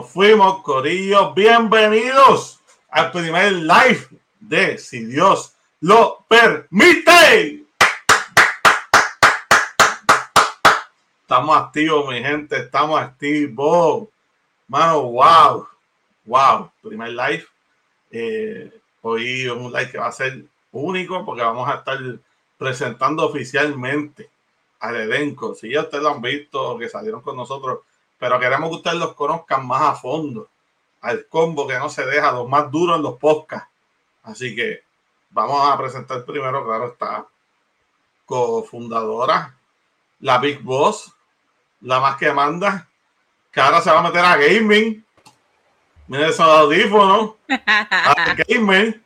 Nos fuimos, Corillo. Bienvenidos al primer live de Si Dios lo permite. Estamos activos, mi gente. Estamos activos. Mano, wow. Wow. Primer live. Eh, hoy es un live que va a ser único porque vamos a estar presentando oficialmente al elenco. Si ya ustedes lo han visto, que salieron con nosotros pero queremos que ustedes los conozcan más a fondo. Al combo que no se deja, los más duros en los podcasts. Así que vamos a presentar primero, claro está, cofundadora, la Big Boss, la más que manda, que ahora se va a meter a gaming. Miren esos audífonos. A gaming.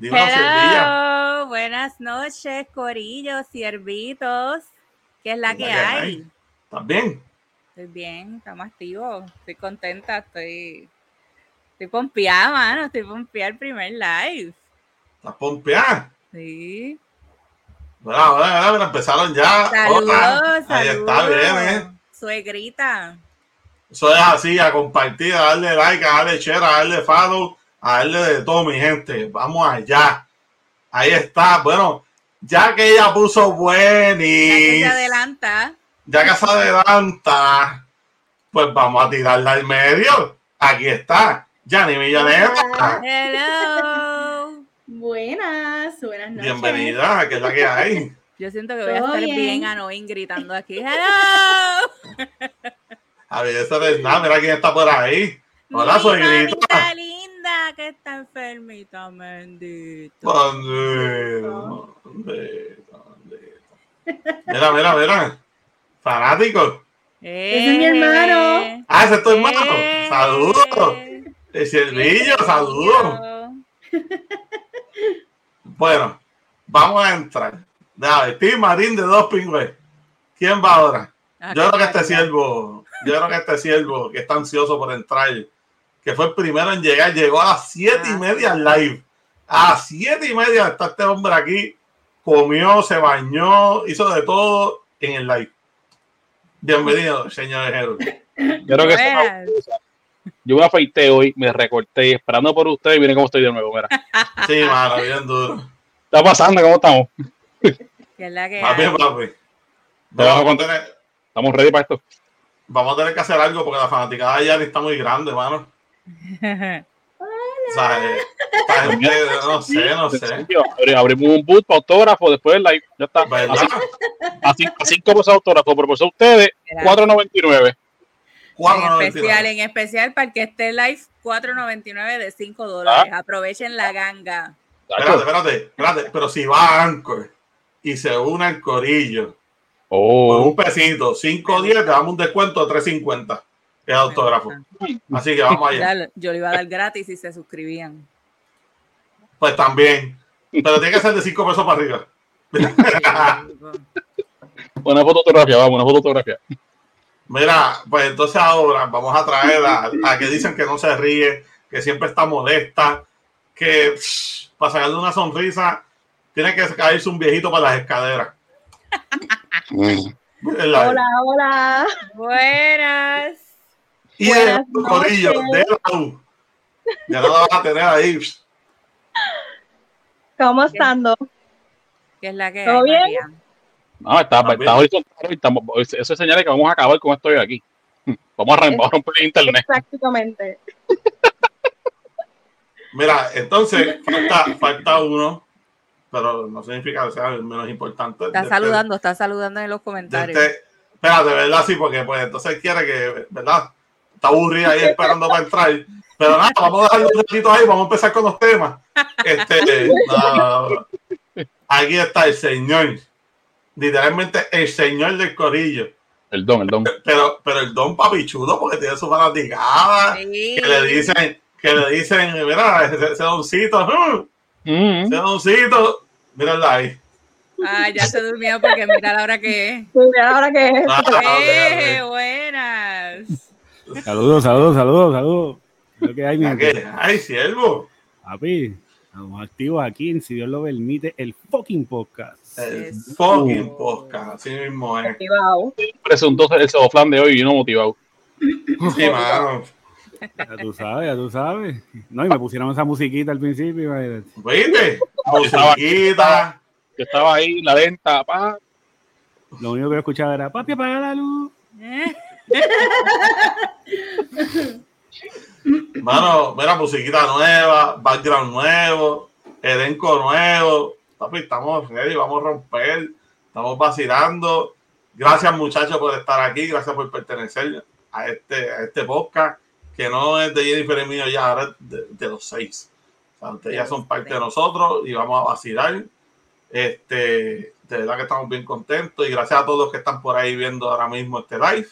Hello, buenas noches, corillos, siervitos. ¿Qué es la que, hay? hay? ¿Estás bien? Estoy bien, estamos activos, estoy contenta, estoy, estoy pompeada, mano, estoy pompeada el primer live. ¿Estás pompeada? Sí. Bueno, bueno, bueno, empezaron ya. Saludos, saludos. Ahí está bien, ¿eh? Suegrita. Eso es así, a compartir, a darle like, a darle share, a darle follow, a darle de todo, mi gente. Vamos allá. Ahí está. Bueno, ya que ella puso buen y... se adelanta ya que se adelanta, pues vamos a tirarla al medio. Aquí está, Yanni Villaneta. Hello. Buenas, buenas noches. Bienvenida, que es la que hay. Yo siento que voy a estar bien, bien annoying gritando aquí. ¡Hello! A ver, eso es nada, mira quién está por ahí. Hola, soy Grita. linda, que está enfermita, bendito. Bendito, bendito, bendito. Mira, mira, mira. Fanático. ese es mi hermano. Ah, ese es tu hermano. Eh. Saludos. El Silvillo, saludos. bueno, vamos a entrar. Dale, Tim Marín de dos pingües. ¿Quién va ahora? Ah, yo creo que este siervo, yo creo que este siervo que está ansioso por entrar, que fue el primero en llegar, llegó a las siete y ah. media al live. A las siete y media está este hombre aquí, comió, se bañó, hizo de todo en el live. Bienvenido, señor Jesús. Yo creo que yo me afeité hoy, me recorté esperando por usted y miren cómo estoy de nuevo. Mira. Sí, mano, bien duro. está pasando? ¿Cómo estamos? ¿Qué es la que papi, papi. Vamos a tener, estamos ready para esto. Vamos a tener que hacer algo porque la fanaticada ya está muy grande, mano. O sea, eh, no sé, no sé. Abrimos un boot para autógrafo después del live. Ya está. Así, así, como es autógrafo, pero por ustedes, 4.99. En especial, en especial para que esté live 4.99 de 5 dólares. Ah. Aprovechen la ganga. Espérate, espérate, espérate. Pero si va a Anchor y se une al corillo, oh. un pesito, 5.10, te damos un descuento de 3.50 es autógrafo. Así que vamos allá. Yo le iba a dar gratis si se suscribían. Pues también. Pero tiene que ser de 5 pesos para arriba. una fotografía, vamos, una fotografía. Mira, pues entonces ahora vamos a traer a, que dicen que no se ríe, que siempre está modesta, que para sacarle una sonrisa tiene que caerse un viejito para las escaleras. hola, hola. Buenas. Y el corillo de la U. Ya no lo vas a tener ahí. ¿Cómo estando? ¿Qué es la que ¿Todo bien? No, está, está horizontal. Estamos, eso señala que vamos a acabar con esto de aquí. Vamos a, romper, el internet. Prácticamente. Mira, entonces falta, falta uno, pero no significa que sea el menos importante. Está saludando, está saludando en los comentarios. Este, espérate, ¿verdad? Sí, porque pues entonces quiere que, ¿verdad? Está aburrida ahí esperando para entrar. Pero nada, vamos a dejarlo un ratito ahí, vamos a empezar con los temas. Este, aquí está el señor, literalmente el señor del corillo. El don, el don. Pero, pero el don papichudo, porque tiene su fanaticada, que le dicen, que le dicen, mira, ese, doncito, mm. ese doncito, mírala ahí. Ah, ya se durmió porque mira la hora que es. Mira ahora que es. Ah, ¡Eh, ok. Saludos, saludos, saludos, saludos. Lo que hay, mi gente. ¿Qué? Ay, siervo. Papi, estamos activos aquí en Si Dios lo permite, el fucking podcast. El Eso. fucking podcast, así mismo es. Wow. Presuntó el soboflan de hoy y no motivado. Sí, mano. Ya tú sabes, ya tú sabes. No, y me pusieron esa musiquita al principio. imagínate. ¿Viste? estaba- Musiquita. Yo estaba ahí, la lenta, pa. Lo único que yo escuchaba era, papi, apaga la luz. Eh, Mano, mira, musiquita nueva, background nuevo, elenco nuevo. Papi, estamos ready, vamos a romper, estamos vacilando. Gracias, muchachos, por estar aquí, gracias por pertenecer a este, a este podcast, que no es de Jennifer y mío ya, ahora es de, los seis. O ya son parte de nosotros y vamos a vacilar. Este, de verdad que estamos bien contentos y gracias a todos los que están por ahí viendo ahora mismo este live.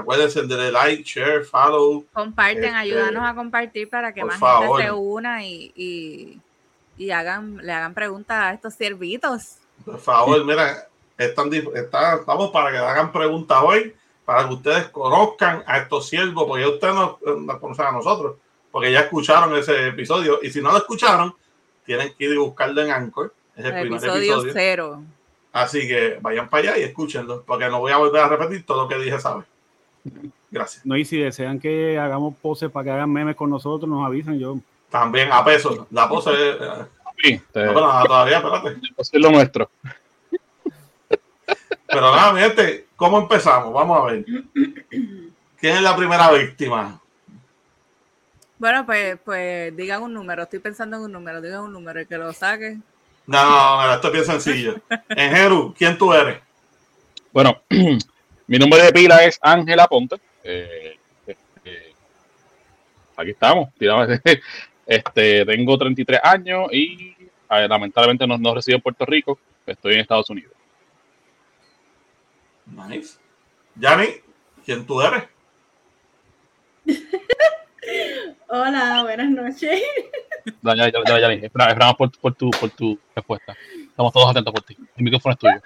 Acuérdense de like, share, follow. Comparten, Este, ayúdanos a compartir para que más favor. gente se una y, y, y hagan, le hagan preguntas a estos siervitos. Por favor, mira, están, está- estamos para que hagan preguntas hoy, para que ustedes conozcan a estos siervos, porque ya ustedes nos conocen a nosotros, porque ya escucharon ese episodio, y si no lo escucharon, tienen que ir y buscarlo en Anchor, es el, El primer episodio episodio. cero. Así que vayan para allá y escúchenlo, porque no voy a volver a repetir todo lo que dije, ¿sabes? Gracias. No, y si desean que hagamos poses para que hagan memes con nosotros, nos avisan. Yo, También a peso, la pose, eh, Sí, te- no, pero nada, todavía, espérate. es lo nuestro. Pero nada, mi gente, ¿cómo empezamos? Vamos a ver. ¿Quién es la primera víctima? Bueno, pues, pues digan un número. Estoy pensando en un número. Digan un número y que lo saque. No, no, no, esto es bien sencillo. En Jeru, ¿quién tú eres? Bueno, mi nombre de pila es Ángela Ponte. Eh, este, aquí estamos. Este, tengo 33 años y eh, lamentablemente no, no resido en Puerto Rico. Estoy en Estados Unidos. Nice. Yanni, ¿quién tú eres? Hola, buenas noches. Ya, ya, ya, ya, ya, espera- Esperamos por, por tu, por tu respuesta. Estamos todos atentos por ti. El micrófono es tuyo.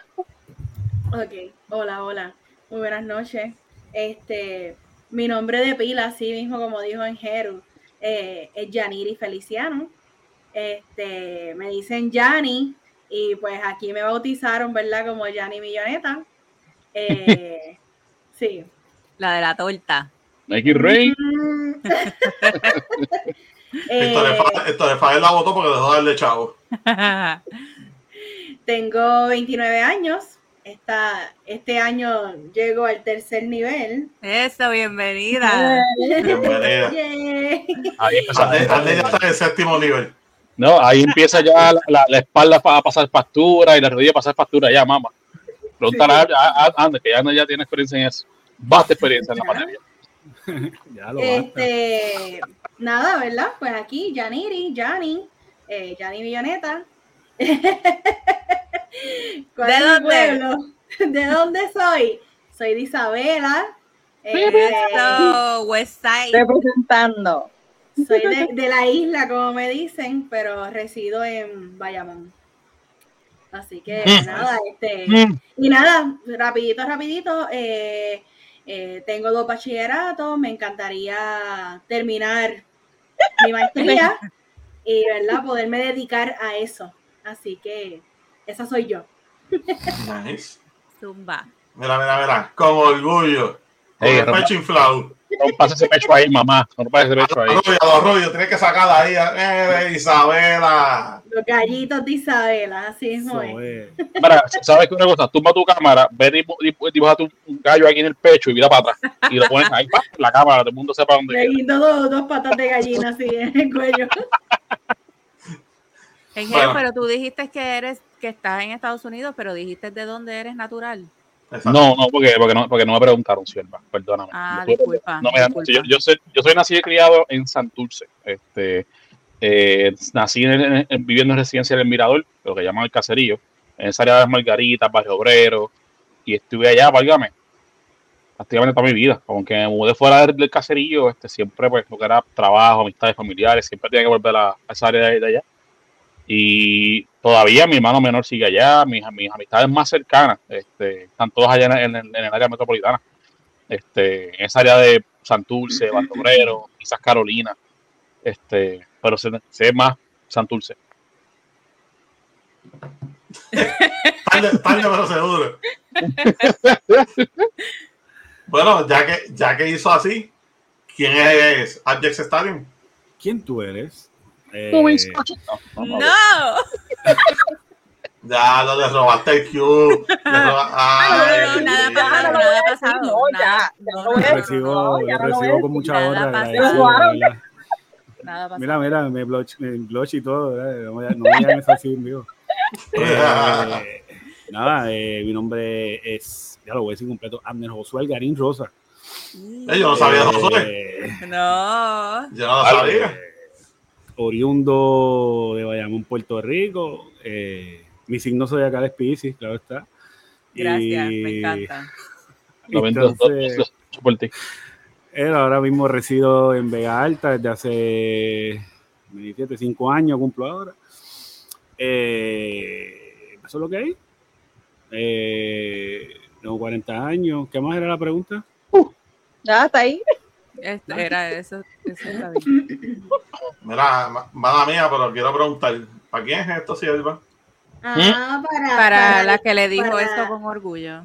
Ok, hola, hola. Muy buenas noches. Este, mi nombre de pila, así mismo como dijo en Jeru, eh, es Yaniri Feliciano. Este, me dicen Yani y pues aquí me bautizaron, ¿verdad? Como Yani Milloneta. Eh, sí. La de la torta. Nike Rain. Esto de, Fa- esto de Fael la votó porque dejó de darle chavo. tengo 29 años. Esta, este año llego al tercer nivel. Eso, bienvenida. Bienvenida. Yay. Ahí el séptimo nivel. no, ahí empieza ya la, la- la espalda para pasar factura y la rodilla para pasar factura. Ya, mamá. Pregúntale a, a, a Ander, que ya, no- ya tiene experiencia en eso. Basta experiencia en la materia. ya lo. Este, nada, ¿verdad? Pues aquí, Yaniri, Yani, eh, Yani Milloneta. ¿Cuál ¿De dónde? pueblo? ¿De dónde soy? Soy de Isabela. eh, Eso, West Side. representando. Soy de, de la isla, como me dicen, pero resido en Bayamón. Así que Mm. nada, este, Mm. y nada, rapidito, rapidito, eh, eh, tengo dos bachilleratos, me encantaría terminar mi maestría y, ¿verdad?, poderme dedicar a eso. Así que esa soy yo. Nice. Zumba. Mira, mira, mira. Con orgullo. Con el pecho inflado. No pase ese pecho ahí, mamá. No pase ese pecho ahí. Arroyo, arroyo, tienes que sacarla ahí. Eh, Isabela. Los gallitos de Isabela, así es. Mira, ¿sabes qué una cosa? Tumba tu cámara, ve dibu- dibuja tu un gallo aquí en el pecho y mira para atrás. Y lo pones ahí, pa, la cámara, todo el mundo sepa dónde Le dos, dos patas de gallina así en el cuello. Engel, Bueno. pero tú dijiste que eres, que estás en Estados Unidos, pero dijiste de dónde eres natural. No, no, porque, porque, no, porque no me preguntaron, sierva. Perdóname. Ah, disculpa. no me- disculpa. yo, yo soy, yo soy nacido y criado en Santurce. Este, eh, nací en, en- en- viviendo en residencia del Mirador, lo que llaman el caserío, en esa área de las Margaritas, Barrio Obrero, y estuve allá, válgame, prácticamente toda mi vida. Aunque me mudé fuera del, del caserío, este, siempre, pues, lo que era trabajo, amistades familiares, siempre tenía que volver a, a esa área de, de allá. Y todavía mi hermano menor sigue allá, mis, mis amistades más cercanas este, están todas allá en, en- en el área metropolitana. Este, en esa área de Santurce, Bandobrero, quizás Carolina. Este, pero sé, sé más Santurce. Tarde, pero seguro. bueno, ya que, ya que hizo así, ¿quién es Abjex Stadium? ¿Quién tú eres? Eh, No, No. Ya lo le robaste el Q. roba- No, no, no, nada pasado, no, nada no, pasado. no, ya, no, no no, no, Lo recibo, no, lo no recibo con mucha honra. Nada pasado. Mira, mira, me blush, me blush y todo, ¿verdad? No me, no me eso así en vivo. Eh, nada, eh, mi nombre es, ya lo voy a decir completo, Abner Josué Algarín Rosa. Eh, yo no sabía de Josué. Eh, No. Yo no lo sabía. Oriundo de Bayamón, Puerto Rico. Eh, mi signo zodiacal es Pisces, claro está. Gracias, Y- me encanta. Lo vendo dos Entonces, veces por ti. Él ahora mismo resido en Vega Alta desde hace 27, 5 años, cumplo ahora. Eh, ¿Eso es lo que hay? Eh, tengo 40 años. ¿Qué más era la pregunta? Ya está ahí. Este, era eso, eso está bien. Mira, ma- mala mía, pero quiero preguntar, ¿para quién es esto, Silva? Ah, para, Para la que le dijo para- esto con orgullo.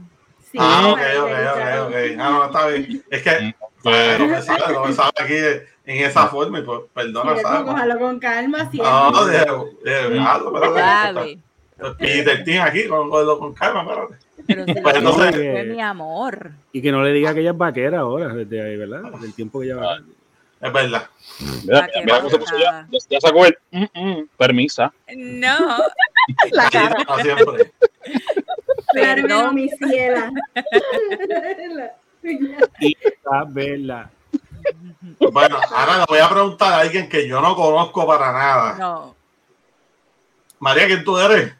Sí, ah, ok, para ok, ok, ok. Ah, no, está bien. Es que Mm, no me sabe, no me sabe aquí en esa forma y pues, perdona, Sí, ¿sabes? cójalo con calma, siempre. No, de, déjalo, espérate. Suave. Peter Tin aquí, con, con, con calma, espérate. Pero si Pues entonces- mi amor. Y que no le diga que ella es vaquera ahora, desde ahí, ¿verdad? Del tiempo que ella va. Es verdad. Mira, cómo se puso ya. Ya, sacó el mm, mm, permisa. No. La cara. no, siempre. Perdón. mi ciela. Isabela. Bueno, ahora le voy a preguntar a alguien que yo no conozco para nada. No. María, ¿quién tú eres?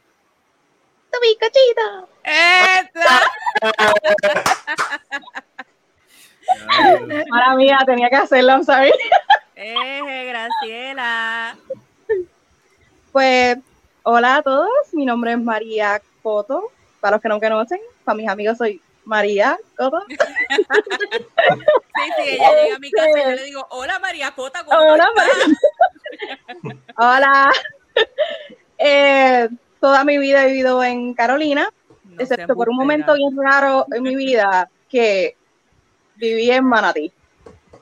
Tu bizcochito. ¡Esta! Mala mía, tenía que hacerlo, I'm sorry. ¡Eh, Graciela! Pues, hola a todos. Mi nombre es María Coto. Para los que no me conocen, para mis amigos soy María Coto. Sí, sí, ella llega a mi casa y yo le digo, hola María Cota, ¿cómo Hola, estás? Hola. Eh, toda mi vida he vivido en Carolina, No excepto por un momento bien raro en mi vida que viví en Manatí.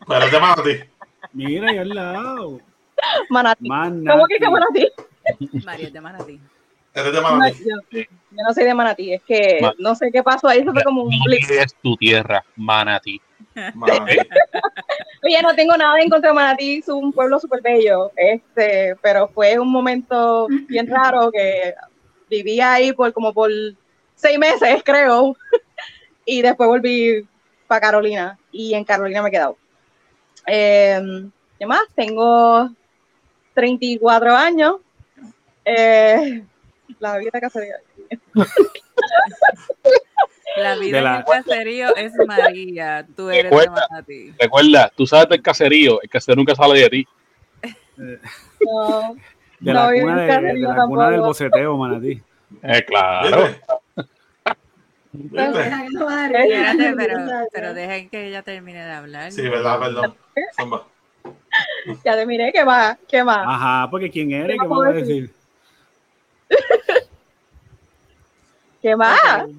Pero es de Manatí. Mira, ahí al lado. Manatí. Manatí. ¿Cómo que que Manatí? María es de Manatí. Eres de No, Manatí. yo, yo no soy de Manatí, es que Ma- no sé qué pasó ahí, eso fue como un blip. No es tu tierra, Manatí. Manatí. Oye, no tengo nada en contra de Manatí, es un pueblo súper bello, este, pero fue un momento bien raro que viví ahí por como por seis meses, creo, y después volví para Carolina, y en Carolina me he quedado. Eh, ¿Qué más? Tengo 34 años. Eh, la vida cacería. La vida De la- en el caserío es María. Tú eres de Recuerda. Manatí. Recuerda, tú sabes del caserío, el caserío nunca sale de ti. No, De la cuna, de, de la cuna del boceteo, Manatí. Eh, claro. Espérate, pero, pero dejen que ella termine de hablar. Sí, verdad, perdón. Zumba. ya te miré, ¿qué más? ¿Qué más? Ajá, porque ¿quién eres? ¿Qué ¿Qué vas a decir? ¿Qué más? Ok.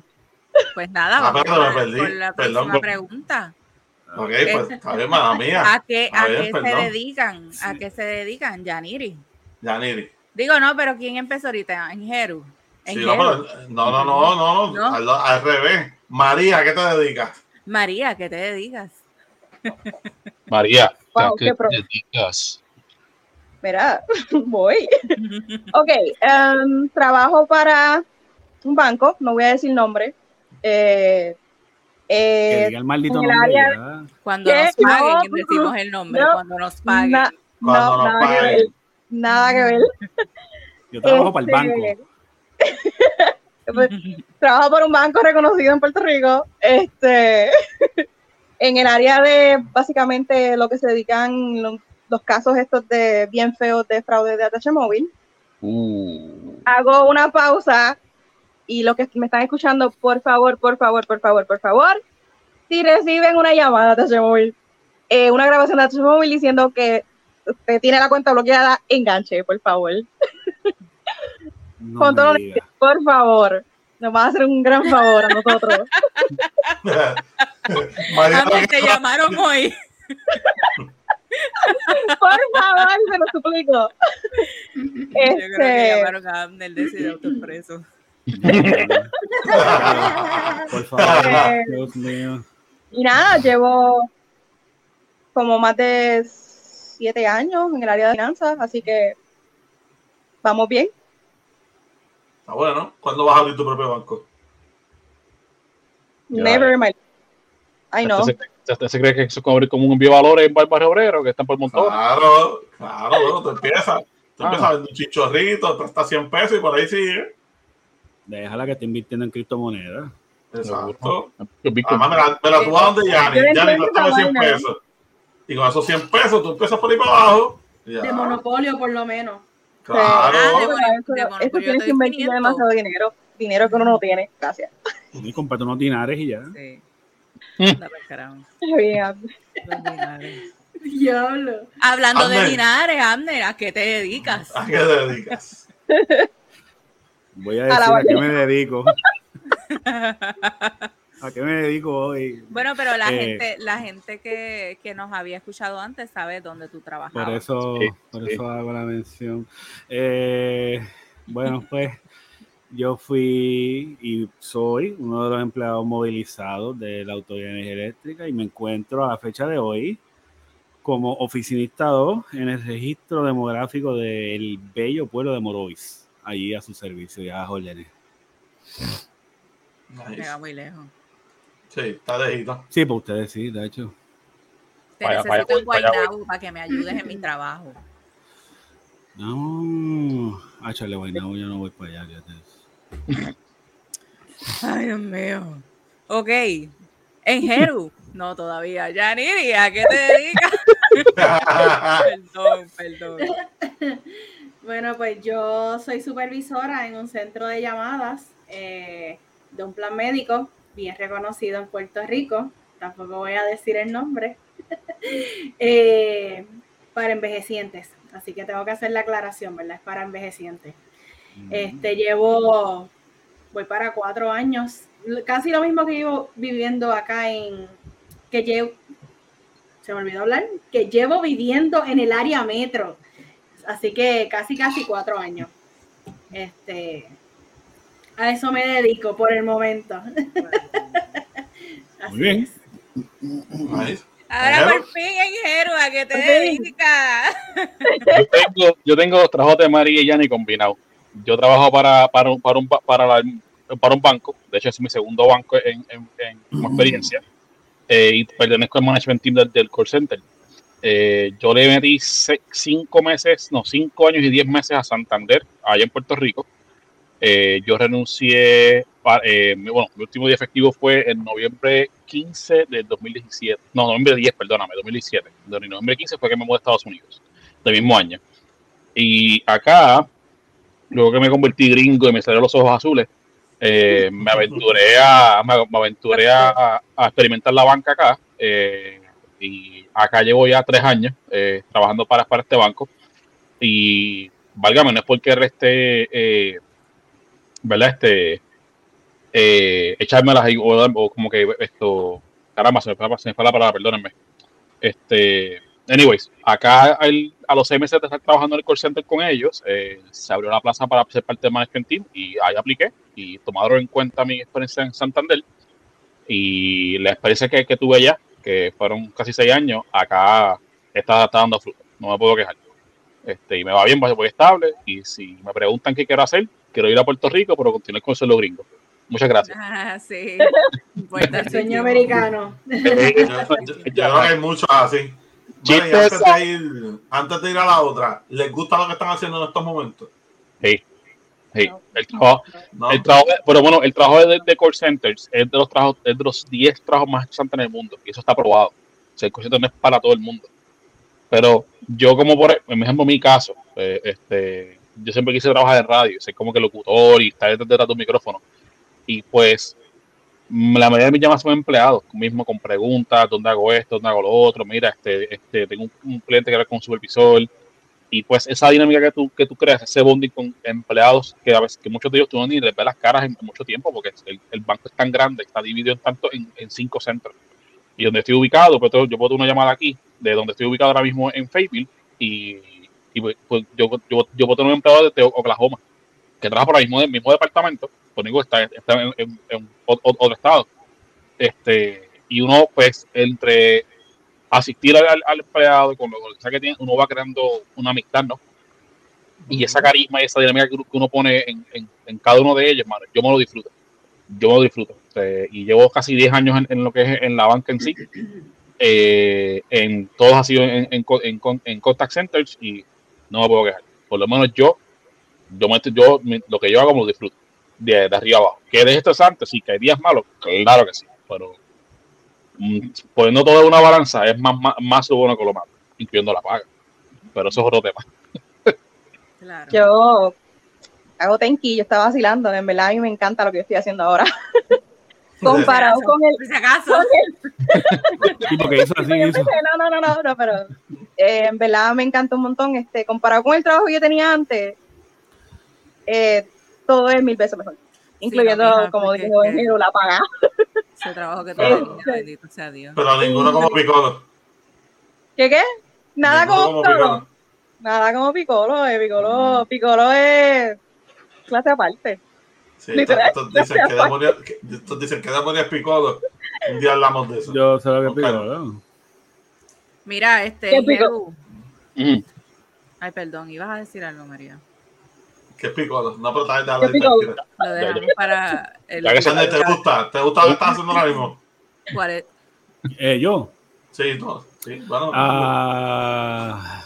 Pues nada, Ah, vamos perdón, me con- la Perdón, próxima por- pregunta. Ok, pues está bien, mala mía. ¿A qué, A a ver, qué se perdón. dedican? ¿A Sí. qué se dedican, Yaniri? Yaniri. Digo, no, pero ¿quién empezó ahorita? En Jeru. En Sí, Jeru. no, pero- no, no, no, no, ¿No? Al, al revés. María, ¿a ¿qué te dedicas? María, ¿qué te dedicas? María, Wow, ¿a qué te dedicas? Mira, voy. Ok, em, trabajo para un banco, no voy a decir nombre. Eh, Que eh, diga el maldito el nombre. área-. Cuando ¿Qué? nos paguen, No, decimos el nombre, no, cuando nos paguen. na- Cuando no, nos que paguen. Nada que ver. Yo trabajo para el Este, banco. pues, trabajo por un banco reconocido en Puerto Rico, este, en el área de básicamente lo que se dedican lo- los casos estos de bien feos de fraude de ATH móvil. Uh, hago una pausa y los que me están escuchando, por favor, por favor, por favor, por favor, si reciben una llamada de H-Mobile, eh, una grabación de H-Mobile diciendo que usted tiene la cuenta bloqueada, enganche, por favor. No Con. Por favor, nos va a hacer un gran favor a nosotros. Amner, te llamaron hoy. Por favor, se lo suplico. Yo creo que Este, llamaron a Amner de ese autopreso. Por favor, Eh, Dios mío. y nada, llevo como más de siete años en el área de finanzas, así que vamos bien. Está bueno. ¿Cuándo vas a abrir tu propio banco? Never in my life. I know. ¿Usted se, usted se cree que eso es como como un envío de valores en el barrio obrero que están por montón? Claro, claro, bueno, tú empiezas. Tú Ah. empiezas a vender un chichorrito, te está 100 pesos y por ahí sigue. Déjala que esté invirtiendo en criptomonedas. Exacto. Además, me la, me la tuvo donde Yo Yanni. Yanni, préstame 100 vaina. pesos. Y con esos 100 pesos tú empiezas por ahí para abajo. ya. De monopolio, por lo menos. Claro. Ah, de tienes que invertir 500. demasiado dinero, dinero que uno no tiene. Gracias. Y comprate unos dinares y ya. Sí. Diablo. Hablando de dinares, Amner, ¿a qué te dedicas? ¿A qué te dedicas? Voy a A decir la a, qué me dedico. ¿A qué me dedico hoy? Bueno, pero la Eh. gente, la gente que, que nos había escuchado antes sabe dónde tú trabajabas. Por eso, Sí, por sí. eso hago la mención. Eh, bueno, pues yo fui y soy uno de los empleados movilizados de la Autoridad de Energía Eléctrica y me encuentro a la fecha de hoy como oficinista 2 en el registro demográfico del bello pueblo de Morovis, allí a su servicio y a las órdenes. Nice. va muy lejos. Sí, está lejito. Sí, para ustedes sí, de hecho. Te Vaya, necesito vaya, en Guaynabo para que me ayudes en mi trabajo. No, a Charle Guaynabo yo no voy para allá. Ay, Dios mío. Ok. En Jeru. No, todavía. Yaniri, ¿a qué te dedicas? perdón, perdón. Bueno, pues yo soy supervisora en un centro de llamadas eh, de un plan médico bien reconocido en Puerto Rico. Tampoco voy a decir el nombre. Eh, para envejecientes. Así que tengo que hacer la aclaración, ¿verdad? Es para envejecientes. Este, llevo, voy para cuatro años, casi lo mismo que llevo viviendo acá en, que llevo, se me olvidó hablar, que llevo viviendo en el área metro. Así que casi, casi cuatro años. Este, a eso me dedico por el momento. Así Muy bien. Nice. Ahora por fin en ¿a qué te dedicas? Yo tengo, yo tengo los trabajos de María y Yanni combinados. Yo trabajo para, para, un, para, un, ba- para, la- para un banco. De hecho, es mi segundo banco en, en, en como experiencia. Eh, y pertenezco al management team del, del call center. Eh, yo le metí cinco meses, no, cinco años y diez meses a Santander, allá en Puerto Rico. Eh, yo renuncié, eh, bueno, mi último día efectivo fue en noviembre 15 del 2017. No, noviembre 10, perdóname, 2017. De noviembre 15 fue que me mudé a Estados Unidos, del mismo año. Y acá, luego que me convertí gringo y me salieron los ojos azules, eh, me aventuré a, me aventuré a, a experimentar la banca acá. eh, y acá llevo ya tres años eh, trabajando para, para este banco. Y válgame, no es porque reste, eh, ¿verdad? Este, eh, echármelas ahí, o, o como que esto, caramba, se me se me fue la palabra, perdónenme. Este, anyways, acá el- a los seis meses de estar trabajando en el call center con ellos, eh, se abrió la plaza para ser parte del management team y ahí apliqué y tomaron en cuenta mi experiencia en Santander y la experiencia que, que tuve allá, que fueron casi seis años, acá está, está dando fruto, no me puedo quejar. Este, y me va bien, voy estable y si me preguntan qué quiero hacer, quiero ir a Puerto Rico, pero continuar con solo gringo. Muchas gracias. Ah, sí. El sueño americano. Yo, creo que hay muchos así. Antes, de ir, antes de ir a la otra, ¿les gusta lo que están haciendo en estos momentos? Sí, sí, el trabajo, ¿No? El trabajo, pero bueno, el trabajo de, de call centers es de los trabajos, es de los 10 trabajos más estresantes en el mundo y eso está probado. O sea, el call center no es para todo el mundo. Pero yo como por, por ejemplo, mi caso, eh, este, yo siempre quise trabajar en radio, ser como que locutor y estar detrás de un micrófono. Y pues la mayoría de mis llamadas son empleados, mismo con preguntas, ¿dónde hago esto? ¿Dónde hago lo otro? Mira, este, este, tengo un, cliente que habla con un supervisor. Y pues esa dinámica que tú, que tú creas, ese bonding con empleados, que a veces que muchos de ellos tú no ni les ves las caras en, mucho tiempo, porque el, banco es tan grande, está dividido en tanto en, cinco centros. Y donde estoy ubicado, pues yo puedo una llamada aquí, de donde estoy ubicado ahora mismo en Fayetteville, y, y pues, pues yo, yo, yo un empleado de Oklahoma, que trabaja por el mismo, mismo departamento, conmigo está, está en, otro estado. Este, y uno, pues, entre asistir al, empleado con lo que tiene, uno va creando una amistad, ¿no? Y esa carisma y esa dinámica que uno pone en, cada uno de ellos, mano, yo me lo disfruto. Yo me lo disfruto. y llevo casi 10 años en, lo que es en la banca en sí. Eh, en todos ha sido en, en, contact centers y no me puedo quejar. Por lo menos yo, yo, yo lo que yo hago me lo disfruto de, de arriba abajo. ¿Que es estresante? Sí, que hay días malos, claro que sí, pero mm, poniendo todo en una balanza es más, más, más bueno que lo malo, incluyendo la paga. Pero eso es otro tema. Claro. Yo hago tenki, yo estaba vacilando, en verdad a mí me encanta lo que estoy haciendo ahora. Comparado con el. Si acaso. No, no, no, no, pero eh, en verdad me encanta un montón. Este, comparado con el trabajo que yo tenía antes, eh, todo es mil veces mejor. Incluyendo, como dijo Ingeniero, la paga. Ese trabajo que todo bendito sea Dios. Pero ninguno como Picolo. ¿Qué qué? Nada como, Picolo. Nada como Picolo. Eh. Picolo, mm. Picolo es clase aparte. Sí, estos, dicen que demonios, estos dicen que demonios. Un día hablamos de eso. Yo sé lo que es Picolo. Mira, este. Ay, perdón, ibas a decir algo, María. ¿Qué pico? No, pero también de Lo dejamos para el. ¿Te gusta? ¿Te gusta lo que estás haciendo ahora mismo? ¿Cuál es? Eh, ¿Yo? Sí, no. Sí, bueno. Ah.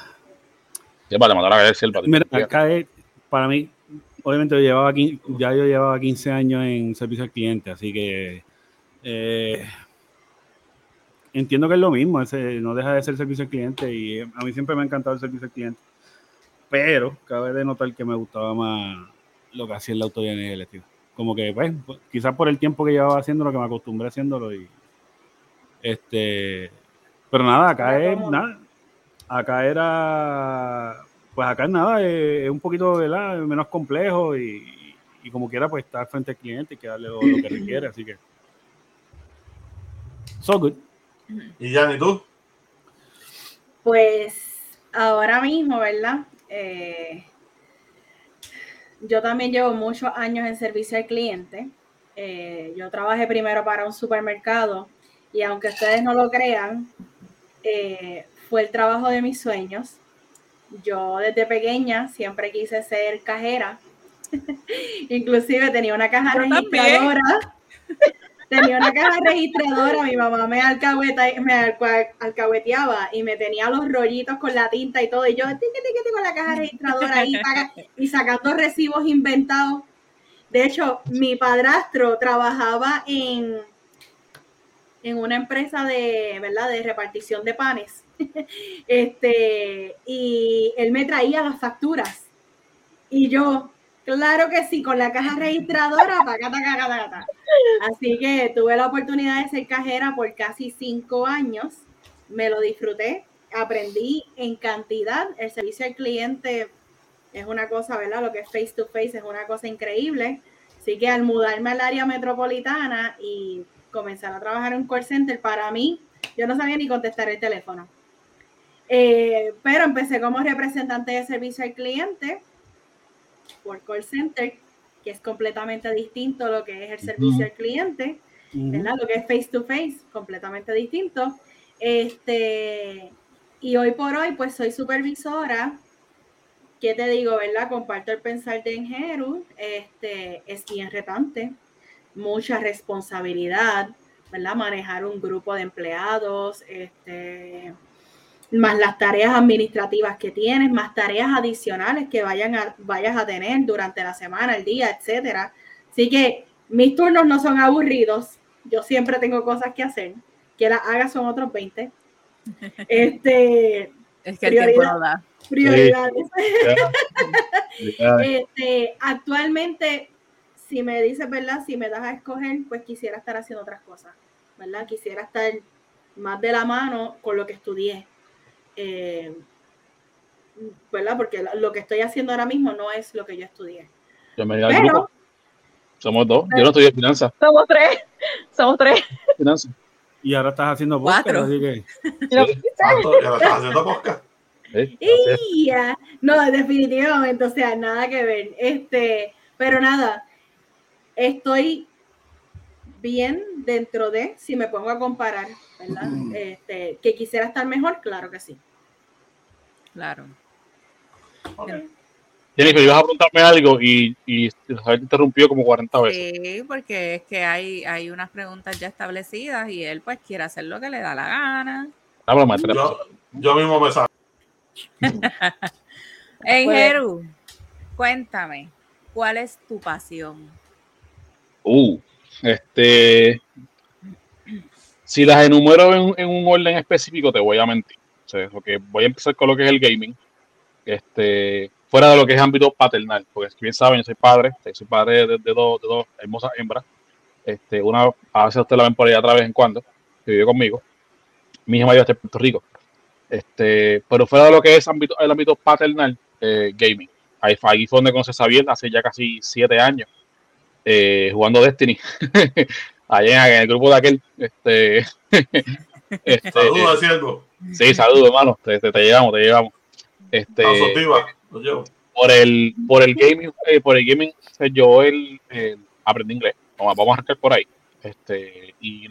Sí, vale, mandar a el Mira, acá es, para mí, obviamente yo llevaba, ya yo llevaba 15 años en servicio al cliente, así que eh, entiendo que es lo mismo, no deja de ser servicio al cliente y a mí siempre me ha encantado el servicio al cliente pero cabe de notar que me gustaba más lo que hacía el auto de energía Como que, pues, quizás por el tiempo que llevaba haciendo lo que me acostumbré haciéndolo y este, pero nada, acá es nada, acá era, pues acá es nada, es, un poquito ¿verdad? menos complejo y, y, como quiera, pues estar frente al cliente y que darle lo, que requiere, así que, so good. ¿Y ya, tú? Pues ahora mismo, ¿verdad? Eh, yo también llevo muchos años en servicio al cliente. Eh, yo trabajé primero para un supermercado y aunque ustedes no lo crean, eh, fue el trabajo de mis sueños. Yo desde pequeña siempre quise ser cajera. Inclusive tenía una caja registradora tenía una caja registradora, mi mamá me, alcahueta, me alcahueteaba y me tenía los rollitos con la tinta y todo, y yo tiqui, tiqui, con la caja registradora ahí y sacando recibos inventados. De hecho, mi padrastro trabajaba en, en una empresa de, ¿verdad? de repartición de panes. este, y él me traía las facturas. Y yo, Claro que sí, con la caja registradora, Así que tuve la oportunidad de ser cajera por casi cinco años. Me lo disfruté, aprendí en cantidad. El servicio al cliente es una cosa, ¿verdad? Lo que es face to face es una cosa increíble. Así que al mudarme al área metropolitana y comenzar a trabajar en un call center, para mí, yo no sabía ni contestar el teléfono. Eh, pero empecé como representante de servicio al cliente por call center, que es completamente distinto a lo que es el servicio al cliente, ¿verdad? Lo que es face to face, completamente distinto. Este, y hoy por hoy, pues soy supervisora. ¿Qué te digo, verdad? Comparto el pensar de Engeru. Este, es bien retante, mucha responsabilidad, ¿verdad? Manejar un grupo de empleados, este, más las tareas administrativas que tienes, más tareas adicionales que vayan a, vayas a tener durante la semana, el día, etcétera. Así que mis turnos no son aburridos, yo siempre tengo cosas que hacer, que las haga son otros 20. Este, Es que el tiempo Prioridad. no da. Prioridades. Este, actualmente, si me dices, ¿verdad? Si me das a escoger, pues quisiera estar haciendo otras cosas, ¿verdad? Quisiera estar más de la mano con lo que estudié. Eh, ¿Verdad? Porque lo que estoy haciendo ahora mismo no es lo que yo estudié. Yo me iría al Pero, grupo. Somos dos. Yo no estudié finanzas. Somos tres. Somos tres. finanzas. Y ahora estás haciendo podcast, Cuatro. así que estás haciendo podcast. ¿eh? No, definitivamente, o sea, nada que ver. Este, pero nada, estoy bien dentro de, si me pongo a comparar, ¿verdad? Este, que quisiera estar mejor, claro que sí. Claro. Ok. Jennifer, ibas a preguntarme algo y, y te interrumpió como 40 veces. Sí, porque es que hay, hay unas preguntas ya establecidas y él pues quiere hacer lo que le da la gana. Ah, maestra, Yo, yo mismo me saco. Hey, Pues- Jeru, cuéntame, ¿cuál es tu pasión? Uh, este. Si las enumero en, en un orden específico, te voy a mentir. O sea, porque voy a empezar con lo que es el gaming. Este, fuera de lo que es ámbito paternal, porque si bien saben, yo soy padre, soy padre de, de dos, de dos hermosas hembras. Este, una, a veces ustedes la ven por ahí de vez en cuando, que vive conmigo. Mi hija mayor está en Puerto Rico. Este, pero fuera de lo que es ámbito, el ámbito paternal, eh, gaming. Ahí, ahí fue donde conocí a Xavier hace ya casi siete años eh, jugando Destiny. Allá en el grupo de aquel. Este, este, Saludos sí, saludos, hermano. Te, te, te llevamos, te llevamos. Este, por el, por el gaming, eh, por el gaming, sea, yo el, aprendí inglés. Vamos, vamos a arrancar por ahí. Este, y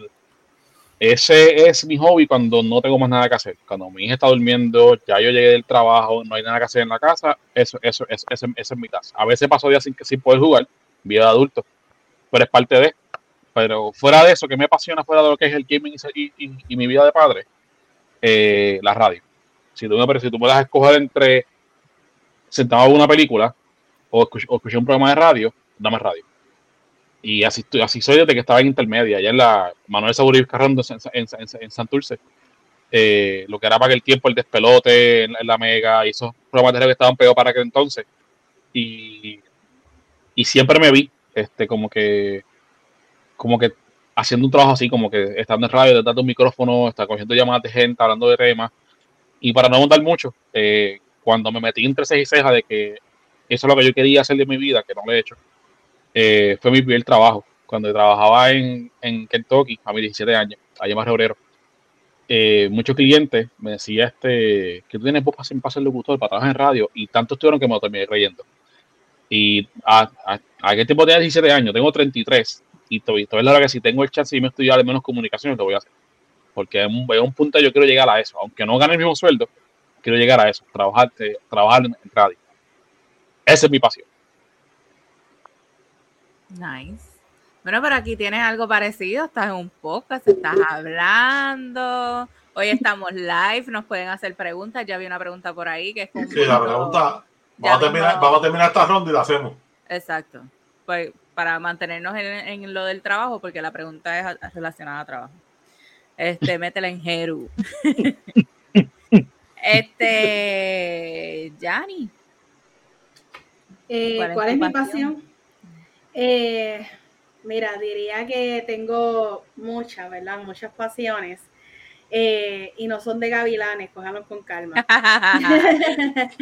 ese es mi hobby cuando no tengo más nada que hacer. Cuando mi hija está durmiendo, ya yo llegué del trabajo, no hay nada que hacer en la casa, eso, eso, eso, ese es mi casa. A veces paso días sin, sin poder jugar, vida de adulto, pero es parte de. Pero fuera de eso, que me apasiona fuera de lo que es el gaming y, y- mi vida de padre, eh, la radio. Si tú, me, si das escoger entre sentado a una película o, o un programa de radio, dame radio. Y así, así soy desde que estaba en intermedia, allá en la Manuel Saburí Carrando en, en, en, Santurce. Eh, lo que era para aquel tiempo el despelote en, la mega y esos programas de radio que estaban pegados para aquel entonces. Y, y siempre me vi este, como que como que haciendo un trabajo así, como que estando en radio, detrás de un micrófono, está cogiendo llamadas de gente, hablando de temas. Y para no montar mucho, eh, cuando me metí entre ceja y ceja de que eso es lo que yo quería hacer de mi vida, que no lo he hecho, eh, fue mi primer trabajo. Cuando trabajaba en, en Kentucky, a mis 17 años, allá Barrio Obrero, eh, muchos clientes me decían este, que tú tienes voz para ser locutor, para trabajar en radio, y tanto estuvieron que me lo terminé creyendo. Y a, a, a aquel tiempo tenía 17 años, tengo 33, y todavía es la hora que si tengo el chance y me estudiar al menos comunicaciones, lo voy a hacer. Porque en un, en un punto yo quiero llegar a eso, aunque no gane el mismo sueldo, quiero llegar a eso, trabajar, eh, trabajar en, en radio. Esa es mi pasión. Nice. Bueno, pero aquí tienes algo parecido, estás en un podcast, estás hablando. Hoy estamos live, nos pueden hacer preguntas. Ya vi una pregunta por ahí que es Sí, la pregunta. Vamos a, terminar, vamos a terminar esta ronda y la hacemos. Exacto. Pues para mantenernos en, en lo del trabajo, porque la pregunta es a- relacionada a trabajo. Este, métela en Jeru. este, Yanni. Eh, ¿Cuál es ¿Cuál tu es mi pasión? pasión? Eh, mira, diría que tengo muchas, ¿verdad? Muchas pasiones. Eh, y no son de gavilanes, cójanlo con calma.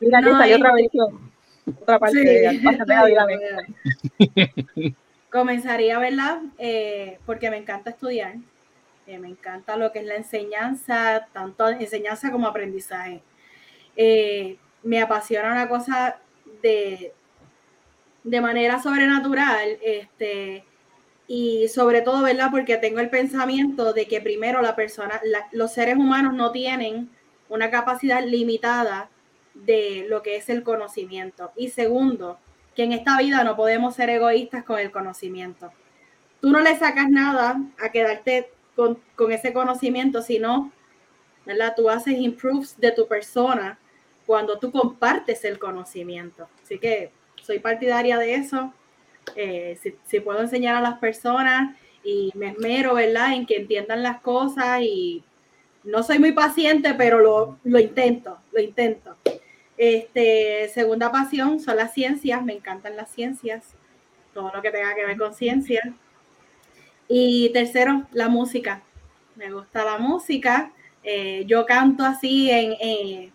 Mira, No, salió otra versión. Otra parte Sí. de Gavilanes. Comenzaría, ¿verdad? Eh, porque me encanta estudiar. Eh, me encanta lo que es la enseñanza, tanto enseñanza como aprendizaje. Eh, me apasiona una cosa de, de manera sobrenatural, este, y sobre todo, ¿verdad? Porque tengo el pensamiento de que primero la persona, la- los seres humanos no tienen una capacidad limitada de lo que es el conocimiento. Y segundo, que en esta vida no podemos ser egoístas con el conocimiento. Tú no le sacas nada a quedarte con, con ese conocimiento, sino, ¿verdad? Tú haces improves de tu persona cuando tú compartes el conocimiento. Así que soy partidaria de eso. Eh, si, si puedo enseñar a las personas y me esmero, ¿verdad?, en que entiendan las cosas y no soy muy paciente, pero lo, lo intento, lo intento. Este, segunda pasión son las ciencias, me encantan las ciencias, todo lo que tenga que ver con ciencia. Y tercero, la música. Me gusta la música. Eh, yo canto así en, en,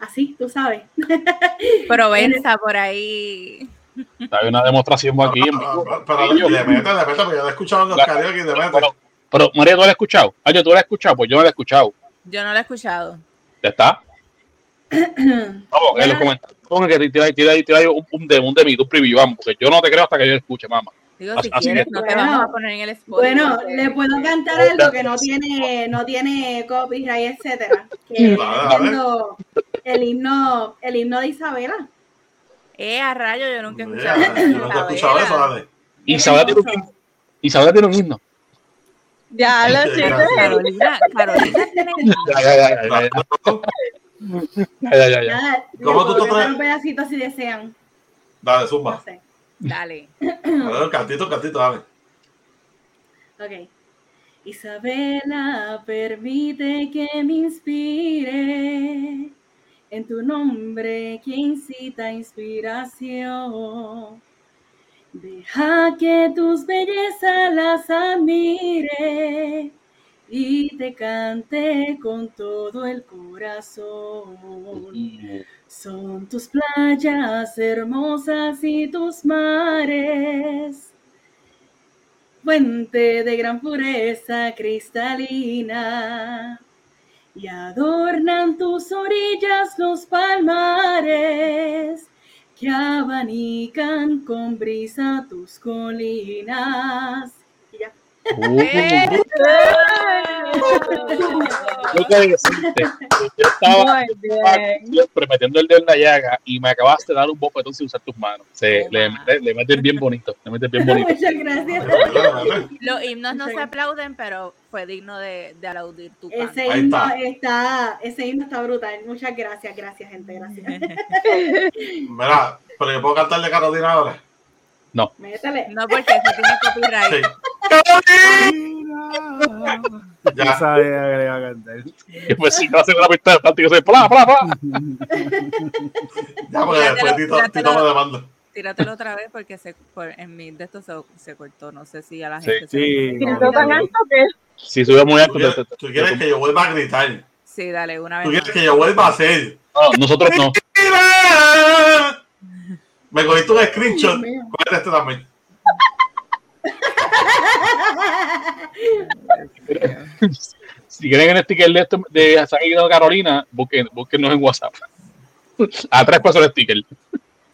así, tú sabes. Provenza por ahí. Hay una demostración aquí. en Ah, vivo. ah, Pero Yo- le mete, le mete, porque yo he escuchado los La- karaoke mete. Pero, pero, María, ¿tú la has escuchado? Ah, yo, ¿tú la has escuchado? Pues yo no la he escuchado. Yo no lo he escuchado. ¿Ya está? Vamos, en los comentarios. Ponga que tira, ahí, tira, ahí, tira ahí un, un de, un de mi, un preview, vamos, porque yo no te creo hasta que yo escuche, mamá. Digo, Así- si así quieres, que- no te Bueno, vamos a poner en el Spotify. Bueno, le puedo cantar algo que no tiene, no tiene copyright, etcétera. Que el himno, el himno de Isabela. Eh, a rayo, yo nunca he escuchado. yo nunca he escuchado eso, dale. Isabela tiene un himno. Isabela tiene un himno. Ya lo Gracias. chicos. Carolina, Carolina tiene Ya, ya, ya, ya, ya, ya. Ya, ya, ya, ya. Nada, ¿Cómo tú te traes? un pedacito si desean. Dale, No zumba. sé. Dale. Dale, un cantito, un cantito, dale. Ok. Isabela, permite que me inspire en tu nombre que incita inspiración. Deja que tus bellezas las admire y te cante con todo el corazón. Son tus playas hermosas y tus mares, fuente de gran pureza cristalina, y adornan tus orillas los palmares que abanican con brisa tus colinas. Ya. ¡Eh! Yo te decirte, yo estaba siempre metiendo el dedo en la llaga y me acabaste de dar un bofetón sin usar tus manos. Se, le, mete- le metes bien bonito, le metes bien bonito. Muchas gracias. Los himnos no Sí. se aplauden, pero fue digno de, de aplaudir tu canto. Ese himno está. está. ese himno está brutal. Muchas gracias, gracias, gente, gracias. Mira, pero yo puedo cantar de Carolina ahora. Métele. No, porque eso tiene copyright. Sí. Ya. sabía que le iba a cantar. Y pues si no hace una pista de yo soy pla, pla, pla. Ya, porque después Tito, Tito me demanda. Tíratelo otra vez porque se, por- en mi de esto se, se cortó. No sé si a la Sí, gente se Sí, no, tan alto que Si sube muy alto, ¿Tú te- quieres, te- te- tú quieres que yo vuelva a gritar. Sí, dale, una Tú vez. quieres que yo vuelva a hacer. no, nosotros no. Me cogiste un screenshot. Cógete este también. Si quieren el sticker de esto de San Guido Carolina, busquen, búsquenos en WhatsApp. A tres pesos el sticker.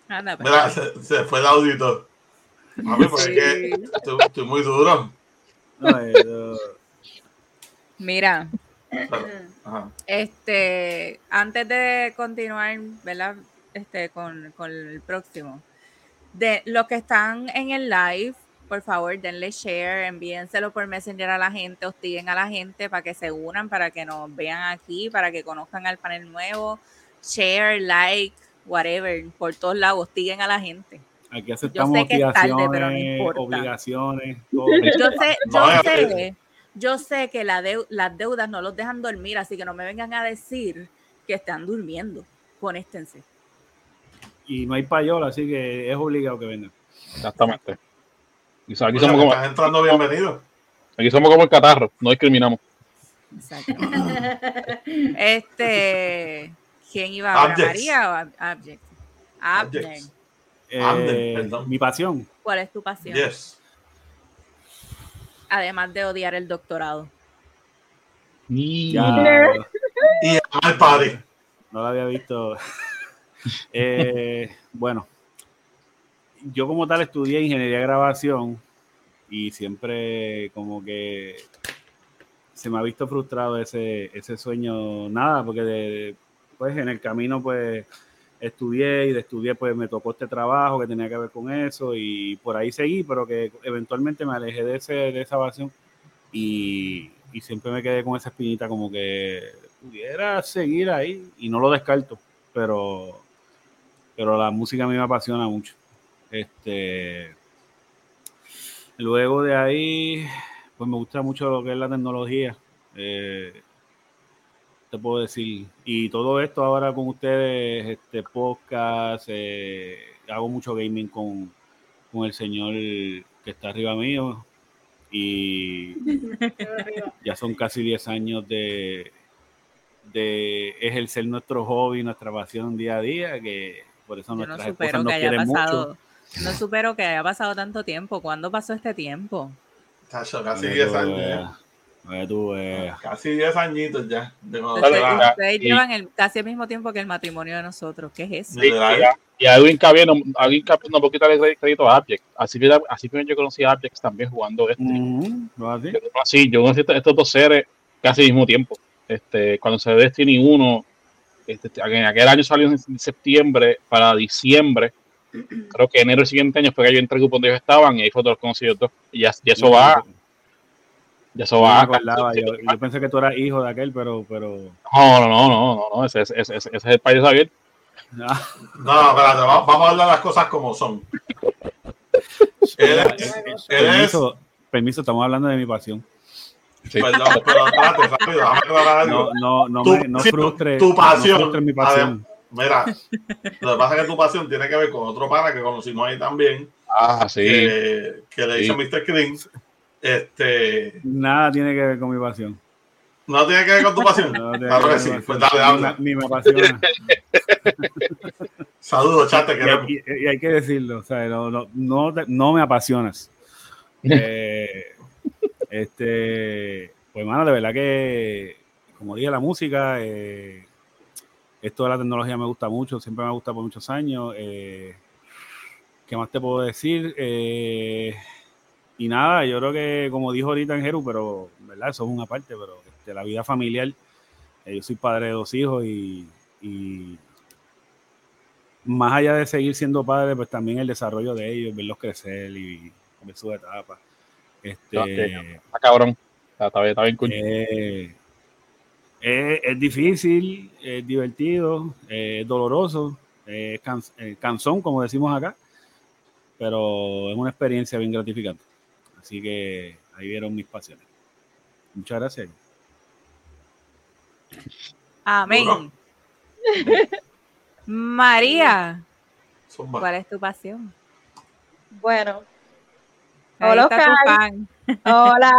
Anda, pues. Mira, se, se fue el audito. Mami, pues es que estoy, estoy muy duro. no, eso- Mira, Ajá. este, antes de continuar, ¿verdad? Este, con, con el próximo. De los que están en el live, por favor, denle share, envíenselo por Messenger a la gente, hostiguen a la gente para que se unan, para que nos vean aquí, para que conozcan al panel nuevo. Share, like, whatever, por todos lados, hostiguen a la gente. Aquí aceptamos tarde, no obligaciones, obligaciones, todo. Yo sé, yo sé, yo sé que la deu- las deudas no los dejan dormir, así que no me vengan a decir que están durmiendo. Conéctense. Y no hay payola, así que es obligado que vengan. Exactamente. Y so- aquí, Oye, somos como, estás entrando bienvenido. aquí somos como el catarro, no discriminamos. Exacto. Este, ¿quién iba ahora? Abjects. ¿María o Ab- Abject? Abner. Abjects. Eh, mi pasión. ¿Cuál es tu pasión? Yes. Además de odiar el doctorado. Y- Ya, Y al party. no lo había visto. Eh, bueno, yo como tal estudié ingeniería de grabación y siempre como que se me ha visto frustrado ese, ese sueño, nada, porque pues en el camino pues estudié y de estudié pues me tocó este trabajo que tenía que ver con eso y por ahí seguí, pero que eventualmente me alejé de, ese, de esa pasión y, y siempre me quedé con esa espinita como que pudiera seguir ahí y no lo descarto, pero, pero la música a mí me apasiona mucho. Este, Luego de ahí, pues me gusta mucho lo que es la tecnología. Eh, te puedo decir. Y todo esto ahora con ustedes, este podcast, eh, hago mucho gaming con, con el señor que está arriba mío. Y ya son casi 10 años de, de ejercer nuestro hobby, nuestra pasión día a día, que por eso Yo no supero que haya pasado. mucho. No supero que haya pasado tanto tiempo. ¿Cuándo pasó este tiempo? Tacho, casi Para 10 que tú años ya. para que tú veas. Casi 10 añitos ya. De cuando Ustedes, y- llevan el, casi el mismo tiempo que el matrimonio de nosotros. ¿Qué es eso? Sí, y y a Edwin Cabieno, a Edwin Cabieno, un poquito de crédito a Abject. Así que así que yo conocí a Abject también jugando este. Ujú, ¿no así? Yo conocí, yo conocí estos, estos dos seres casi al mismo tiempo. Este, cuando se ve Destiny 1, este, en aquel año salió en septiembre para diciembre. Creo que enero del siguiente año fue que yo entré al grupo donde ellos estaban y ahí fue conocí los dos. Y ya, ya eso va, ya eso No va. acordaba, yo, yo pensé que tú eras hijo de aquel, pero, pero No, no, no, no, no, no, ese, ese, ese, ese es el país de Javier. ah, No, espérate, va- vamos a hablar las cosas como son. Él es- él es- permiso, permiso, estamos hablando de mi pasión. Sí. Perdón, pero espérate, rápido, déjame aclarar algo. No, no, no, Tu me, no frustre, tu pasión. no frustre mi pasión. Mira, lo que pasa es que tu pasión tiene que ver con otro pana que conocimos ahí también, Ah, sí. que, que le Sí. hizo Mr. Green. Este, Nada tiene que ver con mi pasión. no tiene que ver con tu pasión. No Claro que sí, pues pasión. dale, habla. Ni me apasiona. Saludos, chat, te y, queremos. y- y hay que decirlo, o sea, no, no, no, te- no me apasionas. Eh, este, pues, mano, de verdad que, como dije, la música, eh, esto de la tecnología me gusta mucho, siempre me ha gustado por muchos años. Eh, ¿Qué más te puedo decir? Eh, y nada, yo creo que, como dijo ahorita en Jeru, pero, ¿verdad? Eso es una parte, pero este, la vida familiar, eh, yo soy padre de dos hijos y más allá de seguir siendo padre, pues también el desarrollo de ellos, verlos crecer y ver sus etapas. Este, Está cabrón. Está, bien, está bien cool. eh, es, es difícil, es divertido, es doloroso, es can- eh, cansón, como decimos acá, pero es una experiencia bien gratificante. Así que ahí vieron mis pasiones. Muchas gracias. Amén. María. ¿cuál es tu pasión? Bueno, Ahí Hola, está tu Oscar. fan. hola.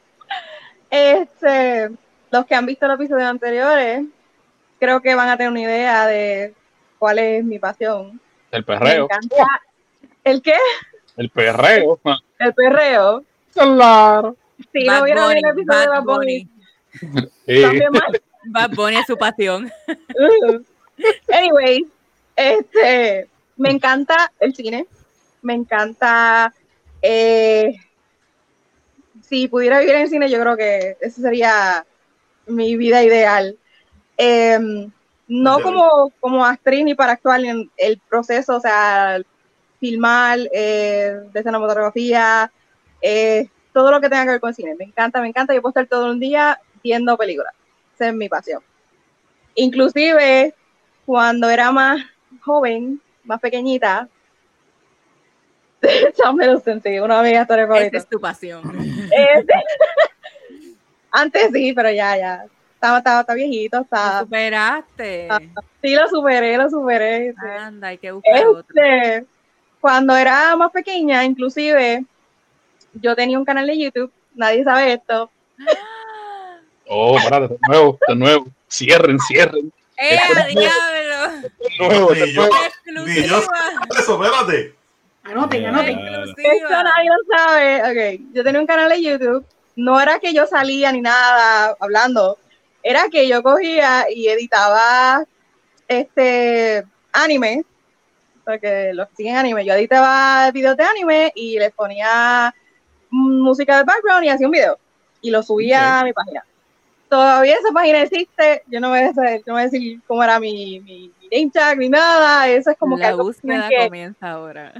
este, los que han visto los episodios anteriores, creo que van a tener una idea de cuál es mi pasión. El Me perreo. encanta. ¿El qué? El perreo. El perreo. Claro. Sí, Bad lo vieron en el episodio de Bad Bunny. Sí. También mal. Bad Bunny es su pasión. Anyway, este, me encanta el cine, me encanta, eh, si pudiera vivir en cine, yo creo que esa sería mi vida ideal. Em, no como, como actriz ni para actuar en el proceso, o sea, filmar, eh, de cinematografía, eh, todo lo que tenga que ver con cine. Me encanta, me encanta. Yo puedo estar todo un día viendo películas. Esa es mi pasión. Inclusive, cuando era más joven, más pequeñita, Sam Hiddleston, sí, una de mis actores Esa es tu pasión. Este, antes sí, pero ya, ya. Estaba, estaba, está viejito, Lo está. superaste. Sí, lo superé, lo superé. sí. Anda, hay que buscar otro. Este, cuando era más pequeña, inclusive, yo tenía un canal de YouTube, nadie sabe esto. Oh, parate, de nuevo, de nuevo. Cierren, cierren. ¡Eh, diablo! De nuevo, de Ni yo, nuevo. ni yo ¡Exclusiva! eso, espérate. Anoten, Ya. anoten. Esto nadie lo sabe. Ok, yo tenía un canal de YouTube. No era que yo salía ni nada hablando. Era que yo cogía y editaba este anime. Porque los que siguen anime. Yo editaba videos de anime y les ponía música de background y hacía un video. Y lo subía a mi página. Todavía esa página existe. Yo no voy a, saber- no voy a decir cómo era mi, mi, mi name tag ni nada. Eso es como que La búsqueda que- comienza ahora.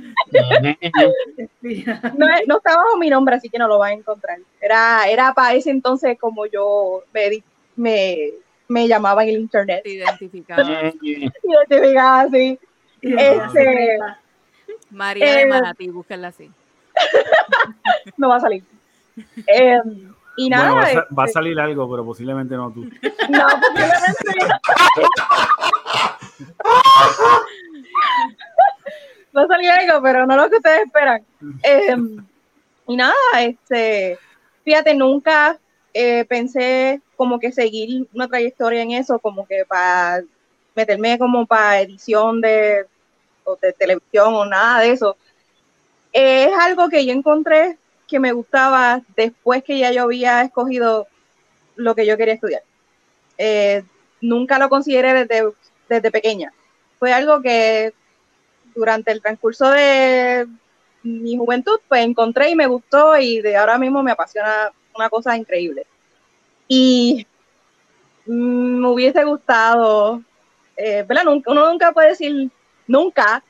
no, no está bajo mi nombre, así que no lo van a encontrar. Era, era para ese entonces como yo me, me, me llamaba en el internet. Te identificaba. Y identificaba así. Este- María de Eh, Manatí, búsquenla así. no va a salir. Eh, y nada. Bueno, va, a, este, va a salir algo, pero posiblemente no tú. no, posiblemente va a salir algo, pero no lo que ustedes esperan. Eh, y nada, este, fíjate, nunca eh, pensé como que seguir una trayectoria en eso, como que para meterme como para edición de, o de televisión o nada de eso. Es algo que yo encontré que me gustaba después que ya yo había escogido lo que yo quería estudiar. Eh, nunca lo consideré desde, desde pequeña. Fue algo que durante el transcurso de mi juventud, pues encontré y me gustó y de ahora mismo me apasiona una cosa increíble. Y me hubiese gustado, eh. Nunca, uno nunca puede decir nunca,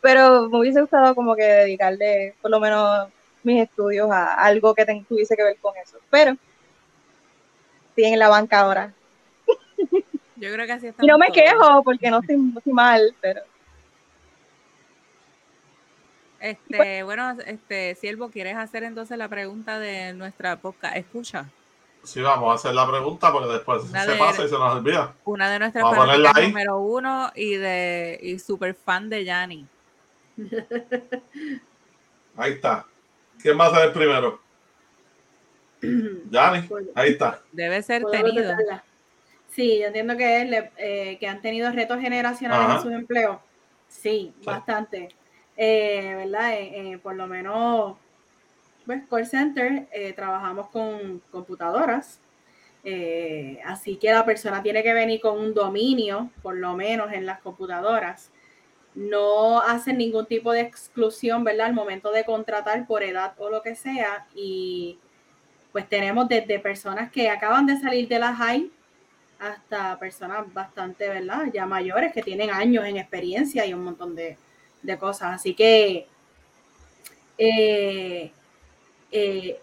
pero me hubiese gustado como que dedicarle por lo menos mis estudios a algo que ten- tuviese que ver con eso. Pero estoy en la banca ahora. Yo creo que así está. Y no me quejo porque no estoy, mal, pero Este, bueno, este, Siervo, ¿quieres hacer entonces la pregunta de nuestra podcast? Escucha, Sí, vamos a hacer la pregunta porque después Una se de- pasa y se nos olvida. una de nuestras Vamos a ponerla fanáticas ahí. número uno y de y super fan de Yanni. Ahí está. ¿Quién va a el primero? Yanni, ahí está. Debe ser tenido. Sí, yo entiendo que, es le- eh, que han tenido retos generacionales Ajá. en sus empleos. Sí, Sí. bastante. Eh, ¿Verdad? Eh, eh, por lo menos, pues, call center, eh, trabajamos con computadoras. Eh, así que la persona tiene que venir con un dominio, por lo menos en las computadoras. No hacen ningún tipo de exclusión, ¿verdad? Al momento de contratar por edad o lo que sea. Y pues tenemos desde personas que acaban de salir de la high hasta personas bastante, ¿verdad? Ya mayores que tienen años en experiencia y un montón de, de cosas. Así que, eh, eh,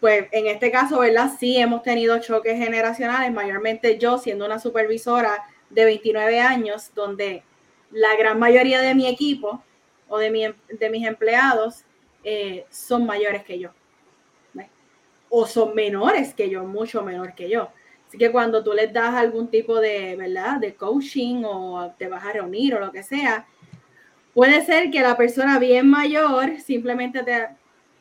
pues en este caso, ¿verdad? Sí hemos tenido choques generacionales, mayormente yo siendo una supervisora de 29 años, donde la gran mayoría de mi equipo o de, mi, em- de mis empleados eh, son mayores que yo o son menores que yo, mucho menor que yo. Así que cuando tú les das algún tipo de, ¿verdad? De coaching o te vas a reunir o lo que sea, puede ser que la persona bien mayor simplemente te,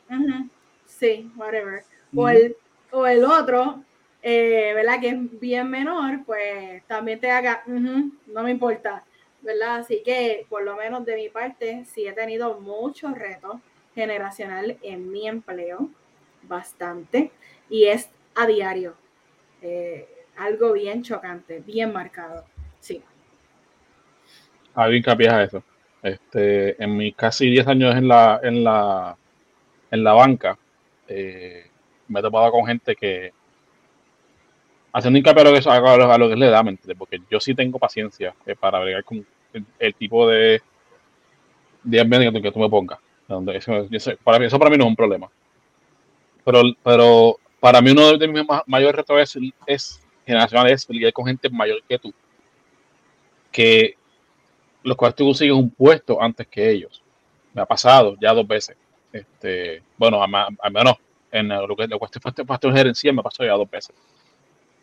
"Ujú, sí, whatever. O el, o el otro, eh, ¿verdad? Que es bien menor, pues también te haga, "Ujú, no me importa, ¿verdad? Así que por lo menos de mi parte, sí he tenido muchos retos generacional en mi empleo bastante y es a diario. Eh, algo bien chocante, bien marcado. Sí. Hago hincapié a eso. Este, en mis casi 10 años en la, en la, en la banca, eh, me he topado con gente que, haciendo hincapié a lo que, a lo, lo que es la edad. Porque yo sí tengo paciencia eh, para bregar con el, el tipo de, de ambiente que tú, que me pongas. Eso, eso- para mí, eso para mí no es un problema. Pero, pero para mí uno de mis ma- mayores retos es, es generacional, es lidiar con gente mayor que tú. Que los cuales tú consigues un puesto antes que ellos. Me ha pasado ya dos veces. Este, bueno, al menos en lo que la cuestión de pastor gerencial me pasó ya dos veces.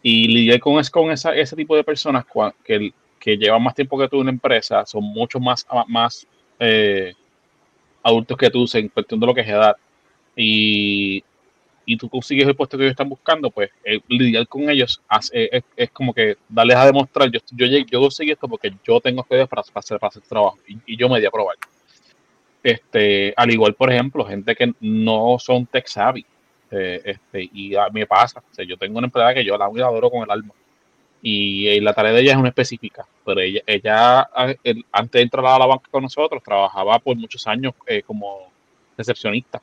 Y lidiar con, es, con esa, ese tipo de personas que, que llevan más tiempo que tú en una empresa, son mucho más, más eh, adultos que tú en cuestión de lo que es edad. Y, y tú consigues el puesto que ellos están buscando, pues eh, lidiar con ellos hace- es, es como que darles a demostrar, yo, yo, yo conseguí esto porque yo tengo estudios para, para, hacer, para hacer trabajo y, yo me di a probar. Este, al igual, por ejemplo, gente que no son tech savvy. eh, este, y a mí me pasa. O sea, yo tengo una empleada que yo la adoro con el alma. Y, la tarea de ella es una específica. Pero ella, ella a- el- antes de entrar a la banca con nosotros, trabajaba por muchos años eh, como recepcionista.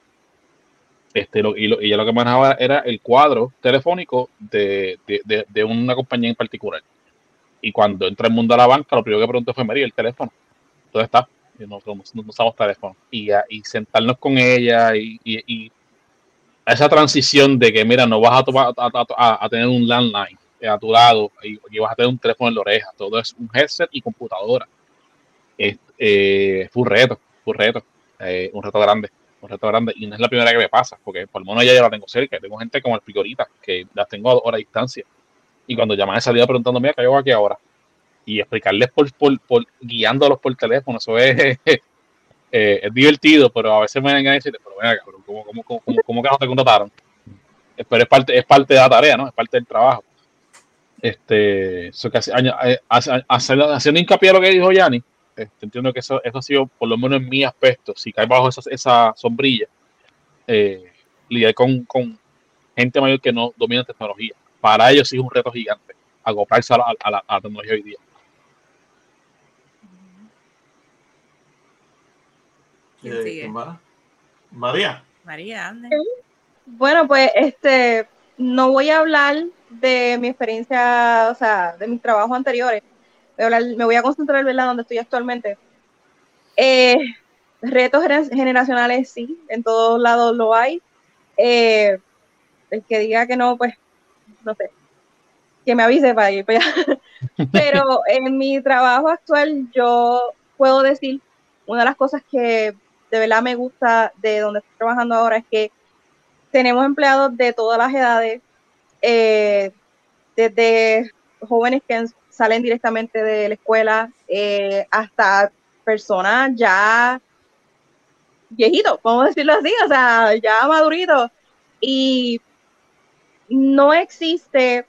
Este, lo- y, lo- ella lo que manejaba era el cuadro telefónico de, de, de- una compañía en particular. Y cuando entra el mundo a la banca, lo primero que preguntó fue, María, el teléfono. ¿Dónde está? Y no, no, usamos teléfono. Y, a- y sentarnos con ella y, y- esa transición de que, mira, no vas a, tomar, a, tener un landline a tu lado y, y vas a tener un teléfono en la oreja. Todo es un headset y computadora. Es, eh, fue un reto, un reto, eh, un reto grande. un reto grande. Y no es la primera que me pasa, porque por lo menos ya yo la tengo cerca. Tengo gente como el Picorita, que las tengo a de distancia. Y cuando llaman salida preguntando, mira, ¿qué hago aquí ahora? Y explicarles por, por, por guiándolos por teléfono, eso es, eh, es divertido, pero a veces me vengan a decir, pero venga, cabrón, ¿cómo, cómo, cómo, cómo que no te contrataron? Pero es parte, es parte de la tarea, ¿no? Es parte del trabajo. Este, eso que hace, eh, haciendo hincapié a lo que dijo Yanni, este, entiendo que eso, eso ha sido, por lo menos en mi aspecto, si cae bajo esa, esa sombrilla, eh, lidiar con, con, gente mayor que no domina tecnología. Para ellos sí es un reto gigante, acoplarse a la, a la, a la tecnología hoy día. ¿Quién sigue? María. María, ande. Bueno, pues este, no voy a hablar de mi experiencia, o sea, de mis trabajos anteriores. Hablar, me voy a concentrar, ¿verdad?, donde estoy actualmente. Eh, retos generacionales, sí, en todos lados lo hay. Eh, el que diga que no, pues, no sé, que me avise para ir para allá. Pero en mi trabajo actual, yo puedo decir, una de las cosas que de verdad me gusta de donde estoy trabajando ahora es que tenemos empleados de todas las edades, eh, desde jóvenes que salen directamente de la escuela eh, hasta personas ya viejitos, ¿cómo decirlo así? O sea, ya maduritos. Y no existe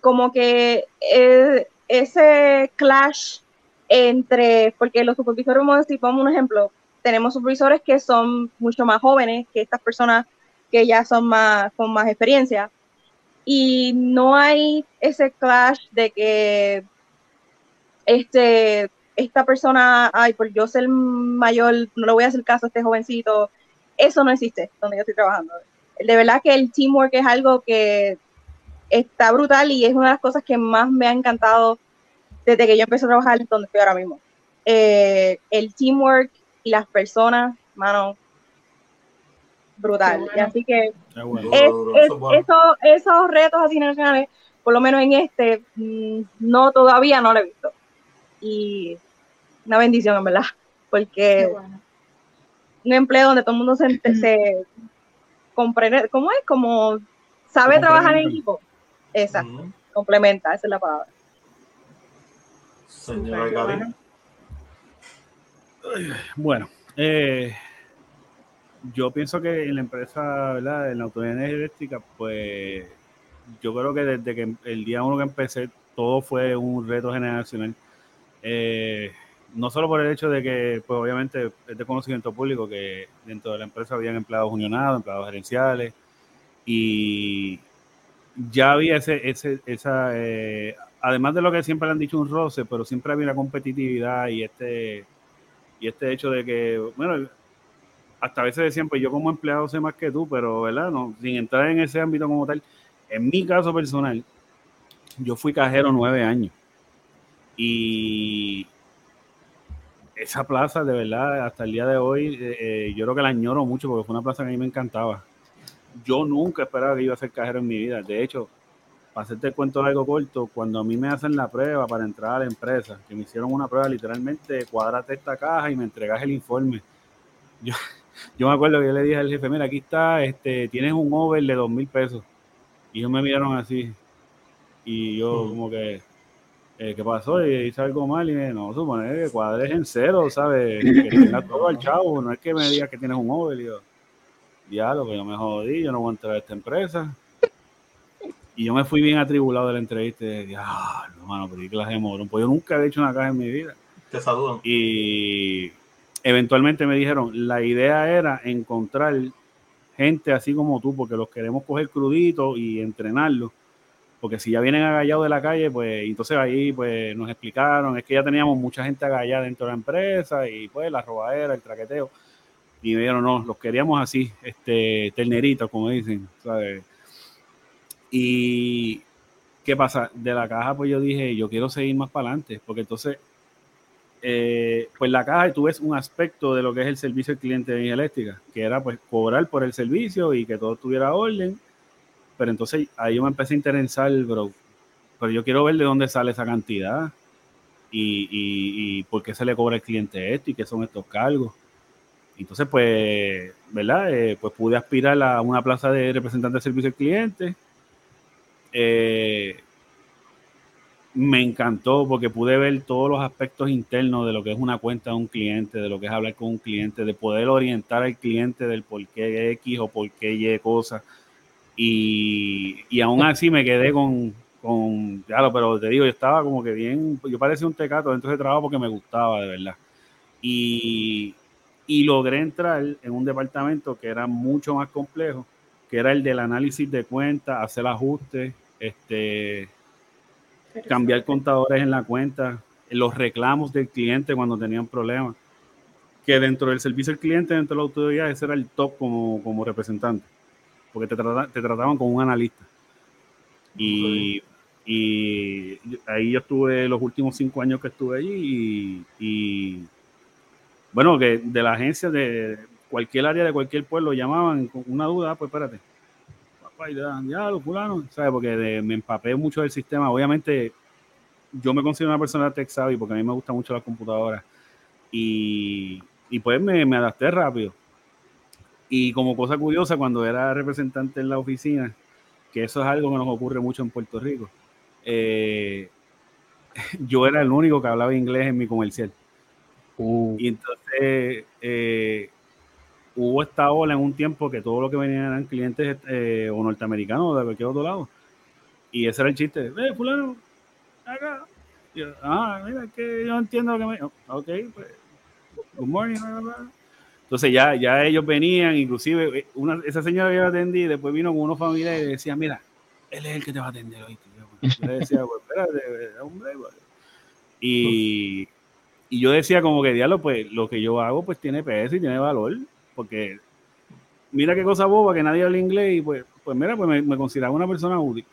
como que eh, ese clash entre, porque los supervisores, vamos a vamos un ejemplo, tenemos supervisores que son mucho más jóvenes que estas personas que ya son más con más experiencia y no hay ese clash de que este esta persona, ay, por yo ser mayor, no le voy a hacer caso a este jovencito. Eso no existe donde yo estoy trabajando. De verdad que el teamwork es algo que está brutal y es una de las cosas que más me ha encantado desde que yo empecé a trabajar donde estoy ahora mismo. Eh, el teamwork y las personas, mano, brutal. Y así que esos retos así nacionales, por lo menos en este, mm, no todavía no lo he visto. Y una bendición, en verdad, porque un empleo donde todo el mundo se, se comprende, ¿cómo es? Como sabe trabajar en equipo. Exacto, complementa, esa es la palabra. Señora Bueno, eh, yo pienso que en la empresa, ¿verdad? En la autonomía eléctrica, pues yo creo que desde que el día uno que empecé, todo fue un reto generacional. Eh, no solo por el hecho de que, pues obviamente es de conocimiento público que dentro de la empresa habían empleados unionados, empleados gerenciales, y ya había ese, ese esa, eh, además de lo que siempre le han dicho un roce, pero siempre había una competitividad y este, y este hecho de que, bueno, hasta a veces decían, pues yo como empleado sé más que tú, pero, ¿verdad? No, sin entrar en ese ámbito como tal, en mi caso personal, yo fui cajero nueve años. Y esa plaza, de verdad, hasta el día de hoy, eh, eh, yo creo que la añoro mucho porque fue una plaza que a mí me encantaba. Yo nunca esperaba que iba a ser cajero en mi vida. De hecho, para hacerte el cuento algo corto, cuando a mí me hacen la prueba para entrar a la empresa, que me hicieron una prueba literalmente, cuadrate esta caja y me entregas el informe. Yo, yo me acuerdo que yo le dije al jefe, mira, aquí está, este, tienes un over de dos mil pesos. Y ellos me miraron así. Y yo como que, eh, ¿qué pasó? Y hice algo mal y me no, supone que cuadres en cero, ¿sabes? Que tengas todo al chavo, no es que me digas que tienes un over. Y yo, diálogo, que yo me jodí, yo no voy a entrar a esta empresa. Y yo me fui bien atribulado de la entrevista y dije, ah, no, mano, pero qué clase de morón. Pues yo nunca había hecho una caja en mi vida. Te saludo. Y eventualmente me dijeron, la idea era encontrar gente así como tú, porque los queremos coger cruditos y entrenarlos. Porque si ya vienen agallados de la calle, pues entonces ahí pues nos explicaron, es que ya teníamos mucha gente agallada dentro de la empresa y pues la robadera, el traqueteo. Y me dijeron, no, los queríamos así, este, terneritos, como dicen. Y ¿qué pasa? De la caja, pues yo dije, yo quiero seguir más para adelante, porque entonces eh, pues la caja tú ves un aspecto de lo que es el servicio al cliente de energía eléctrica, que era pues cobrar por el servicio y que todo tuviera orden. Pero entonces ahí yo me empecé a interesar, bro. Pero yo quiero ver de dónde sale esa cantidad y, y, por qué se le cobra al cliente esto y qué son estos cargos. Entonces, pues, ¿verdad? Eh, pues pude aspirar a una plaza de representante de servicio al cliente. Eh, me encantó porque pude ver todos los aspectos internos de lo que es una cuenta de un cliente, de lo que es hablar con un cliente, de poder orientar al cliente del por qué X o por qué Y cosas. Y, y aún así me quedé con, con, claro, pero te digo, yo estaba como que bien, yo parecía un tecato dentro de trabajo porque me gustaba de verdad. Y, y logré entrar en un departamento que era mucho más complejo, que era el del análisis de cuentas, hacer ajustes, este, cambiar contadores en la cuenta, los reclamos del cliente cuando tenían problemas, que dentro del servicio al cliente, dentro de la autoridad, ese era el top como, como representante, porque te, trata, te trataban como un analista. Y, y, ahí yo estuve los últimos cinco años que estuve allí y, y bueno, que de la agencia de cualquier área de cualquier pueblo llamaban con una duda, ah, pues espérate, y le dan diálogo, fulano, ¿sabes? Porque de, me empapé mucho del sistema. Obviamente, yo me considero una persona tech savvy porque a mí me gusta mucho la computadora y, y pues me, me adapté rápido. Y como cosa curiosa, cuando era representante en la oficina, que eso es algo que nos ocurre mucho en Puerto Rico, eh, yo era el único que hablaba inglés en mi comercial. Uh, Y entonces eh, hubo esta ola en un tiempo que todo lo que venían eran clientes eh, o norteamericanos o de cualquier otro lado. Y ese era el chiste. Eh, fulano, acá. Yo, ah, mira, que yo entiendo lo que me... oh, Ok, pues, good morning. bla, bla, bla. Entonces ya, ya ellos venían, inclusive eh, una, esa señora que yo atendí, después vino con unos familiares y decía, mira, él es el que te va a atender hoy. Yo le decía, pues espérate, hombre. pues". Y, y yo decía como que, diablo, pues lo que yo hago pues tiene peso y tiene valor, porque mira qué cosa boba que nadie habla inglés y pues, pues mira, pues me, me consideraba una persona útil.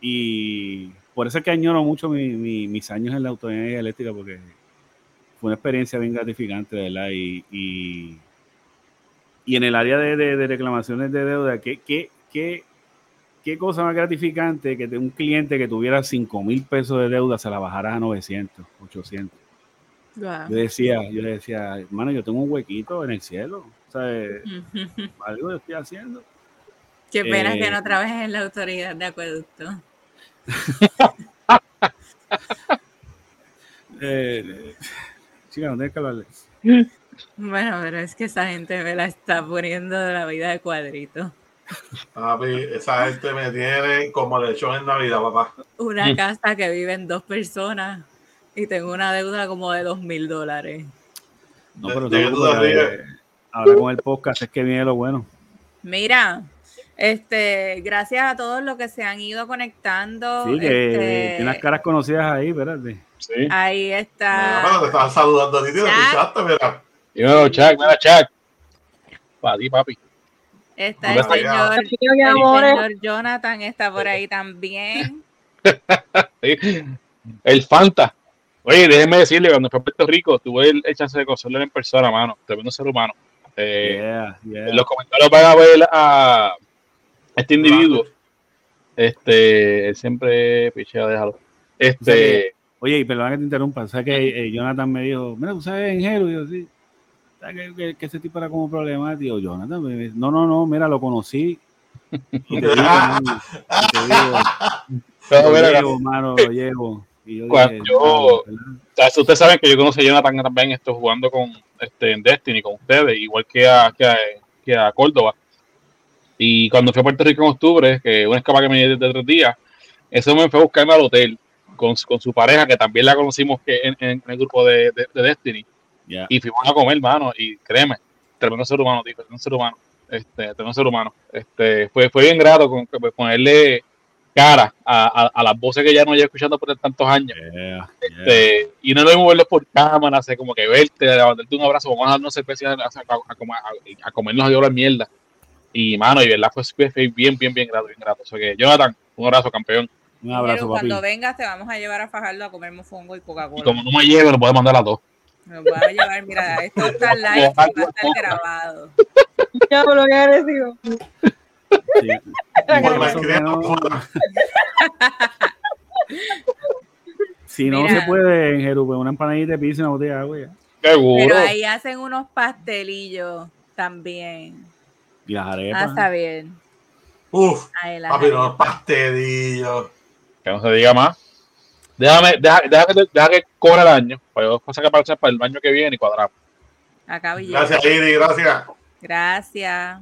Y por eso es que añoro mucho mi- mi- mis años en la autonomía eléctrica, porque fue una experiencia bien gratificante, ¿verdad? Y, y, y en el área de, de- de reclamaciones de deuda, ¿qué, qué, qué, qué cosa más gratificante que de un cliente que tuviera 5 mil pesos de deuda se la bajara a 900, 800? Wow. Yo decía, yo le decía, hermano, yo tengo un huequito en el cielo. O sea, eh, algo yo estoy haciendo. Qué pena Eh, que no trabajes en la autoridad de acueducto. Eh, chica, no tienes que hablarle. Bueno, pero es que esa gente me la está poniendo de la vida de cuadrito. Papi, esa gente me tiene como lechón en Navidad, papá. Una casa que viven dos personas y tengo una deuda como de dos mil dólares. No, ¿De- pero de te ahora con el podcast es que viene lo bueno. Mira, este, gracias a todos los que se han ido conectando. Sí, que este, tienes caras conocidas ahí, espérate. sí. Ahí Ah, está. pero te estaban saludando a ti, tío, Ya. escuchaste, mira. Dímelo, Chuck, mira, Chuck. Para ti, papi. Está el señor, el señor Jonathan está por ahí también. Sí. El Fanta. Oye, déjeme decirle, cuando fui a Puerto Rico, tuve el, el chance de conocerlo en persona, mano. Tremendo ser humano. Eh, Yeah, yeah. En los comentarios van a ver a este individuo. Este, él siempre pichea, déjalo. Este, Oye, y perdona que te interrumpa. ¿Sabes que eh, Jonathan me dijo, mira, tú sabes en Jero? Y yo, sí. ¿Sabes que, que- que ese tipo era como problemático? Jonathan, me no, no, no, mira, lo conocí. Y te digo, mano, y te digo, pero lo llevo, mano, lo llevo. Y yo Cuando dije, yo- ustedes saben que yo conocí a Jonathan también esto jugando con este en Destiny con ustedes, igual que a, que a, que a Córdoba. Y cuando fui a Puerto Rico en octubre, que una escapa que me dio de tres días, eso me fue a buscarme al hotel con, su- con su pareja, que también la conocimos que en, en el grupo de, de- de Destiny. Y fuimos a comer, hermano, y créeme, tremendo ser humano, tío, tremendo ser humano, este, tremendo ser humano. Este, fue, fue bien grato con ponerle cara a, a, a las voces que ya no llevo escuchando por tantos años. Yeah, yeah. Este, y no lo mismo verlos por cámara, hacer como que verte, darte un abrazo, vamos a darnos cerveza a, a, a, a- a comernos y hablar mierda. Y mano, y verdad, fue, fue bien, bien, bien grato, bien grato. O sea que, Jonathan, un abrazo, campeón. Un abrazo, Pero papi. cuando vengas te vamos a llevar a Fajardo a comer mofongo y Y Coca-Cola. como no me lleve, lo puedo mandar a dos. Nos va a llevar, mira, esto está live y va a estar grabado. ya por lo que recibido. Sí. Por más. Si no Mira. se puede en Jerú, pues una empanadita de pizza y una botella de agua. ya. Pero ahí hacen unos pastelillos también. Y las Ah, arepas. está bien. Uf, Ahí las papi, arepas. unos pastelillos. Que no se diga más. Déjame, deja, deja que, deja que corra el año. Para yo sacar para para el año que viene y cuadramos. Acá. Gracias, Iri, gracias. Gracias.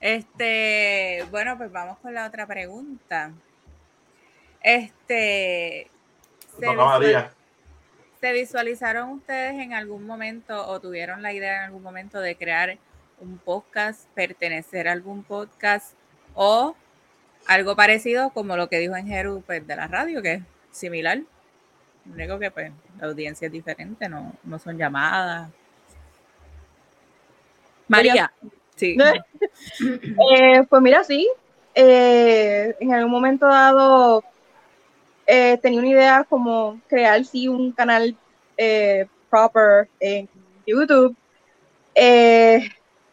Este, bueno, pues vamos con la otra pregunta. Este, ¿se, visual- María. se visualizaron ustedes en algún momento o tuvieron la idea en algún momento de crear un podcast, pertenecer a algún podcast o algo parecido como lo que dijo en Jeru pues, de la radio, que es similar? Lo único que pues la audiencia es diferente, no, no son llamadas. María, sí. Eh, pues mira, sí. Eh, en algún momento dado eh, tenía una idea como crear sí un canal proper en YouTube,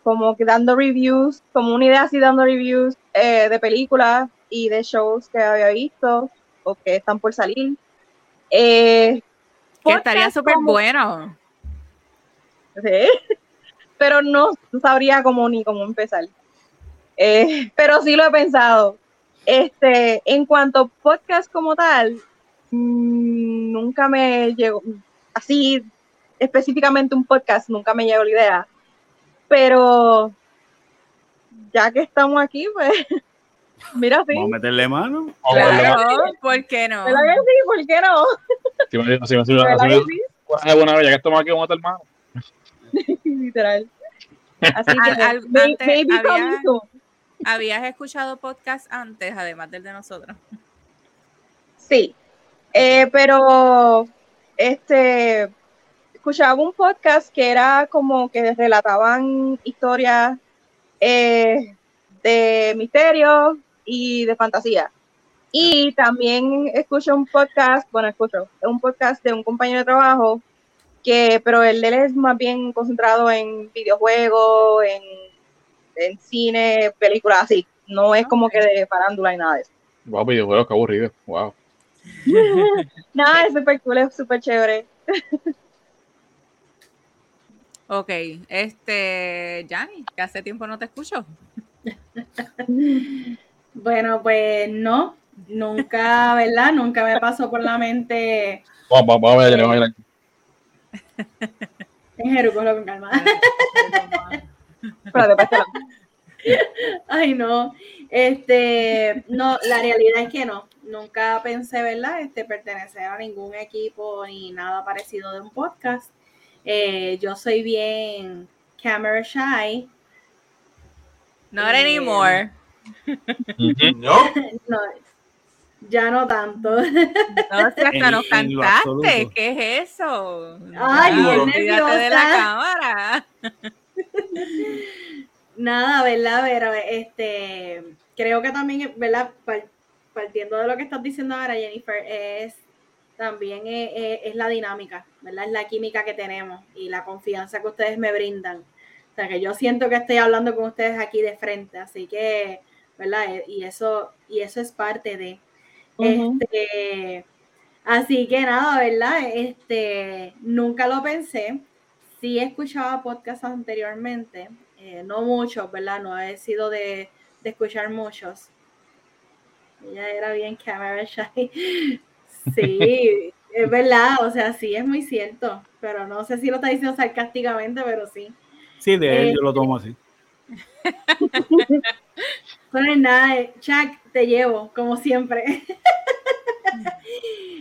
como que dando reviews, como una idea así dando reviews de películas y de shows que había visto o que están por salir. Que estaría súper bueno. Sí. Pero no sabría cómo ni cómo empezar. Eh, pero sí lo he pensado. Este, en cuanto a podcast como tal, mm, nunca me llegó, así específicamente un podcast, nunca me llegó la idea. Pero ya que estamos aquí, pues, mira, sí. Vamos a meterle mano. Claro, ¿por qué no? ¿Verdad que sí? ¿Por qué no? Si me- si me- si me- ¿Verdad si me- que sí? Buena, buena, ya que estamos aquí, vamos a estar hermano. Literal. Así que, Al- antes había-. ¿Habías escuchado podcast antes, además del de nosotros? Sí, eh, pero este escuchaba un podcast que era como que relataban historias eh, de misterio y de fantasía. Y también escucho un podcast, bueno, escucho un podcast de un compañero de trabajo que, pero el de él es más bien concentrado en videojuegos, en, en cine, películas así. No es como que de farándula y nada de eso. Wow, videojuegos, qué aburrido. Wow. Nada, es súper cool, es súper chévere. Ok, este, Yanni, que hace tiempo no te escucho. Bueno, pues no, nunca, ¿verdad? Nunca me pasó por la mente. Vamos, vamos, vamos a ver, vamos a ver. En Jeru, cógelo con calma. Ay, no. Este, no, la realidad es que no. Nunca pensé, ¿verdad? Este, pertenecer a ningún equipo ni nada parecido de un podcast. Eh, yo soy bien camera shy. Not Eh, anymore. Ujú. No, No, ya no tanto. No, si hasta En- nos cantaste. ¿Qué es eso? Ay, bien olvídate de la nerviosa. cámara. Nada, ¿verdad? Pero este, creo que también, ¿verdad? Par- Partiendo de lo que estás diciendo ahora, Jennifer, es también es, es- es la dinámica, ¿verdad? Es la química que tenemos y la confianza que ustedes me brindan. O sea, que yo siento que estoy hablando con ustedes aquí de frente, así que, ¿verdad? Eh, Y eso, y eso es parte de. Este, así que nada, ¿verdad? Este, nunca lo pensé. Sí escuchaba podcasts anteriormente, eh, no muchos, ¿verdad? No he sido de, de escuchar muchos. Ella era bien camera shy. Sí, es verdad, o sea, sí es muy cierto, pero no sé si lo está diciendo sarcásticamente, pero sí. Sí, de él Eh, yo lo tomo así. Bueno, es nada, Chuck, te llevo, como siempre.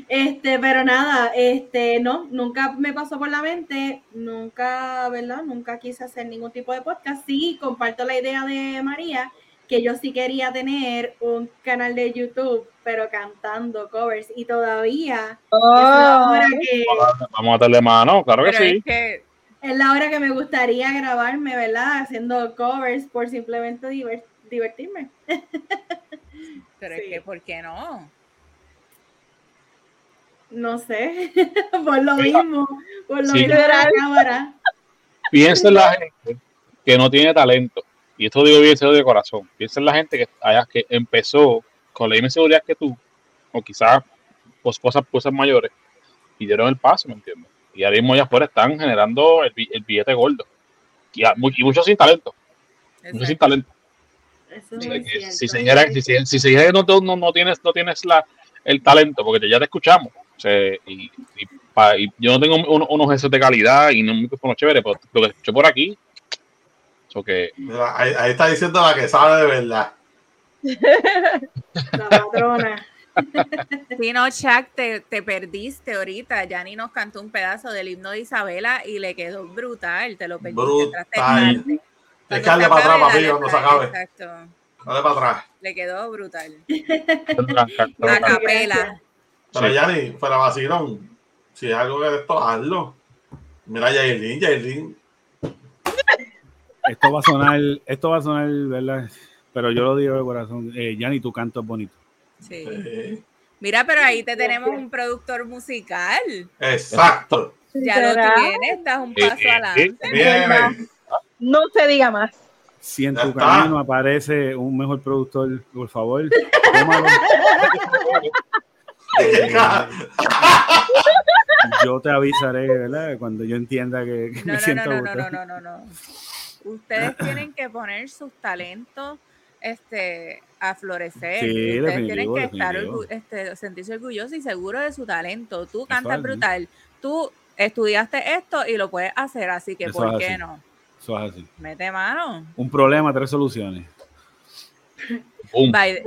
Este, pero nada, este, no, nunca me pasó por la mente, nunca, ¿verdad? Nunca quise hacer ningún tipo de podcast. Sí, comparto la idea de María, que yo sí quería tener un canal de YouTube, pero cantando covers, y todavía es la hora que, Vamos a darle mano, claro que sí. es que es la hora que me gustaría grabarme, ¿verdad? Haciendo covers por simplemente diver- divertirme. Pero Sí. es que, ¿por qué no? No sé, por lo Mira, mismo, por lo sí. mismo de la cámara. Piensa en la gente que no tiene talento. Y esto digo bien de corazón. Piensa en la gente que, haya- que empezó con la misma seguridad que tú, o quizás pues, cosas, cosas mayores, y dieron el paso, ¿me entiendes? Y ahora mismo allá afuera están generando el, bi- el billete gordo. Y, a- mu- y muchos sin talento. Muchos sin talento. Eso es que si se dijera, si, que no, te- no, no tienes, no tienes la, el talento, porque ya te escuchamos. O sea, y, y pa- y yo no tengo un- unos gestos de calidad y no un micrófono chévere, pero lo que escuché por aquí. Eso que Mira, ahí, ahí está diciendo la que sabe de verdad. La patrona. Sí, no, Chuck, te, te perdiste ahorita. Yanni nos cantó un pedazo del himno de Isabela y le quedó brutal. Te lo perdiste. Brutal. Es que dale para atrás, papi, cuando se para- acabe. Exacto. Dale para atrás. Le quedó brutal. Ah, A capela. Pero Sí. Yanni, fuera vacilón. Si es algo que de esto, hazlo. Mira, Yailin, Yailin. Esto va a sonar, esto va a sonar, ¿verdad? Pero yo lo digo de corazón. Eh, Yanni, tu canto es bonito. Sí. Mira, pero ahí te tenemos un productor musical. exacto. Ya lo tienes, estás un paso Eh, eh, adelante. Bien. No se diga más. Si en tu está. camino aparece un mejor productor, por favor, tómalo. Eh, yo te avisaré, ¿verdad? Cuando yo entienda que, que No, me no, siento no, no, no, no, no, no. Ustedes tienen que poner sus talentos este, a florecer. Sí, Ustedes tienen que estar orgu- este, sentirse orgullosos y seguros de su talento. Tú cantas brutal. Tú estudiaste esto y lo puedes hacer, así que Eso ¿por qué así. no? Eso es así. Mete mano. Un problema, tres soluciones.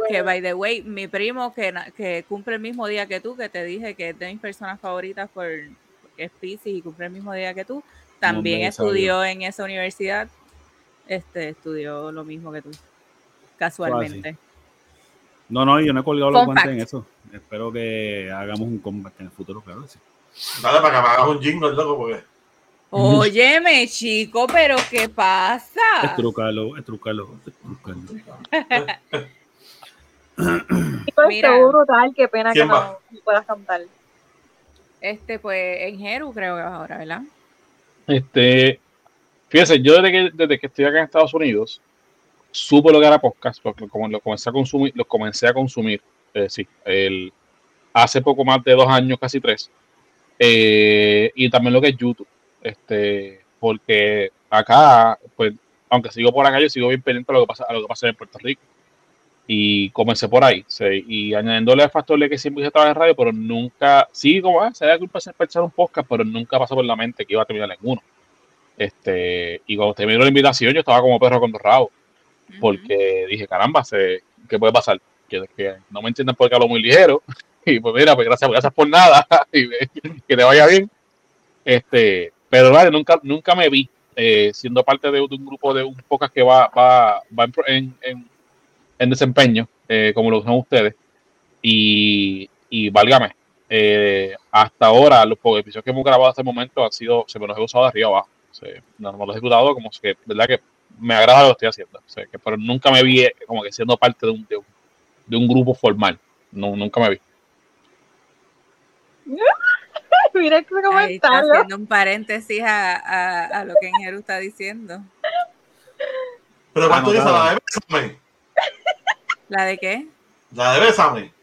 Que, by the way, mi primo que, que cumple el mismo día que tú, que te dije que es de mis personas favoritas por es Pisces y cumple el mismo día que tú, también estudió en esa universidad. Este estudió lo mismo que tú, casualmente. No, no, yo no he colgado los guantes en eso. Espero que hagamos un combate en el futuro, claro. sí. Dale para que me hagas un jingle, loco, porque. Óyeme, chico, pero ¿qué pasa? Estrucalo, estrucalo, estrucalo. Pero Mira. brutal, qué pena que ¿Quién no puedas cantar. Este, pues, en Jeru creo que va ahora, ¿verdad? Este, fíjense, yo desde que, desde que estoy acá en Estados Unidos, supe lo que era podcast, porque como lo comencé a consumir, lo comencé a consumir, eh, sí, el, hace poco más de dos años, casi tres, eh, y también lo que es YouTube, este, porque acá, pues, aunque sigo por acá, yo sigo bien pendiente a lo que pasa, a lo que pasa en Puerto Rico. Y comencé por ahí, sí, y añadiéndole al factor de que siempre hice trabajar en radio, pero nunca, sí, como, ah, se da culpa de pensar un podcast, pero nunca pasó por la mente que iba a terminar en uno. Este, y cuando terminó la invitación, yo estaba como perro con dos rabos, porque dije, caramba, se, ¿qué puede pasar? Que, que no me entiendan porque hablo muy ligero, y pues mira, pues gracias, gracias por nada, y que te vaya bien. Este, pero vale, nunca, nunca me vi eh, siendo parte de, de un grupo de un podcast que va, va, va en, en, en- desempeño, eh, como lo son ustedes. Y, y válgame, eh, hasta ahora los episodios que hemos grabado hasta el momento han sido, se me los he usado de arriba abajo. Sea, no, no los he ejecutado como que, verdad que me agrada lo que estoy haciendo. Que, pero nunca me vi eh, como que siendo parte de un, de un, de un grupo formal. No, nunca me vi. Mira ese Ahí está comentario. haciendo un paréntesis a, a, a lo que Jeru está diciendo. Pero ¿cuánto dice la de Bésame? ¿La de qué? La de Bésame.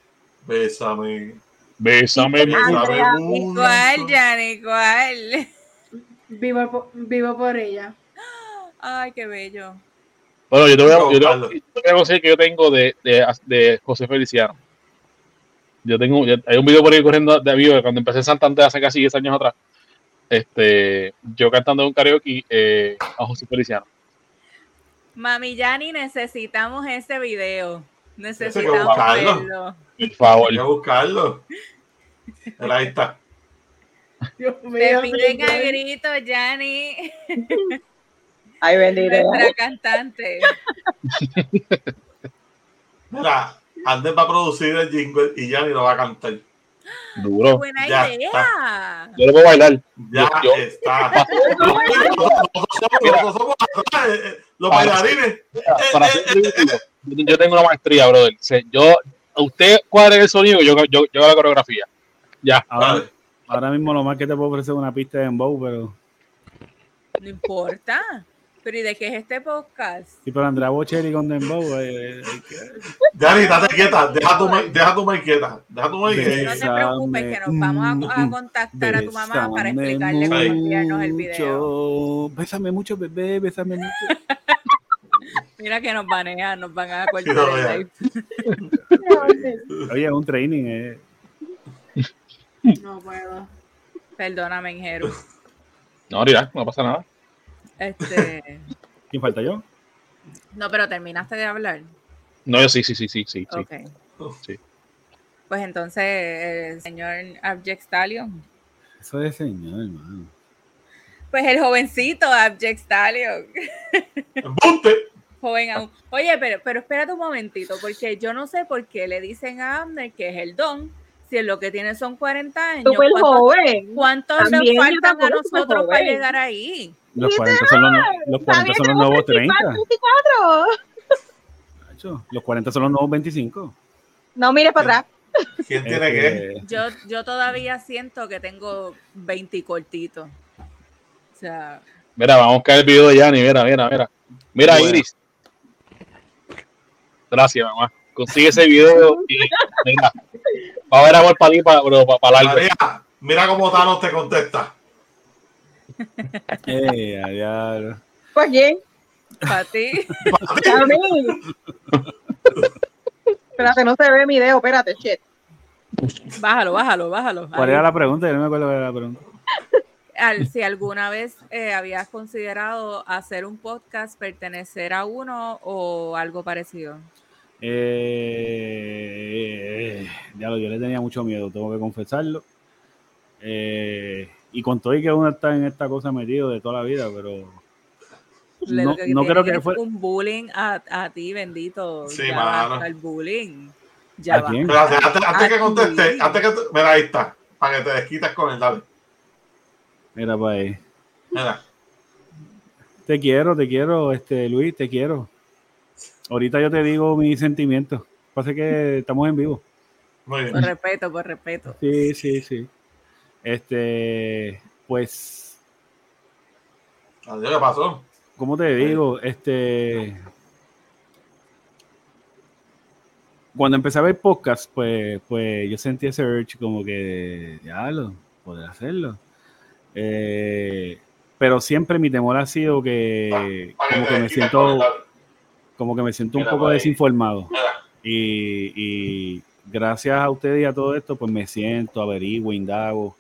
Bésame. Bésame, mi- Bésame Andrea, ¿Y mucho. cuál, Yanni? ¿Cuál? Vivo, po- vivo por ella. Ay, qué bello. Bueno, yo te voy a, yo te- voy a conseguir que yo tengo de, de, de José Feliciano. Yo tengo, yo- hay un video por ahí corriendo de vivo cuando empecé en Santander hace casi 10 años atrás. Este, yo cantando un karaoke eh, a José Feliciano. Mami Yanni, necesitamos ese video. Necesitamos buscarlo. verlo. Por favor. Hay que buscarlo. Pero ahí está. Dios Te mío, piden a señor. gritos, Yanni, Ay, bendito. nuestra cantante. Mira, Andrés va a producir el jingle y Yanni lo va a cantar. Duro. Buena Ya idea. Yo lo puedo bailar. Ya Yo- yo- está. Nosotros somos, atrás, eh, eh, los bailarines. Para yo tengo una maestría, brother. O sea, Yo, usted cuadre el sonido, yo, yo, yo hago la coreografía. Ya. Ahora, Vale. ahora mismo lo más que te puedo ofrecer es una pista de Dembow, pero No importa. Pero ¿y de qué es este podcast? Y para Andrea Bocelli con Dembow. eh, eh, que- Dani, date quieta, deja tu, deja tu maíz quieta, deja tu No te preocupes, que nos vamos a, a contactar a tu mamá para explicarle cómo enviarnos el video. Bésame mucho, bebé, bésame mucho. Mira que nos banean, nos van a cortar no, el live. Oye, es un training. Eh. No puedo. Perdóname, Ingeru. No, mira, no pasa nada. Este, ¿Quién falta yo? no, pero terminaste de hablar. No, yo sí, sí, sí, sí, sí. sí. Ok. Sí. Pues entonces, el señor Abject Stallion. Eso es señor, hermano. Pues el jovencito Abject Stallion. Joven aún. Oye, pero, pero espérate un momentito, porque yo no sé por qué le dicen a Abner que es el don, si es lo que tiene son 40 años. ¿Cuántos, joven. cuántos nos También, faltan a nosotros para llegar ahí? Los 40 son los, no- los, 40 son los nuevos 30. 24. macho. Los 40 son los nuevos 25. No mires para atrás. ¿Quién tiene qué? Este, Yo, yo todavía siento que tengo 20 cortitos. O sea, Mira, vamos a buscar el video de Yanni. Mira, mira, mira. Mira, Bueno. Iris. Gracias, mamá. Consigue ese video y mira. Va a haber amor para ti, para, para, para largo. María, mira cómo Thanos te contesta. eh, a diablo. ¿Por quién? para ti. A mí. Espérate, no se ve mi dedo. Espérate, shit. Bájalo, bájalo, bájalo. ¿Cuál Ahí. era la pregunta? Yo no me acuerdo cuál era la pregunta. Al- si alguna vez eh, habías considerado hacer un podcast, pertenecer a uno o algo parecido. Eh, ya lo, yo le tenía mucho miedo, tengo que confesarlo. Eh, y con todo y que uno está en esta cosa metido de toda la vida, pero no, que no creo que fue. un bullying a, a ti, bendito. Sí, ya mano. el bullying. Ya ¿A va. antes, antes que conteste, antes que mira, ahí está, para que te desquites con él, dale. Mira, para ahí. Mira, Te quiero, te quiero, este Luis, te quiero. Ahorita yo te digo mis sentimientos. Pasa que estamos en vivo. muy bien. Por respeto, por respeto. Sí, sí, sí. Este, pues, Adiós, ¿qué pasó? ¿cómo te digo? Este, cuando empecé a ver podcast, pues, pues yo sentí ese urge como que, ya lo, poder hacerlo. Eh, pero siempre mi temor ha sido que, como que me siento. Como que me siento un poco desinformado. Y, y gracias a ustedes y a todo esto, pues me siento, averiguo, indago.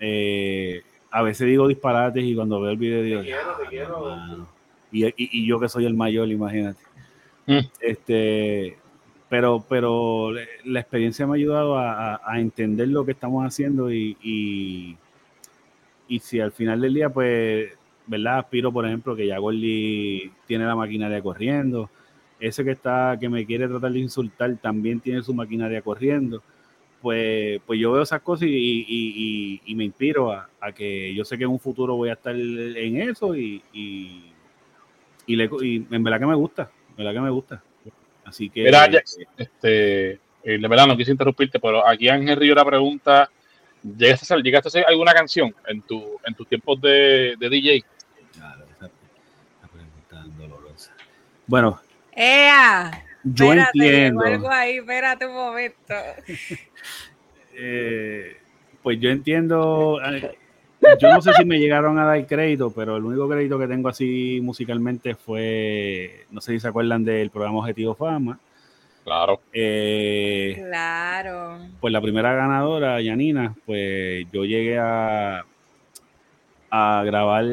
Eh, a veces digo disparates y cuando veo el video digo, quiero, te "Ya, quiero". mano". Y, y- y yo que soy el mayor, imagínate. Mm. Este, pero, pero la experiencia me ha ayudado a, a- a entender lo que estamos haciendo y, y, y si al final del día, pues, ¿verdad? Aspiro, por ejemplo, que ya Gordy tiene la maquinaria corriendo. Ese que está, que me quiere tratar de insultar, también tiene su maquinaria corriendo. Pues, pues yo veo esas cosas y, y- me inspiro a, que yo sé que en un futuro voy a estar en eso y, y, le- y en verdad que me gusta, en verdad que me gusta. Así que Mira, este, eh, de verdad no quise interrumpirte, pero aquí Ángel Río la pregunta, ¿llegaste a hacer, ¿llegaste a hacer alguna canción en, tu, en tus tiempos de, de DJ? Claro, esa- esa pregunta es dolorosa. Bueno, ¡Ea! yo Espérate, entiendo. algo ahí, espérate un momento. eh, pues yo entiendo. eh, Yo no sé si me llegaron a dar crédito, pero el único crédito que tengo así musicalmente fue, no sé si se acuerdan del programa Objetivo Fama. Claro. Eh, Claro. pues la primera ganadora, Yanina, pues yo llegué a, a grabar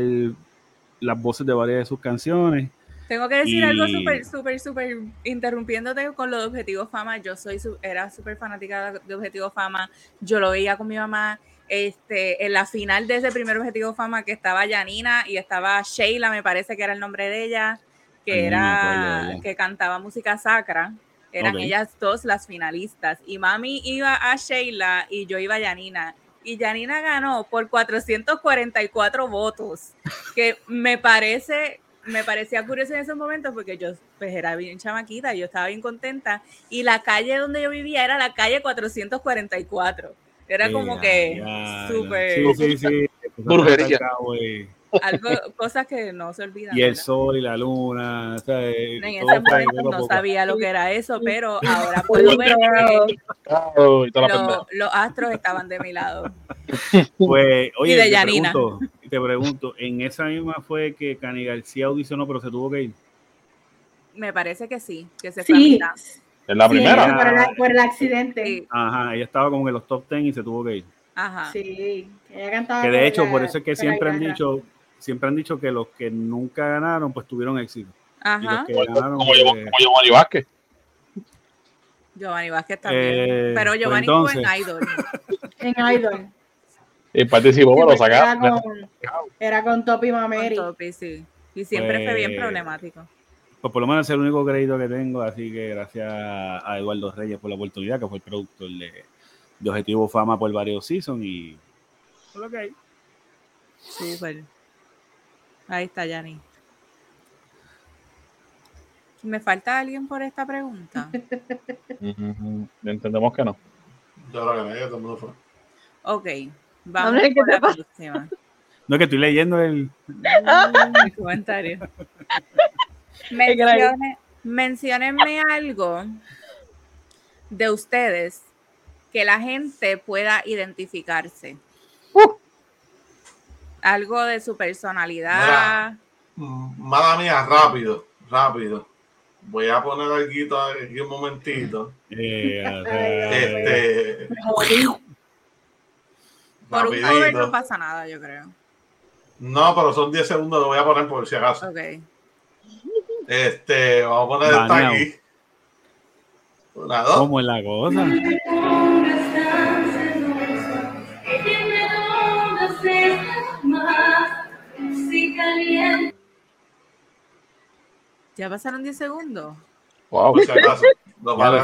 las voces de varias de sus canciones. Tengo que decir Y- algo súper, súper, súper, interrumpiéndote con lo de Objetivo Fama. Yo soy, era súper fanática de Objetivo Fama. Yo lo veía con mi mamá. Este, en la final de ese primer Objetivo Fama que estaba Janina y estaba Sheila, me parece que era el nombre de ella, que Ay, era, ella. que cantaba música sacra. Eran ellas dos las finalistas. Y mami iba a Sheila y yo iba a Janina. Y Janina ganó por 444 votos, que me parece, me parecía curioso en esos momentos porque yo pues era bien chamaquita, yo estaba bien contenta. Y la calle donde yo vivía era la calle 444. Era como Eh, que ya. súper... Sí, sí, sí. Brujería. Cabo y- algo, cosas que no se olvidan. Y el ¿verdad? sol y la luna. o sea, eh, En todo ese momento no poco. sabía lo que era eso, pero ahora puedo ver que Oh, los astros estaban de mi lado. Pues, oye, Y de Yanina. pregunto, te pregunto, en esa misma fue que Cani García audicionó, pero se tuvo que ir. Me parece que sí, que se fue a Sí, mitad. Es la sí, primera. por, el, por el accidente. Sí, Ajá, ella estaba como en los top 10 y se tuvo que ir. ajá. Sí, ella cantaba. Que de hecho, la- por eso es que siempre han dicho, siempre han dicho que los que nunca ganaron, pues tuvieron éxito. Y los Ajá. que Como, ganaron, como, Giovanni- pues, como Giovanni Vázquez. Giovanni Vázquez también. Eh, pero pues Giovanni estuvo entonces. en Idol. En Idol. Y participó, Sí, porque sacaron. era, con, era con Topi con Mameri. Topi, sí. Y siempre fue bien Pues- problemático. pues por lo menos es el único crédito que tengo, así que gracias a Eduardo Reyes por la oportunidad, que fue el productor de, de Objetivo Fama por varios seasons y por lo que hay. Súper. Ahí está, Yanni. ¿Me falta alguien por esta pregunta? Entendemos que no. Yo creo que todo el mundo fue. Ok, vamos Hombre, ¿qué te la pasa? próxima. No es que estoy leyendo el. El comentario. Menciónenme algo de ustedes que la gente pueda identificarse. Algo de su personalidad. Mm, Mala mía, rápido, rápido. Voy a poner algo aquí un momentito. eh, Este. Por un cover no pasa nada, yo creo. No, pero son 10 segundos, lo voy a poner por si acaso. Ok. Este, vamos a poner esta aquí. Una, dos. ¿Cómo es la cosa? Ya pasaron 10 segundos. Wow. Por si acaso.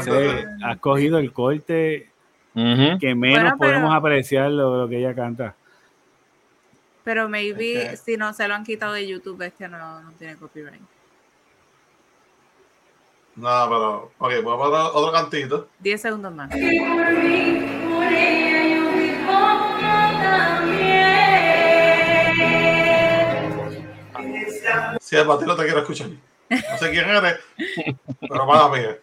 Sé, entender. has cogido el corte Que menos Bueno, pero- podemos apreciar lo, lo que ella canta. Pero maybe si no se lo han quitado de YouTube es que no, no tiene copyright. No, pero. Ok, voy a poner otro cantito. 10 segundos más. Si el ti no te quiero escuchar. No sé quién eres, pero mala mía.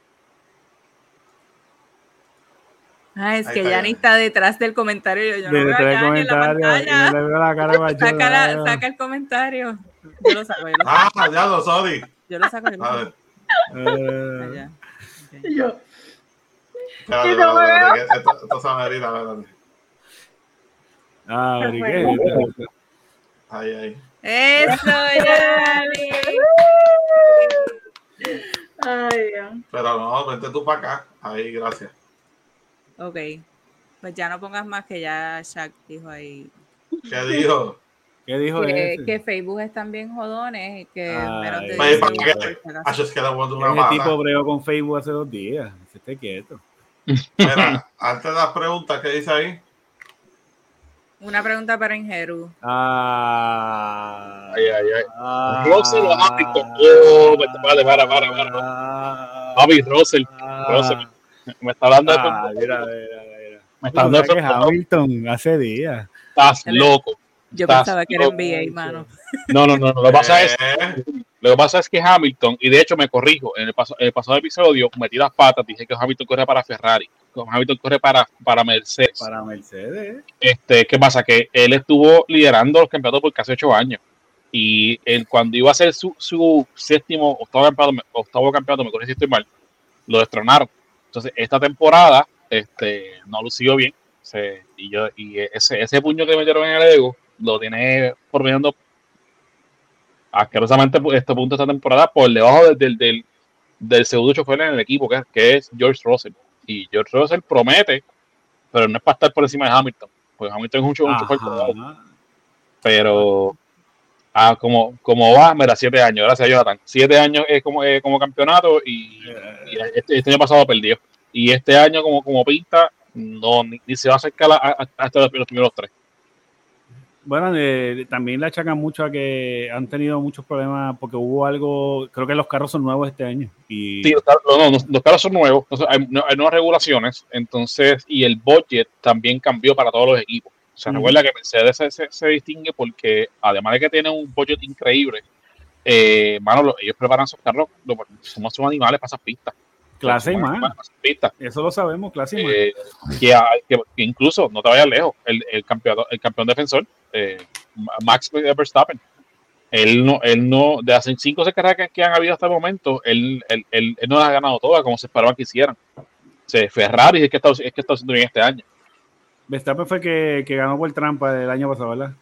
Ah, es Ahí que Yanni ya. está detrás del comentario. Yo no veo a Yanni en la pantalla. no le veo la cara guachona, Saca, la- saca el comentario. Yo lo saco, yo lo saco. Ah, ya lo sorry. Yo lo saco. Yo A ver, Eh, Allá. Ok. Y yo, espérate, ¿Y no espérate, espérate, esto, esto se amerita, espérate. ah, ¿y qué es esto? Ahí, ahí. Eso, Yanni. ay, Dios. Pero no, vente tú para acá. Ahí, gracias. Ok. Pues ya no pongas más que ya Shaq dijo ahí. ¿Qué dijo? ¿Qué dijo Que, ese? que Facebook están bien jodones y que Ay. menos de Oye, 10 ¿para. Ah, que una Ese tipo bregó con Facebook hace dos días. Se esté quieto. Mira, antes de las preguntas, ¿qué dice ahí? Una pregunta para Ingeru. Ah. Ay, ay, ay. ah, Russell o Hamilton. Oh, vale, para, para, para. ah, Papi, Russell. ah, Russell. Me está hablando de ah, mira, mira, mira. Me está dando O sea que de Hamilton hace días. Estás loco. Yo Estás pensaba que era. NBA, mano. No, no, no. no. Lo que pasa es, Eh, lo que pasa es que Hamilton, y de hecho me corrijo, en el, paso- en el pasado episodio metí las patas, dije que Hamilton corre para Ferrari, que Hamilton corre para, para Mercedes. Para Mercedes. Este, ¿Qué pasa? Que él estuvo liderando los campeonatos por casi ocho años. Y él, cuando iba a ser su, su séptimo, octavo campeonato, octavo campeonato, me corrijo si estoy mal, lo destronaron. Entonces, esta temporada este, no lució bien. Se- y yo, y ese, ese puño que metieron en el ego lo tiene promediando asquerosamente este punto de esta temporada por debajo del, del, del, del segundo chofer en el equipo, que, es- que es George Russell. Y George Russell promete, pero no es para estar por encima de Hamilton. Porque Hamilton es un, cho- un chofer. Pero ah, como, como va, mira, siete años, gracias Jonathan. Siete años es como, eh, como campeonato y, y este, este año pasado perdió. Y este año, como, como pinta, no ni, ni se va a acercar a- a- hasta los, primeros tres. Bueno, eh, también le achacan mucho a que han tenido muchos problemas porque hubo algo, creo que los carros son nuevos este año. Y Sí, los, carros- no, los carros son nuevos, entonces hay, no- hay nuevas regulaciones, entonces, y el budget también cambió para todos los equipos. Se Ujú. recuerda que Mercedes se, se- se distingue porque, además de que tiene un budget increíble, eh, mano, lo- ellos preparan sus carros, lo- somos sus animales para esas pistas. Clase y más. Eso lo sabemos, clase y más. Eh, que, a- que- que incluso, no te vayas lejos, el, el campeón, el campeón defensor, eh, Max Verstappen, él no, él no, de las cinco o seis carreras que, que han habido hasta el momento, él, él, él- él no las ha ganado todas como se esperaba que hicieran. O sea, Ferrari es que está, es que está haciendo bien este año. Verstappen fue el que, que ganó por trampa el año pasado, ¿verdad?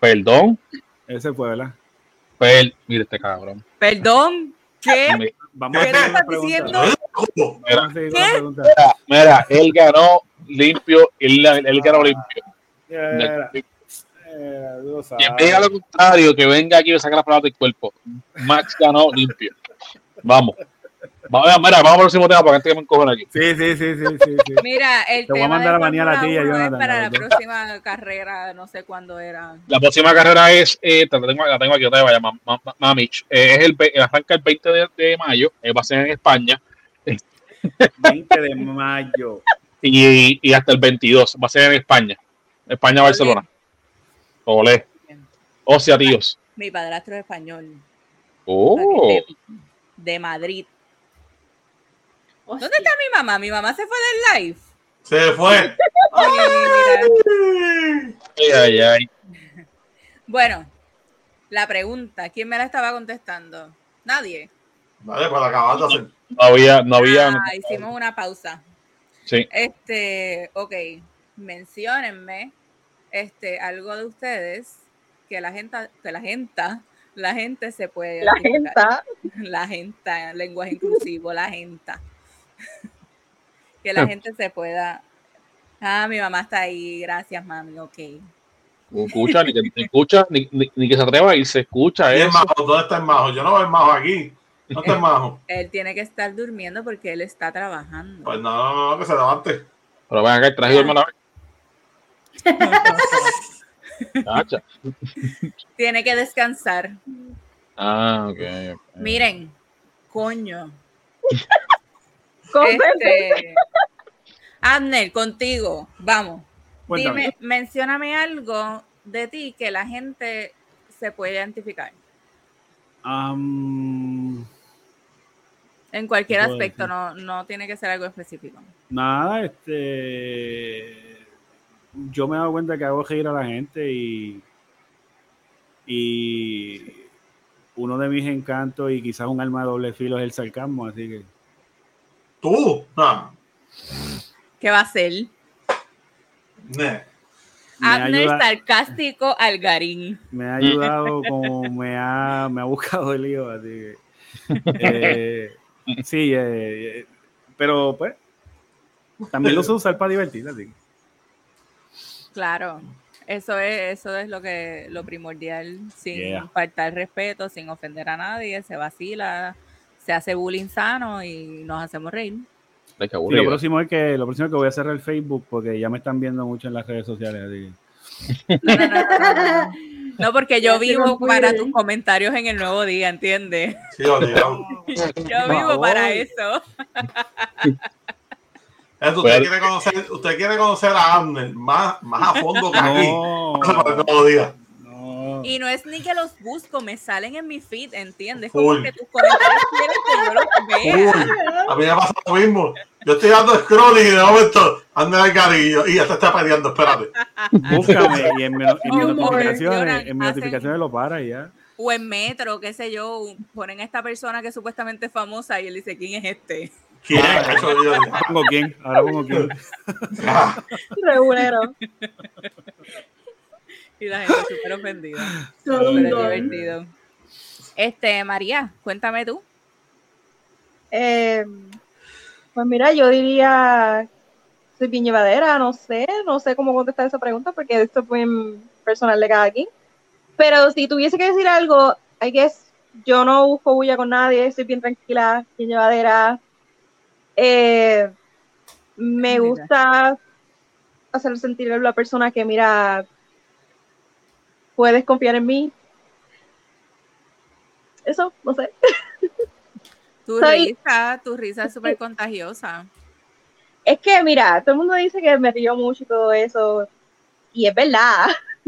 Perdón, Ese fue, ¿verdad? per, mire este cabrón. Perdón, ¿qué? Vamos ¿Qué a estás diciendo? Pregunta. Mira, mira, él ganó limpio, él, él ganó limpio. Mira, eh. Quien diga lo contrario, que venga aquí y me saque la palabra del cuerpo. Max ganó limpio. Vamos. Vamos, mira, vamos al próximo tema para que gente que me encojan aquí. Sí, sí, sí, sí, sí, sí. Mira, el Te voy a tema mandar de a banear a Fórmula ti y a 1 es Jonathan, para la la próxima carrera, no sé cuándo era. La próxima carrera es, eh, la tengo, la tengo aquí, ma- ma- ma- Mamich. Eh, es el, arranca el 20 de, de mayo, eh, va a ser en España 20 de mayo. y, y hasta el 22 va a ser en España. España-Barcelona. Olé. O sea, tíos. Mi padrastro es español, Oh, de, de Madrid. ¿Dónde está mi mamá? Mi mamá se fue del live. Se fue. Ay, ay, ay. Bueno, la pregunta, ¿quién me la estaba contestando? Nadie. Vale, pues acabas de hacer. No había, no había. Ah, hicimos una pausa. Sí. Este, ok, menciónenme este, algo de ustedes que la gente, que la gente, la gente se puede La gente. la gente, lenguaje inclusivo, la gente. Que la gente se pueda. Ah, mi mamá está ahí, gracias, mami, ok. No escucha, ni que ni escucha, ni, ni, ni que se atreva y se escucha ¿Y el eso. majo? ¿Dónde está el majo? Yo no veo el majo aquí. ¿Dónde está el majo? Él tiene que estar durmiendo porque él está trabajando. Pues no, no, no, que se levante. Pero ven acá, el traje y duerme a la vez. Cacha. Tiene que descansar. Ah, ok. ok. Miren, coño. Este, Abner, contigo, vamos. Cuéntame. Dime, mencióname algo de ti que la gente se puede identificar. En cualquier ¿Qué puedo aspecto, no, no tiene que ser algo específico. nada, este. Yo me he dado cuenta que hago reír a la gente y. Y. Uno de mis encantos y quizás un arma de doble filo es el sarcasmo, así que. ¿Tú? No. ¿Qué va a ser? Ne. Me Abner ayuda, sarcástico Algarín. me ha ayudado como me ha, me ha buscado el lío, así que. eh, sí, eh, eh, pero pues. También lo sé usar para divertir, así. Claro. Eso es, eso es lo que lo primordial, sin Yeah. faltar respeto, sin ofender a nadie, se vacila, se hace bullying sano y nos hacemos reír. Lo próximo es que lo próximo es que voy a cerrar el Facebook porque ya me están viendo mucho en las redes sociales. Así No, no, no, no, no, no. No, porque yo vivo para tus comentarios en el nuevo día, ¿entiendes? Sí. Yo vivo para eso. Usted, quiere conocer, usted quiere conocer a Abner más, más a fondo que aquí. No, Para que no lo no. Y no es ni que los busco, me salen en mi feed, ¿entiendes? Como Full. que tus comentarios quieren que yo los vea. Uy, a mí me pasa lo mismo. Yo estoy dando scroll y de momento anda el garillo y ya te está peleando. Espérate. Búscame y en, mi, en mis Oh, notificaciones, en mis hacen- notificaciones lo para y ya. O en metro, qué sé yo, ponen a esta persona que es supuestamente famosa y él dice, ¿quién es este? ¿Quién? Yo digo, Pongo quién, ahora pongo quién. ah, Regulero. Y la gente súper ofendida. Don. divertido. Este, María, cuéntame tú. Eh, pues mira, yo diría, soy bien llevadera, no sé, no sé cómo contestar esa pregunta porque esto es muy personal de cada quien. Pero si tuviese que decir algo, I guess, yo no busco bulla con nadie, soy bien tranquila, bien llevadera. Eh, me Mira. gusta hacer sentir a la persona que, mira, puedes confiar en mí. Eso, no sé. Tu Soy- risa, tu risa es súper contagiosa. Es que, mira, todo el mundo dice que me río mucho y todo eso. y es verdad.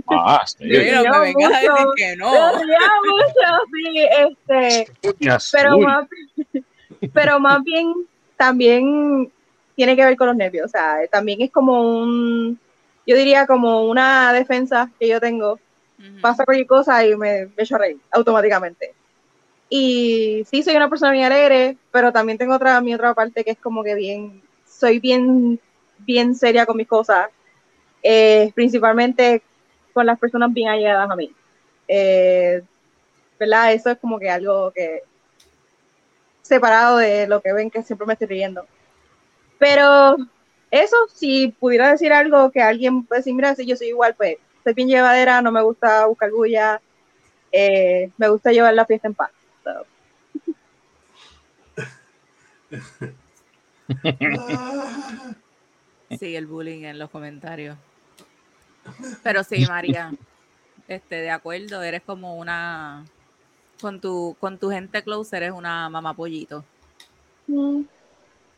Ah, sí. Sí, no me No, vengas a decir mucho. que no. Me ría mucho, sí, este, Coño, pero azul. más, pero más bien también tiene que ver con los nervios, o sea, también es como un, yo diría como una defensa que yo tengo, Pasa cualquier cosa y me, me echo a reír automáticamente. Y sí, soy una persona bien alegre, pero también tengo otra, mi otra parte que es como que bien, soy bien, bien seria con mis cosas, eh, principalmente con las personas bien allegadas a mí. Eh, ¿Verdad? Eso es como que algo que separado de lo que ven que siempre me estoy riendo. Pero eso, si pudiera decir algo que alguien puede decir, mira, si yo soy igual, pues soy bien llevadera, no me gusta buscar bulla, eh, me gusta llevar la fiesta en paz. So, Sí, el bullying en los comentarios. Pero sí, María, este, de acuerdo, eres como una, con tu, con tu gente close eres una mamá pollito. mm,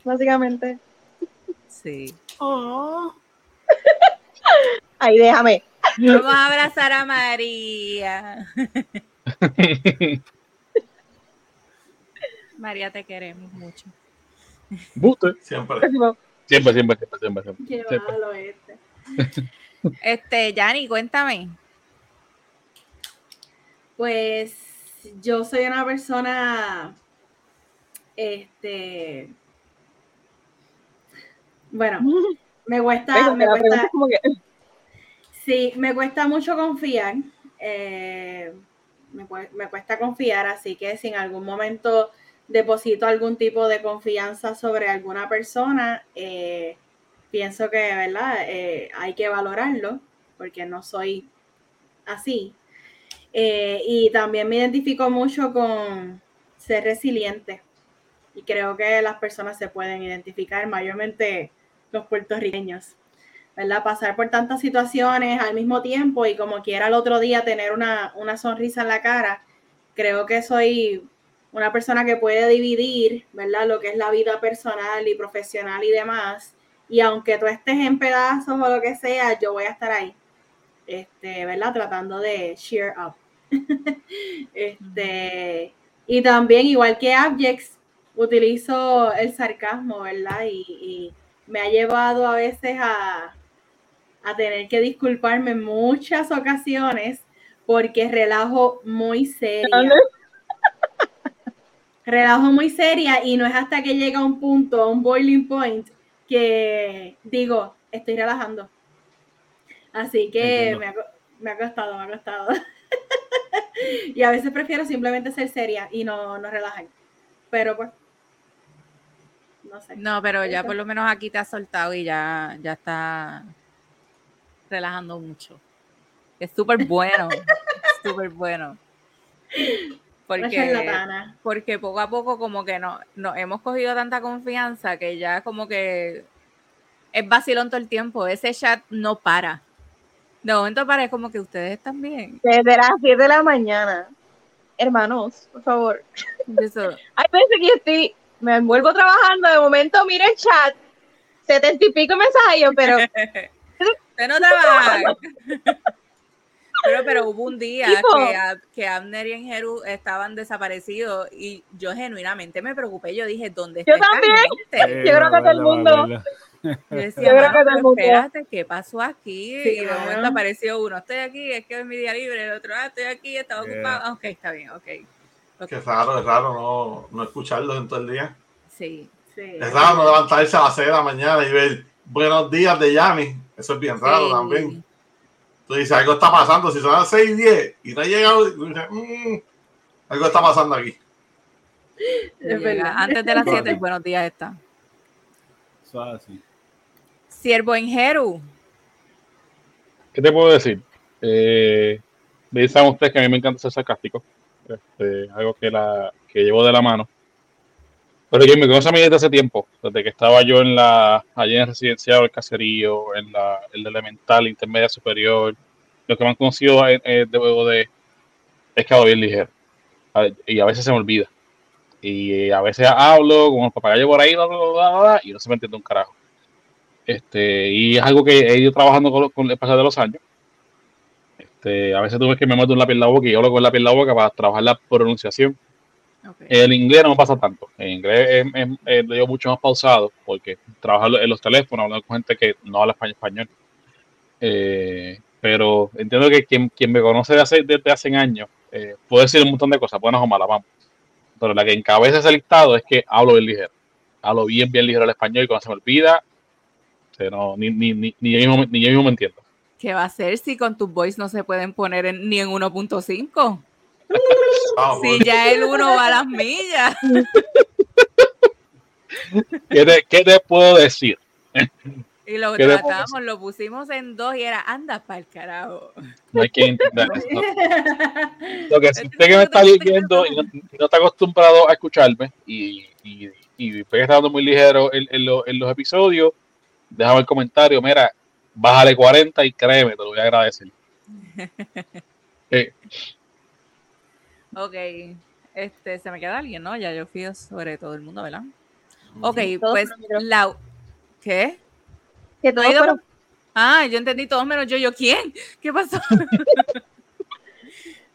básicamente, Sí. ahí déjame. Vamos a abrazar a María. María, te queremos mucho. Buste. Siempre. Siempre, siempre, siempre, siempre. siempre. Qué Siempre. malo este. Este, Yanni, cuéntame. Pues yo soy una persona, este, bueno, me cuesta, Venga, me cuesta, es como que, sí, me cuesta mucho confiar, eh, me, cue- me cuesta confiar, así que si en algún momento deposito algún tipo de confianza sobre alguna persona, eh, pienso que, ¿verdad? Eh, hay que valorarlo, porque no soy así. Y también me identifico mucho con ser resiliente. Y creo que las personas se pueden identificar, mayormente los puertorriqueños, ¿verdad? Pasar por tantas situaciones al mismo tiempo y como quiera el otro día tener una, una sonrisa en la cara. Creo que soy una persona que puede dividir, ¿verdad? Lo que es la vida personal y profesional y demás. Y aunque tú estés en pedazos o lo que sea, yo voy a estar ahí, este, ¿verdad? Tratando de cheer up. este, y también, igual que Abjects, utilizo el sarcasmo, ¿verdad? Y me ha llevado a veces a, a tener que disculparme en muchas ocasiones porque relajo muy seria. Relajo muy seria y no es hasta que llega un punto, un boiling point, que digo, estoy relajando. Así que me ha, co- me ha costado, me ha costado. y a veces prefiero simplemente ser seria y no, no relajar. Pero pues, no sé. No, pero ya Eso. por lo menos aquí te has soltado y ya, ya está relajando mucho. Es súper bueno, súper bueno. Una Porque, porque poco a poco como que no, nos hemos cogido tanta confianza que ya como que es vacilón todo el tiempo. Ese chat no para. De momento parece como que ustedes bien. desde las 7 de la mañana. Hermanos, por favor. Eso, Hay veces que yo estoy, me envuelvo trabajando, de momento miro el chat, setenta y pico mensajes, pero Usted no trabaja. Pero, pero hubo un día que, que Abner y Enjeru estaban desaparecidos y yo genuinamente me preocupé. Yo dije, ¿dónde está Yo también. gente? Yo creo que todo el mundo- Yo decía, Yo creo "Mano, que todo el mundo- espérate, ¿qué pasó aquí? Sí, y de claro. momento apareció uno, estoy aquí, es que es mi día libre, el otro, ah, estoy aquí, estaba Yeah. ocupado. Ok, está bien, ok. Ok, Que es raro, es raro no, no escucharlos en todo el día. Sí. Sí. Es raro no levantarse a las 6 de la mañana y ver buenos días de Yanni. Eso es bien raro Sí. también. Tú dices, algo está pasando. Si son las 6 y 10 y no ha llegado, tú dices, "Mm, algo está pasando aquí. Es Llega verdad. Antes de las 7, buenos días está. Eso es así. Siervo Enjeru. ¿Qué te puedo decir? Eh, bien saben ustedes que a mí me encanta ser sarcástico. Este, algo que, la, que llevo de la mano. Pero quien me conoce a mí desde hace tiempo, desde que estaba yo en la, allí en el residencial, el caserío, en la, el elemental, intermedia superior, lo que me han conocido eh, eh, de, de, es que hablo bien ligero. Y a veces se me olvida. Y a veces hablo como el papagayo por ahí, bla, bla, bla, y no se me entiende un carajo. Este, y es algo que he ido trabajando con, con el pasar de los años. Este, a veces tú ves que me meto un lápiz en la boca y yo lo con la lápiz en la boca para trabajar la pronunciación. Ok. El inglés no me pasa tanto. En inglés es, es- es- mucho más pausado porque trabajo en los teléfonos, hablando con gente que no habla español. español. Eh, pero entiendo que quien, quien me conoce desde hace, desde hace años eh, puede decir un montón de cosas, buenas o malas, vamos. Pero la que encabeza ese listado es que hablo bien ligero. Hablo bien, bien ligero el español y cuando se me olvida, o sea, no, ni, ni, ni, ni yo mismo, ni yo mismo me entiendo. ¿Qué va a hacer si con tus voice no se pueden poner en- ni en 1.5? Si ya el 1 va a las millas. ¿Qué te, qué te puedo decir? Y lo ¿Qué le tratamos, lo pusimos en dos y era, anda para el carajo. No hay que entender eso. Lo que si usted que me está viendo y no, no está acostumbrado a escucharme y, y, y está dando muy ligero en, en lo- en los episodios, déjame el comentario, mira, bájale 40 y créeme, te lo voy a agradecer. Eh, Ok, este, se me queda alguien, ¿no? Ya yo fui sobre todo el mundo, ¿verdad? Ok, pues la... ¿Qué? Que ¿No todos ha ido fueron- por- Ah, yo entendí todos menos yo. ¿Yo quién? ¿Qué pasó?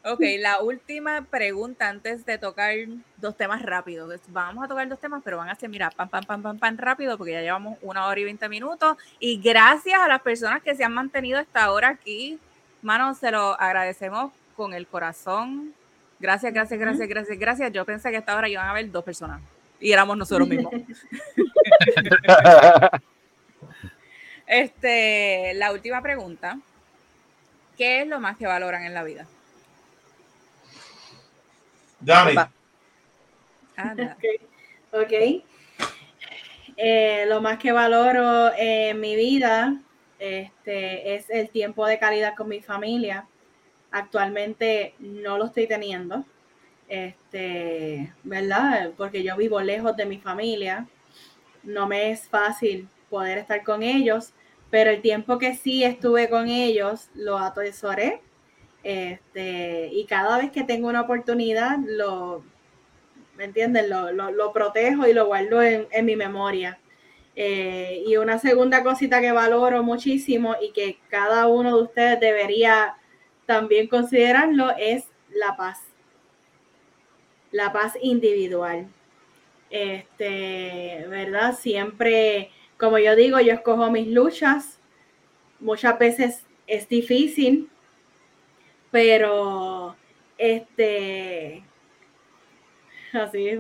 ok, la última pregunta antes de tocar dos temas rápidos. Vamos a tocar dos temas, pero van a ser, mira, pam, pam, pam, pam, pam, rápido, porque ya llevamos una hora y veinte minutos. Y gracias a las personas que se han mantenido hasta ahora aquí, mano, se lo agradecemos con el corazón. Gracias, gracias, gracias, gracias, gracias. Yo pensé que hasta ahora iban a haber dos personas. Y éramos nosotros mismos. Este, la última pregunta. ¿Qué es lo más que valoran en la vida? Dani. Ok. Eh, lo más que valoro en mi vida este, es el tiempo de calidad con mi familia. Actualmente no lo estoy teniendo, este, ¿verdad? Porque yo vivo lejos de mi familia. No me es fácil poder estar con ellos, pero el tiempo que sí estuve con ellos lo atesoré. Este, y cada vez que tengo una oportunidad, lo, ¿me entienden? Lo, lo- lo protejo y lo guardo en, en mi memoria. Eh, y una segunda cosita que valoro muchísimo y que cada uno de ustedes debería también considerarlo es la paz. La paz individual. Este, ¿verdad? Siempre, como yo digo, yo escojo mis luchas. Muchas veces es difícil, pero este, así es.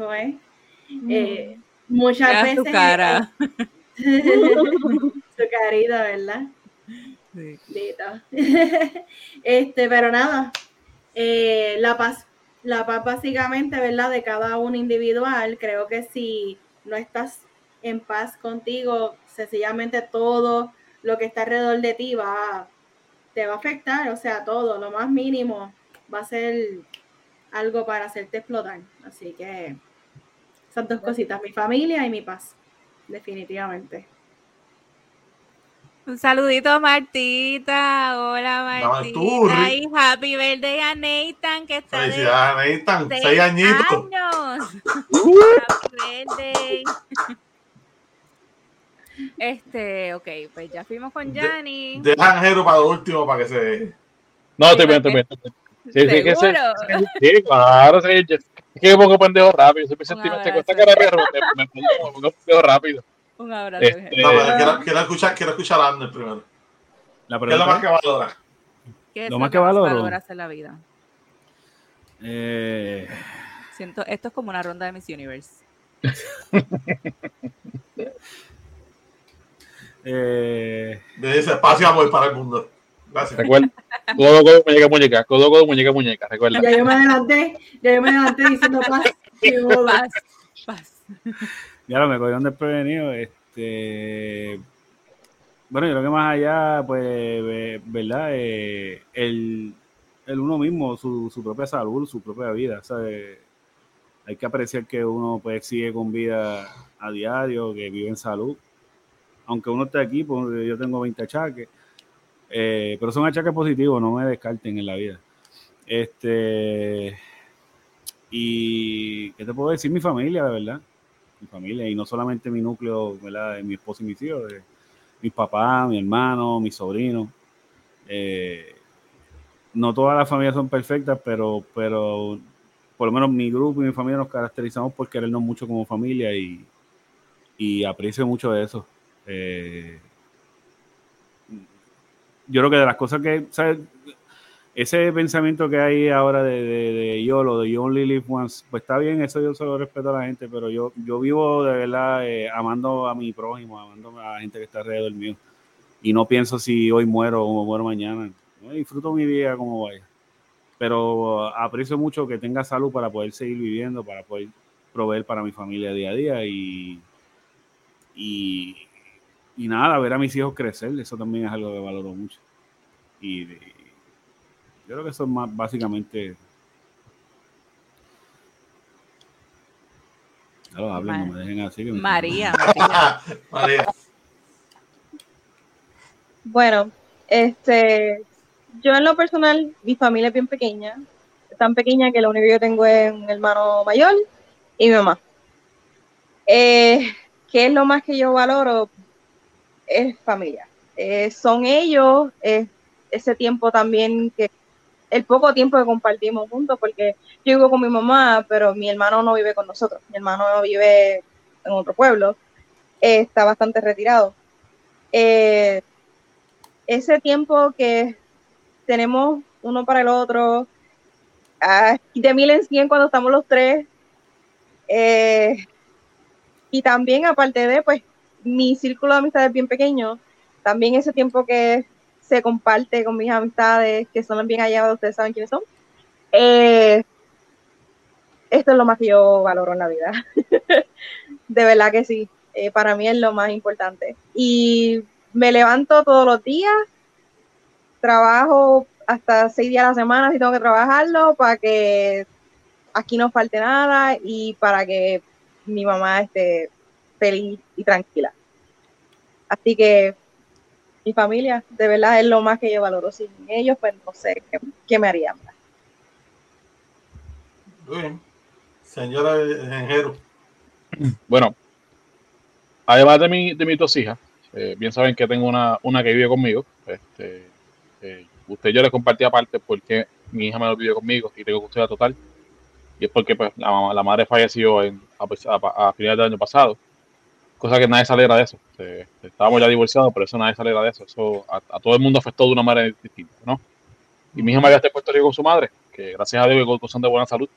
Eh, muchas veces su cara. su carita, ¿verdad? Sí. Este, pero nada, eh, la paz, la paz básicamente, ¿verdad? De cada uno individual, creo que si no estás en paz contigo, sencillamente todo lo que está alrededor de ti va, te va a afectar, o sea, todo, lo más mínimo va a ser algo para hacerte explotar. Así que esas dos cositas, mi familia y mi paz, definitivamente. Un saludito a Martita. Hola Martita. Rick. Y happy birthday a Nathan, que está de felicidades, Nathan. seis Seis añitos. años. Happy birthday. Este, ok, pues ya fuimos con De- Yanni. Deja a Jero para lo último para que se. no, estoy bien, estoy bien. estoy bien. Sí, sí, que se- ¿Seguro? sí, claro, sí, es que me pongo pendejo rápido, siempre Un sentimental con abrazo. esta cara de perro, me, me pongo pendejo rápido. Un abrazo. Este, gente. No, pero quiero, quiero escuchar, quiero escuchar a Ander primero. La ¿Qué es lo más que valora? ¿Qué es lo más que valoro. valoras en la vida? eh, Siento, esto es como una ronda de Miss Universe. eh, De ese espacio amor para el mundo. Gracias. Recuerda, codo, codo, muñeca, muñeca, codo, codo, muñeca, muñeca, recuerda. Ya yo me adelanté, ya yo me adelanté diciendo. Paz, paz. Ya lo me cogieron desprevenido. Este, bueno, yo creo que más allá, pues, ve- ¿verdad? Eh, el, el uno mismo, su, su propia salud, su propia vida, ¿sabes? Hay que apreciar que uno pues sigue con vida a diario, que vive en salud. Aunque uno esté aquí, pues yo tengo 20 achaques, eh, pero son achaques positivos, no me descarten en la vida. Este, y, ¿qué te puedo decir? Mi familia, de verdad mi familia y no solamente mi núcleo, ¿verdad? De mi esposa y mis hijos, de, mi papá, mi hermano, mi sobrino. Eh, no todas las familias son perfectas, pero, pero por lo menos mi grupo y mi familia nos caracterizamos por querernos mucho como familia y, y aprecio mucho eso. Eh, yo creo que de las cosas que, ¿sabes? Ese pensamiento que hay ahora de, de, de YOLO, de You Only Live Once, pues está bien, eso yo se lo respeto a la gente, pero yo, yo vivo de verdad eh, amando a mi prójimo, amando a la gente que está alrededor mío. Y no pienso si hoy muero o muero mañana. Disfruto mi vida como vaya. Pero aprecio mucho que tenga salud para poder seguir viviendo, para poder proveer para mi familia día a día y, y, nada, ver a mis hijos crecer, eso también es algo que valoro mucho. Y yo creo que eso es más básicamente. Ya lo hablen, no me dejen así. que me- María, María. María. Bueno, este, yo en lo personal, mi familia es bien pequeña, tan pequeña que lo único que yo tengo es un hermano mayor y mi mamá. Eh, ¿Qué es lo más que yo valoro? Es familia. Eh, son ellos, eh, ese tiempo también que, el poco tiempo que compartimos juntos, porque yo vivo con mi mamá, pero mi hermano no vive con nosotros. Mi hermano vive en otro pueblo, eh, está bastante retirado. Eh, ese tiempo que tenemos uno para el otro, ah, de mil en cien cuando estamos los tres, eh, y también aparte de, pues, mi círculo de amistades bien pequeño, también ese tiempo que se comparte con mis amistades, que son bien allá, ustedes saben quiénes son. Eh, esto es lo más que yo valoro en la vida. de verdad que sí. Eh, para mí es lo más importante. Y me levanto todos los días, trabajo hasta seis días a la semana si tengo que trabajarlo para que aquí no falte nada y para que mi mamá esté feliz y tranquila. Así que mi familia, de verdad, es lo más que yo valoro. Sin ellos, pues no sé qué, qué me harían. Muy bien. Señora Genjero. Bueno, además de, mi, de mis dos hijas, eh, bien saben que tengo una, una que vive conmigo. Este, eh, usted yo les compartí aparte porque mi hija me lo vive conmigo y tengo custodia total. Y es porque pues, la, mamá- la madre falleció en, a, a- a finales del año pasado. Cosa que nadie se alegra de eso. Estábamos ya divorciados, pero eso nadie se alegra de eso. Eso a, todo el mundo afectó de una manera distinta, ¿no? Y mi hija María está en Puerto Rico con su madre, que gracias a Dios gozan de buena salud.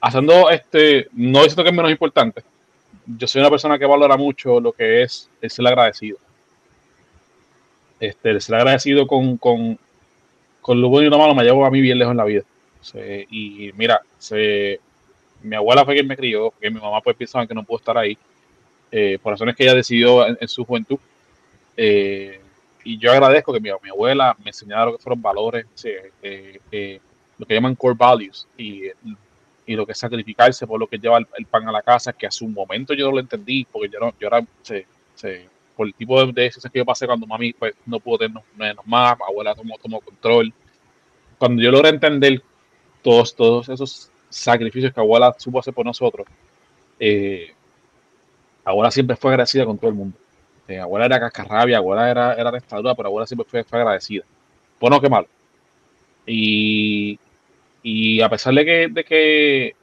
Haciendo este, no siento que es menos importante, yo soy una persona que valora mucho lo que es el ser agradecido. Este, el ser agradecido con, con, con lo bueno y lo malo me llevó a mí bien lejos en la vida. Y mira, se, mi abuela fue quien me crió, porque mi mamá pues pensaba que no pudo estar ahí, eh, por razones que ella decidió en, su juventud. Eh, y yo agradezco que mi, mi abuela me enseñara lo que fueron valores, eh, eh, lo que llaman core values, y, y lo que es sacrificarse por lo que lleva el, pan a la casa, que a su momento yo no lo entendí, porque yo, no, yo era, se, se- por el tipo de, de decisiones que yo pasé cuando mami pues, no pudo tenernos, tenernos más, mi abuela tomó, tomó control. Cuando yo logré entender todos, todos esos sacrificios que abuela supo hacer por nosotros, abuela siempre fue agradecida con todo el mundo. Eh, abuela era cascarrabia, abuela era, era restauradora, pero abuela siempre fue, fue agradecida. Bueno, qué malo. Y, y a pesar de que, de que,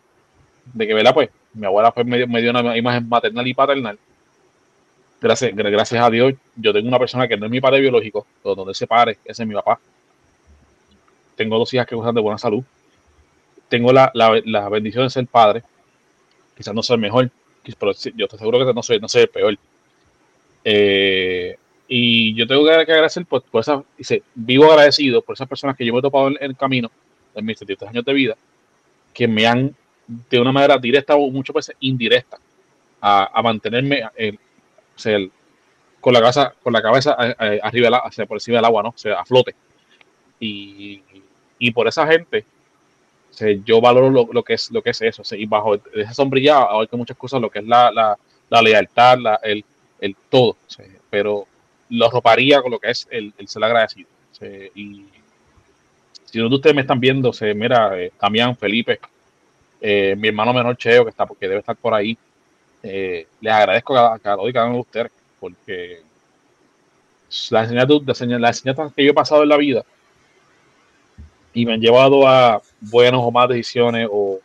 de que, ¿verdad? Pues mi abuela medio, me dio una imagen maternal y paternal. Gracias, gra- gracias a Dios, yo tengo una persona que no es mi padre biológico, donde se pare, ese es mi papá. Tengo dos hijas que gozan de buena salud. Tengo la, la, la bendición de ser padre. Quizás no soy mejor, quizás- pero yo estoy seguro que no soy, no soy el peor. Eh, y yo tengo que agradecer por, por esa, dice, vivo agradecido por esas personas que yo me he topado en, el camino en mis 73 años de vida, que me han, de una manera directa o muchas veces indirecta, a, a mantenerme eh, o sea, el- con la cabeza, con la cabeza eh, eh, arriba del, a- o sea, por encima del agua, ¿no? O sea, a flote. Y, y por esa gente, yo valoro lo, lo que es lo que es eso. y bajo esa sombrilla abarca muchas cosas, lo que es la, la, la lealtad, la, el, el todo. pero lo roparía con lo que es el, el ser agradecido. y si uno de ustedes me están viendo, mira, eh, Damián, Felipe, eh, mi hermano menor Cheo, que está porque debe estar por ahí. eh, les agradezco a cada, uno de ustedes, porque las enseñanzas, las enseñanzas que yo he pasado en la vida y me han llevado a buenas o malas decisiones o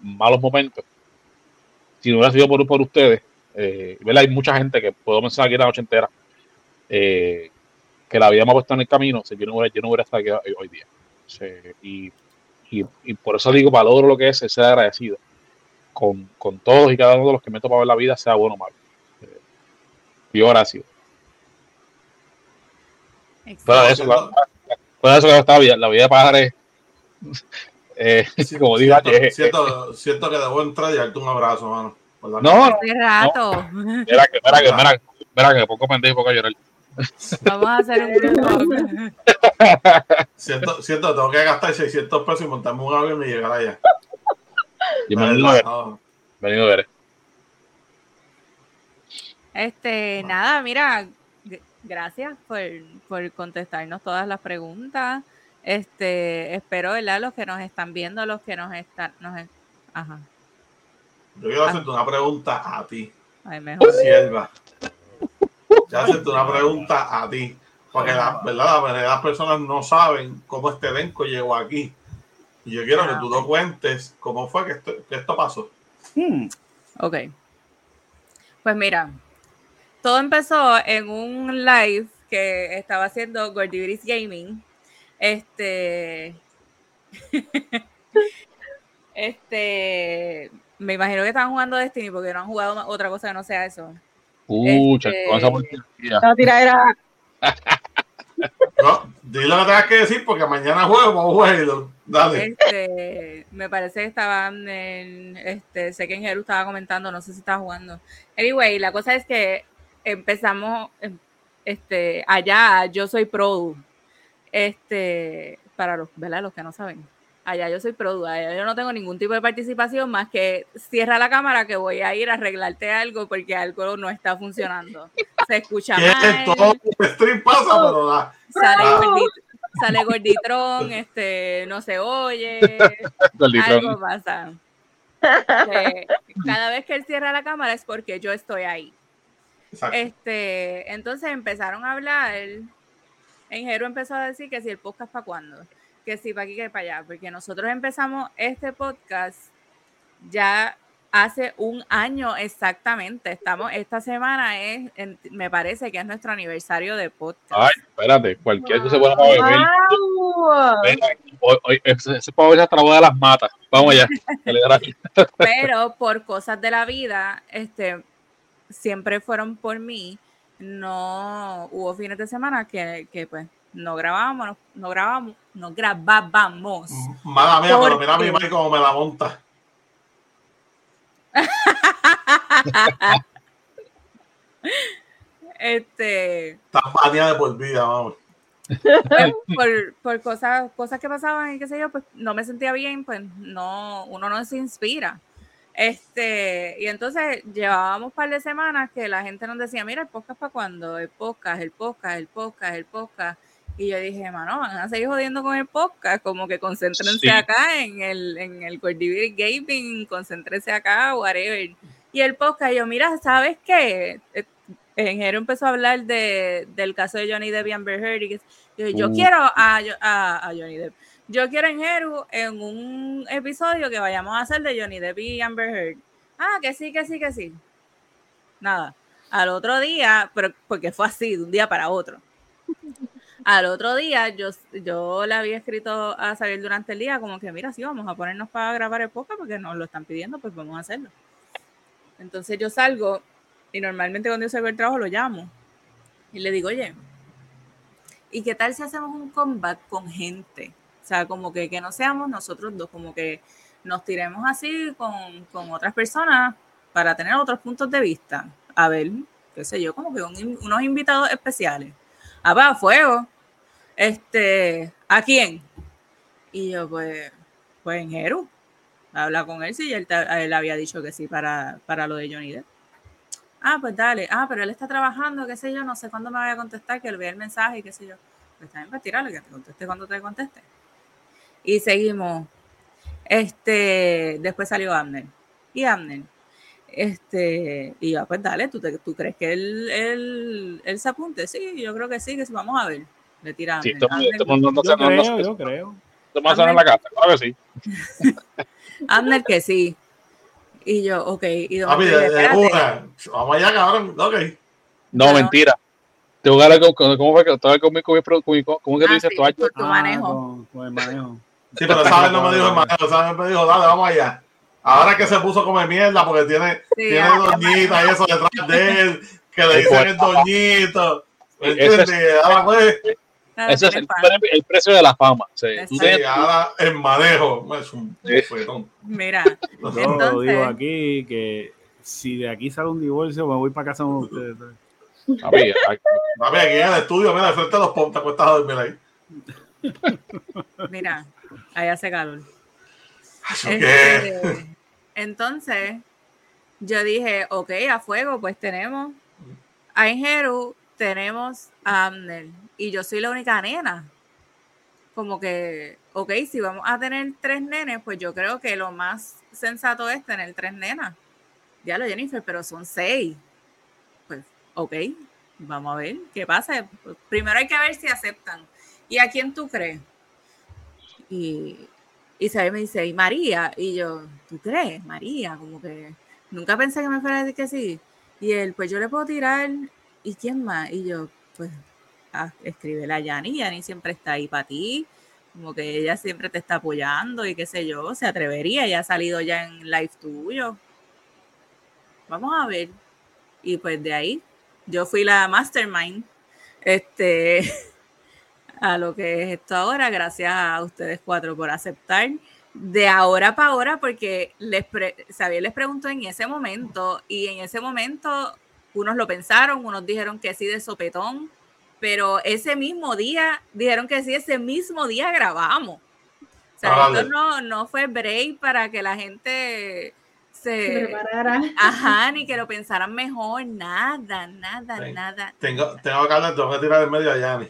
malos momentos, si no hubiera sido por, por ustedes, eh, hay mucha gente que puedo pensar aquí la noche entera, eh, que la vida me ha puesto en el camino, si yo, no hubiera, yo no hubiera estado aquí hoy, día. y, y, y, por eso digo, valoro lo que es ser agradecido con, con, todos y cada uno de los que me he topado en la vida, sea bueno o malo. Eh, yo. Fuera eso, la, eso estaba bien, la vida de padre, eh, como digo, siento, siento, que debo entrar y darte un abrazo, mano. No, no, Hace rato. No. Mira que, mira que, mira, mira que poco pendejo poco llorar. Vamos a hacer un grupo. siento, siento, tengo que gastar 600 pesos y montarme un avión y llegar allá. Y me venido a ver. Venido a ver. Este, nada, mira, gracias por, por contestarnos todas las preguntas. Este, espero, ¿verdad? Los que nos están viendo, los que nos están, nos, ajá. Yo quiero hacerte una pregunta a ti. Ay, mejor. Sierva. Yo hacerte una pregunta a ti. Porque la verdad, la las personas no saben cómo este elenco llegó aquí. Y yo quiero que tú lo cuentes cómo fue que esto, que esto pasó. Hmm. Ok. Pues mira, todo empezó en un live que estaba haciendo Gordiviris Gaming. Este. este. Me imagino que estaban jugando Destiny porque no han jugado otra cosa que no sea eso. Uh, este, la tiradera. no, dile lo que tengas que decir porque mañana juego, juego. Dale. Este, me parece que estaban en. Este, sé que en Jeru estaba comentando, no sé si estaba jugando. Anyway, la cosa es que empezamos. Em, este, allá, yo soy pro. Este, para los, ¿verdad? los que no saben allá yo soy produ, allá yo no tengo ningún tipo de participación más que cierra la cámara que voy a ir a arreglarte algo porque algo no está funcionando. Se escucha mal. Todo stream pasa, pero Sale, gordit, sale gorditrón, este, no se oye, algo pasa. cada vez que él cierra la cámara es porque yo estoy ahí. Este, entonces empezaron a hablar. En Jero empezó a decir que si el podcast para cuándo que sí, para aquí que para allá, porque nosotros empezamos este podcast ya hace un año exactamente. Estamos, esta semana es, me parece que es nuestro aniversario de podcast. Ay, espérate, cualquier cosa se puede beber. Hoy, ese puede ver hasta la de las matas. Vamos allá. Pero por cosas de la vida, este, siempre fueron por mí. No hubo fines de semana que, que pues no grabábamos, no, grabamos, no grabábamos. Mala mía, pero mira a mi madre cómo me la monta. este. Está de por vida, vamos. Por, por, cosas, cosas que pasaban y qué sé yo, pues no me sentía bien, pues no, uno no se inspira. Este, y entonces llevábamos un par de semanas que la gente nos decía, mira, el podcast para cuando, el podcast, el podcast, el podcast, el podcast. Y yo dije, mano, van a seguir jodiendo con el podcast, como que concéntrense acá en el, en el Gaming, concéntrense acá, whatever. Y el podcast, yo, mira, ¿sabes qué? Eh, en Jero empezó a hablar de, del caso de Johnny Depp y Amber Heard. Y yo, yo uh. quiero a, a, Johnny Depp. Yo quiero en Jero en un episodio que vayamos a hacer de Johnny Depp y Amber Heard. Ah, que sí, que sí, que sí. Nada. Al otro día, pero porque fue así, de un día para otro. Al otro día, yo, yo le había escrito a Xavier durante el día, como que, mira, sí, vamos a ponernos para grabar el podcast porque nos lo están pidiendo, pues vamos a hacerlo. Entonces yo salgo y normalmente cuando yo salgo del trabajo lo llamo y le digo, oye, ¿y qué tal si hacemos un combat con gente? O sea, como que, que no seamos nosotros dos, como que nos tiremos así con, con otras personas para tener otros puntos de vista. A ver, qué sé yo, como que unos invitados especiales. Ah, va, fuego este, ¿a quién? Y yo, pues, pues en Jeru. Habla con él, sí, él, él había dicho que sí para, para lo de Johnny Depp. Ah, pues dale. Ah, pero él está trabajando, qué sé yo, no sé cuándo me vaya a contestar, que le vea el mensaje, qué sé yo. Pues también para tirarle, que te conteste cuando te conteste. Y seguimos. Este, después salió Amner. Y Amner, Este, y yo, pues dale, ¿tú, te- tú crees que él, él, él se apunte? Sí, yo creo que sí, que sí, vamos a ver. Le tiramos. Sí, mundo no Yo no- no- no- creo, no- yo creo. no en la casa, claro que sí. Abner que sí. Y yo, ok. Y don Papi, de, de una. Vamos allá, cabrón. Ok. No, Pero- mentira. Tengo que hablar con, con- ¿cómo fue que estaba con mi, con mi, pro- con mi- ¿cómo que tú Ah, dices sí, tú? Ay, por tu Ah, manejo. Con, con el manejo. Sí, pero sabes no me dijo el manejo, sabes me dijo, dale, vamos allá. Ahora que se puso a comer mierda porque tiene, Sí, tiene doñita y eso detrás de él, que le dicen el doñito. ¿Me Ese es- entiendes? Ahora pues, Ah, Ese es el, precio de la fama. Tienes- sí, ahora el manejo es un Sí. bofetón. Mira. Yo Entonces- digo aquí que si de aquí sale un divorcio, me voy para casa con ustedes. Ay, Papi, aquí en el estudio, mira, frente a los pontas, cuesta dormir ahí. mira, ahí hace calor. Este, entonces, yo dije, ok, a fuego, pues tenemos a Ingeru, tenemos a Abner, y yo soy la única nena. Como que, ok, si vamos a tener tres nenes, pues yo creo que lo más sensato es tener tres nenas. Ya lo Jennifer, pero son seis. Pues, ok, vamos a ver qué pasa. Primero hay que ver si aceptan. ¿Y a quién tú crees? Y, Isabel me dice, ¿y María? Y yo, ¿tú crees? María, como que nunca pensé que me fuera a decir que sí. Y él, pues yo le puedo tirar, ¿y quién más? Y yo, pues, ah, escribe a Yani, Yani siempre está ahí para ti, como que ella siempre te está apoyando y qué sé yo, se atrevería, ya ha salido ya en live tuyo. Vamos a ver. Y pues de ahí, yo fui la mastermind, este, a lo que es esto ahora, gracias a ustedes cuatro por aceptar. De ahora para ahora, porque les pre Xavier les preguntó en ese momento, y en ese momento unos lo pensaron, unos dijeron que sí de sopetón, pero ese mismo día dijeron que sí, ese mismo día grabamos. O sea, Órale. esto no, no fue break para que la gente Se preparara. Ajá, ni que lo pensaran mejor, nada, nada, nada. Tengo, tengo que hablar, tengo que tirar en medio a Yanni.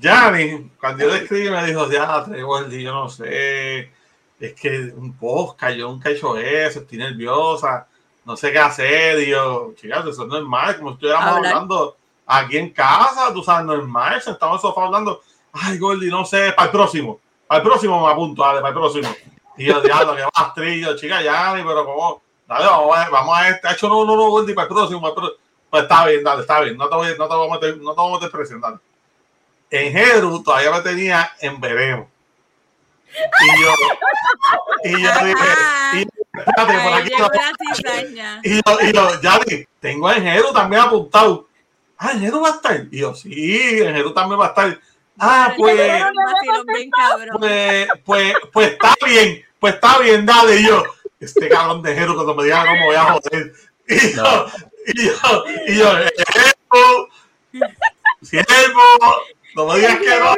Yanni, cuando yo le escribí, me dijo, ya, día, yo no sé, es que un podcast, yo nunca he hecho eso, estoy nerviosa, no sé qué hacer, y yo, chicas, eso es normal, como estuviéramos Hablar. hablando aquí en casa, tú sabes, normal, sentado en el sofá hablando, ay, Gordy, no sé, para el próximo, para el próximo me apunto, dale, para el próximo. Y yo, diablo, que más trillo, chica, Yanni, pero como, dale, vamos a, vamos a este, hecho, no, no, no, Gordy, para el próximo, para el próximo. Pues está bien, dale, está bien, no te voy, no te voy a meter, no te voy a meter presión, dale. En Jeru todavía me tenía en veremos. Y yo, y yo dije, y, espérate, por Ahí aquí la y yo, y yo, Yanni, tengo a Enjeru también apuntado. Ah, Enjeru va a estar. Y yo, sí, Enjeru también va a estar. Ah, pues, pues, pues, pues está bien, pues está bien, dale. Y yo, este cabrón de Enjeru cuando me diga me voy a joder. Y yo, y yo, y yo, Enjeru, siervo, no me digas que no.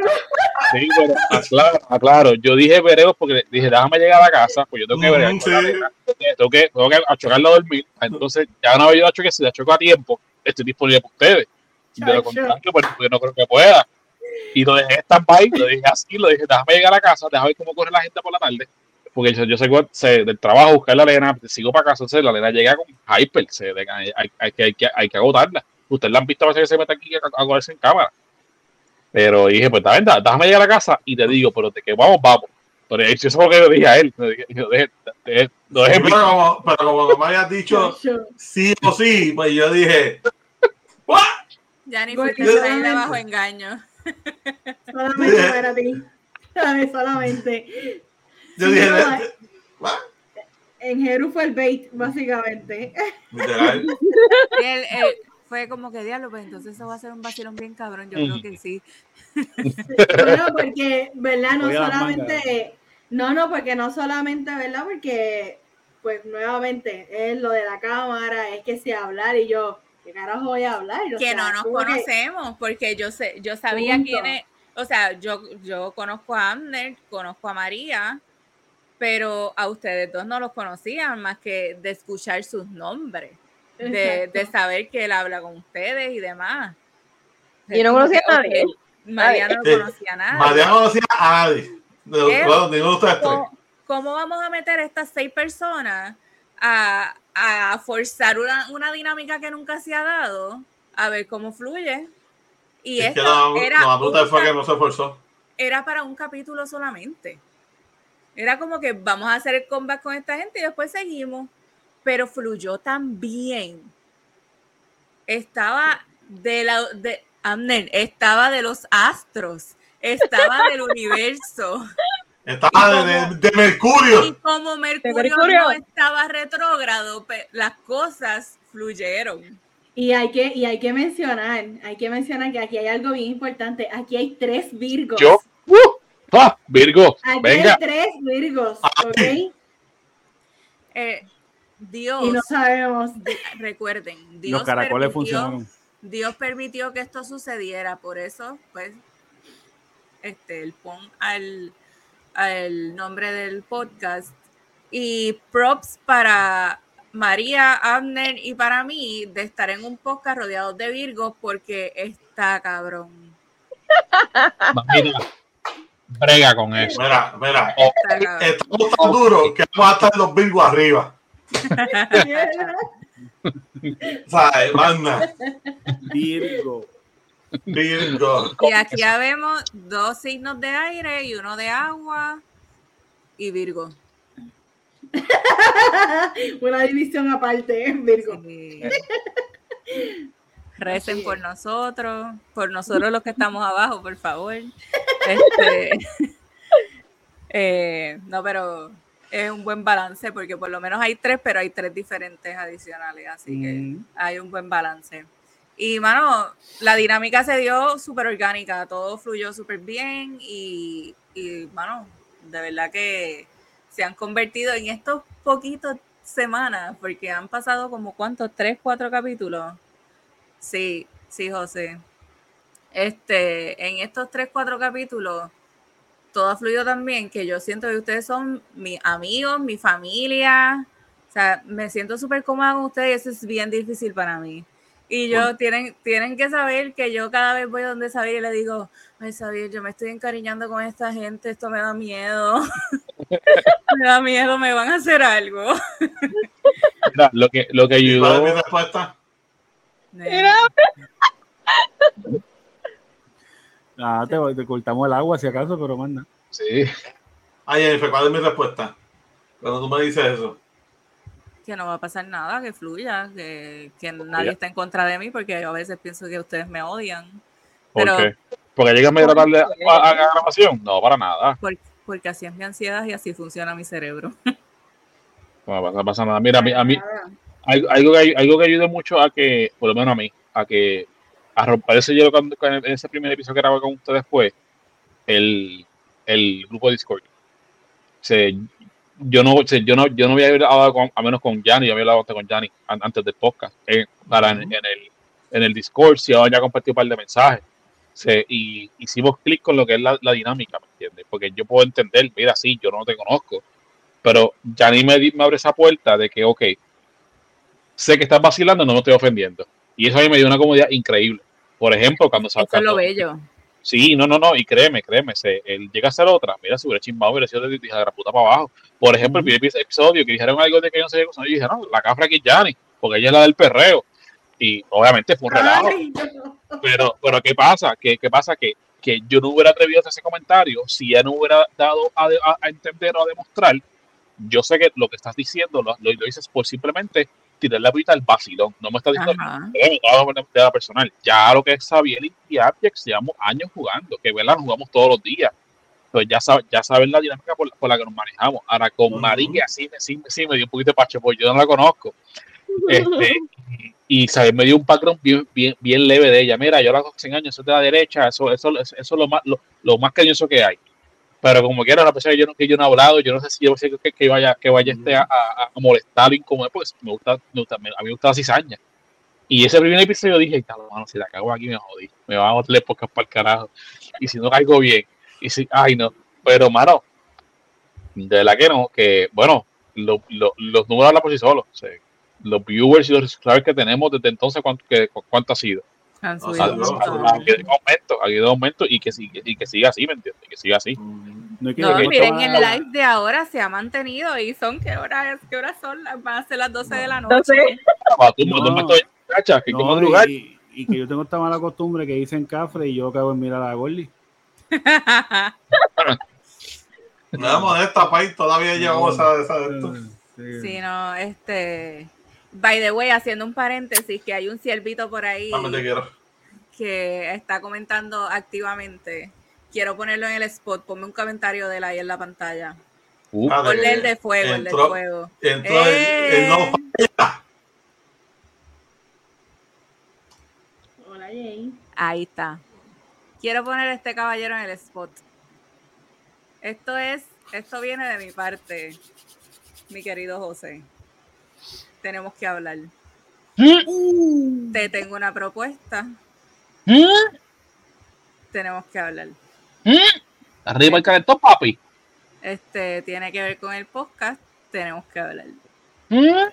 sí, pero aclaro, aclaro. Yo dije veremos porque dije, déjame llegar a la casa, pues yo tengo que ver. Ujú, sí. Tengo que, tengo que chocarla a dormir. Entonces, ya vez yo la choqué, si la choco a tiempo, estoy disponible para ustedes. De lo contrario, pues yo no creo que pueda. Y lo dejé en stand-by, lo dije así, lo dije, déjame llegar a la casa, déjame ver cómo corre la gente por la tarde. Porque yo, yo sé, del trabajo, buscar la lena, sigo para casa, entonces la lena llega con hyper, se, hay, hay, hay que, hay, que, hay que agotarla. Ustedes la han visto a veces que se mete aquí a, a en cámara. Pero dije, pues está bien, déjame llegar a la casa y te digo, pero de que vamos, vamos. Pero eso es lo que yo dije a él. Yo dije, yo dije, de- lo dejé Pero como, pero como no me habías dicho sí o sí, pues yo dije, ¿what? Ya ni Porque fuiste traída bajo engaño. Solamente para ti. Solamente. Yo Sí, dije, no, "De- de- ¿what?". En Jeru fue el bait, básicamente. Literal. Él, él fue como que diablo, pues entonces eso va a ser un vacilón bien cabrón. Yo creo que sí. Bueno, porque, ¿verdad? No solamente. No, no, porque no solamente, ¿verdad? Porque, pues nuevamente, es lo de la cámara, es que si hablar y yo, ¿qué carajo voy a hablar? O que sea, no nos que- conocemos, porque yo sé, yo sabía Punto. quién es, o sea, yo, yo conozco a Amner, conozco a María, pero a ustedes dos no los conocían más que de escuchar sus nombres, de, de saber que él habla con ustedes y demás. Y no conocía a nadie. María no conocía a nadie. María no conocía a nadie. ¿Cómo, cómo vamos a meter estas seis personas a, a forzar una, una dinámica que nunca se ha dado, a ver cómo fluye. Y Es que esto la, era, fue que no se esforzó. era para un capítulo solamente. Era como que vamos a hacer el comeback con esta gente y después seguimos. Pero fluyó tan bien. Estaba de la de Amner, estaba de los astros, estaba del universo. Estaba de, de- de Mercurio. Y como Mercurio, Mercurio. no estaba retrógrado, las cosas fluyeron. Y hay que, y hay que mencionar, hay que mencionar que aquí hay algo bien importante. Aquí hay tres Virgos. Yo, ¡uh! ¡Ah! Virgo, Aquí venga. hay tres Virgos, ¿ok? Eh, Dios, Y no sabemos. recuerden, Dios Los caracoles permitió- funcionaron. Dios permitió que esto sucediera, por eso, pues, este, el pon al, al nombre del podcast. Y props para María, Abner y para mí de estar en un podcast rodeados de Virgos porque está cabrón. Mira, brega con eso. Mira, mira. Está cabrón. Estamos tan duros que vamos a estar los Virgos arriba. ¿Sabes? Manda. Virgo. Virgo. Y aquí ya vemos dos signos de aire y uno de agua y Virgo. Una división aparte, Virgo. Sí. Recen por nosotros, por nosotros los que estamos abajo, por favor. Este, eh, no, pero es un buen balance porque por lo menos hay tres, pero hay tres diferentes adicionales, así que Mm. hay un buen balance. Y, mano, la dinámica se dio súper orgánica, todo fluyó súper bien y, y, mano, de verdad que se han convertido en estos poquitos semanas, porque han pasado como cuántos, tres, cuatro capítulos. Sí, sí, José. Este, en estos tres, cuatro capítulos, todo ha fluido tan bien que yo siento que ustedes son mis amigos, mi familia. O sea, me siento súper cómoda con ustedes y eso es bien difícil para mí. Y yo, tienen, tienen que saber que yo cada vez voy donde Xavier y le digo, ay Xavier, yo me estoy encariñando con esta gente, esto me da miedo. me da miedo, me van a hacer algo. Mira, lo que, lo que ¿Y ¿Cuál es mi ayudó, respuesta? Mira, Ah, te, te cortamos el agua si acaso, pero manda. sí, Ay, Jennifer, ¿cuál es mi respuesta? Cuando tú me dices eso. que no va a pasar nada, que fluya, que, que nadie está en contra de mí, porque yo a veces pienso que ustedes me odian. ¿por Pero- qué? Porque llegas media tarde a, a- a la grabación. No, para nada. por- porque así es mi ansiedad y así funciona mi cerebro. No pasa, pasa nada. Mira, a mí, a mí algo que, algo que ayuda mucho a que, por lo menos a mí, a que a romper ese hielo cuando, en ese primer episodio que grabé con ustedes fue el, el grupo de Discord. O sea, yo no, o sea, yo no, yo no había hablado con, a menos con Yanni, yo había hablado con Yanni an- antes del podcast, eh, para en, en el, en el Discord, si ahora ya compartí un par de mensajes. O sea, y hicimos clic con lo que es la, la dinámica, ¿me entiendes? Porque yo puedo entender, mira, sí, yo no te conozco, pero Yanni me, me abre esa puerta de que, ok, sé que estás vacilando, no me estoy ofendiendo. Y eso a mí me dio una comodidad increíble. Por ejemplo, cuando Eso es cuando- lo bello. Sí, no, no, no, y créeme, créeme, se, él llega a ser otra, mira, se hubiera chimbado, hubiera sido de, de la puta para abajo. Por ejemplo, el primer episodio que dijeron algo de que yo no sé qué cosa, yo dije, no, la cafra aquí es porque ella es la del perreo. Y obviamente fue un relajo. Ay, no. Pero, pero ¿qué pasa? ¿Qué, qué pasa? Que, que yo no hubiera atrevido a hacer ese comentario si ella no hubiera dado a, de- a- a entender o a demostrar. Yo sé que lo que estás diciendo lo, lo, lo dices por simplemente tirar la pita al vacilón. No me estás diciendo Ajá. "Eh, no, de la personal. Ya lo que es Xavier y- Apex llevamos años jugando, que ¿verdad? nos jugamos todos los días. Pues ya, sab- ya saben la dinámica por, la- por la que nos manejamos. Ahora con Ujú. María sí, me- sí, me- sí me dio un poquito de pacho, porque yo no la conozco. Este, y ¿sabes? me dio un background bien, bien, bien leve de ella. Mira, yo la hago 100 años, eso es de la derecha, eso, eso, eso, eso es lo más, lo, lo más cariñoso que hay. Pero como quiera, la persona que yo, no- que yo no he hablado, yo no sé si yo sé que, que vaya, que vaya este a, a, a molestar incomodar, porque me gusta, me gusta, a mí me gusta la cizaña. Y ese primer episodio dije, "Tal, mano, si la cago aquí me jodí, me van a botar podcast para el carajo. Y si no caigo bien, y si, ay no, pero mano, de verdad que no, que bueno, lo- lo- los números hablan por sí solos. los viewers y los subscribers que tenemos desde entonces, ¿cuánto, que, cuánto ha sido? Han No, no. Ha habido aumento, ha habido aumento y que, y que siga así, ¿me entiendes? Que siga así. No No, miren, el live de ahora se ha mantenido y son, ¿qué horas, qué horas son? Van a ser las 12 de la noche. Tú, No. No, y, y que yo tengo esta mala costumbre que dicen cafre y yo hago es mirar a la Gordy. Nada modesta, país, todavía llegó esa, esa de esto. Sí, no, este. By the way, haciendo un paréntesis, que hay un ciervito por ahí que está comentando activamente. Quiero ponerlo en el spot. Ponme un comentario de él ahí en la pantalla. Uh, Ah, de- Ponle el de fuego, el de entró- fuego. Entró el, el no Eh. falla. Hola, Jay. Ahí está. Quiero poner a este caballero en el spot. Esto es, esto viene de mi parte, mi querido José. Tenemos que hablar. Te tengo una propuesta. Tenemos que hablar. Arriba el calentón, papi. Este tiene que ver con el podcast. Tenemos que hablar.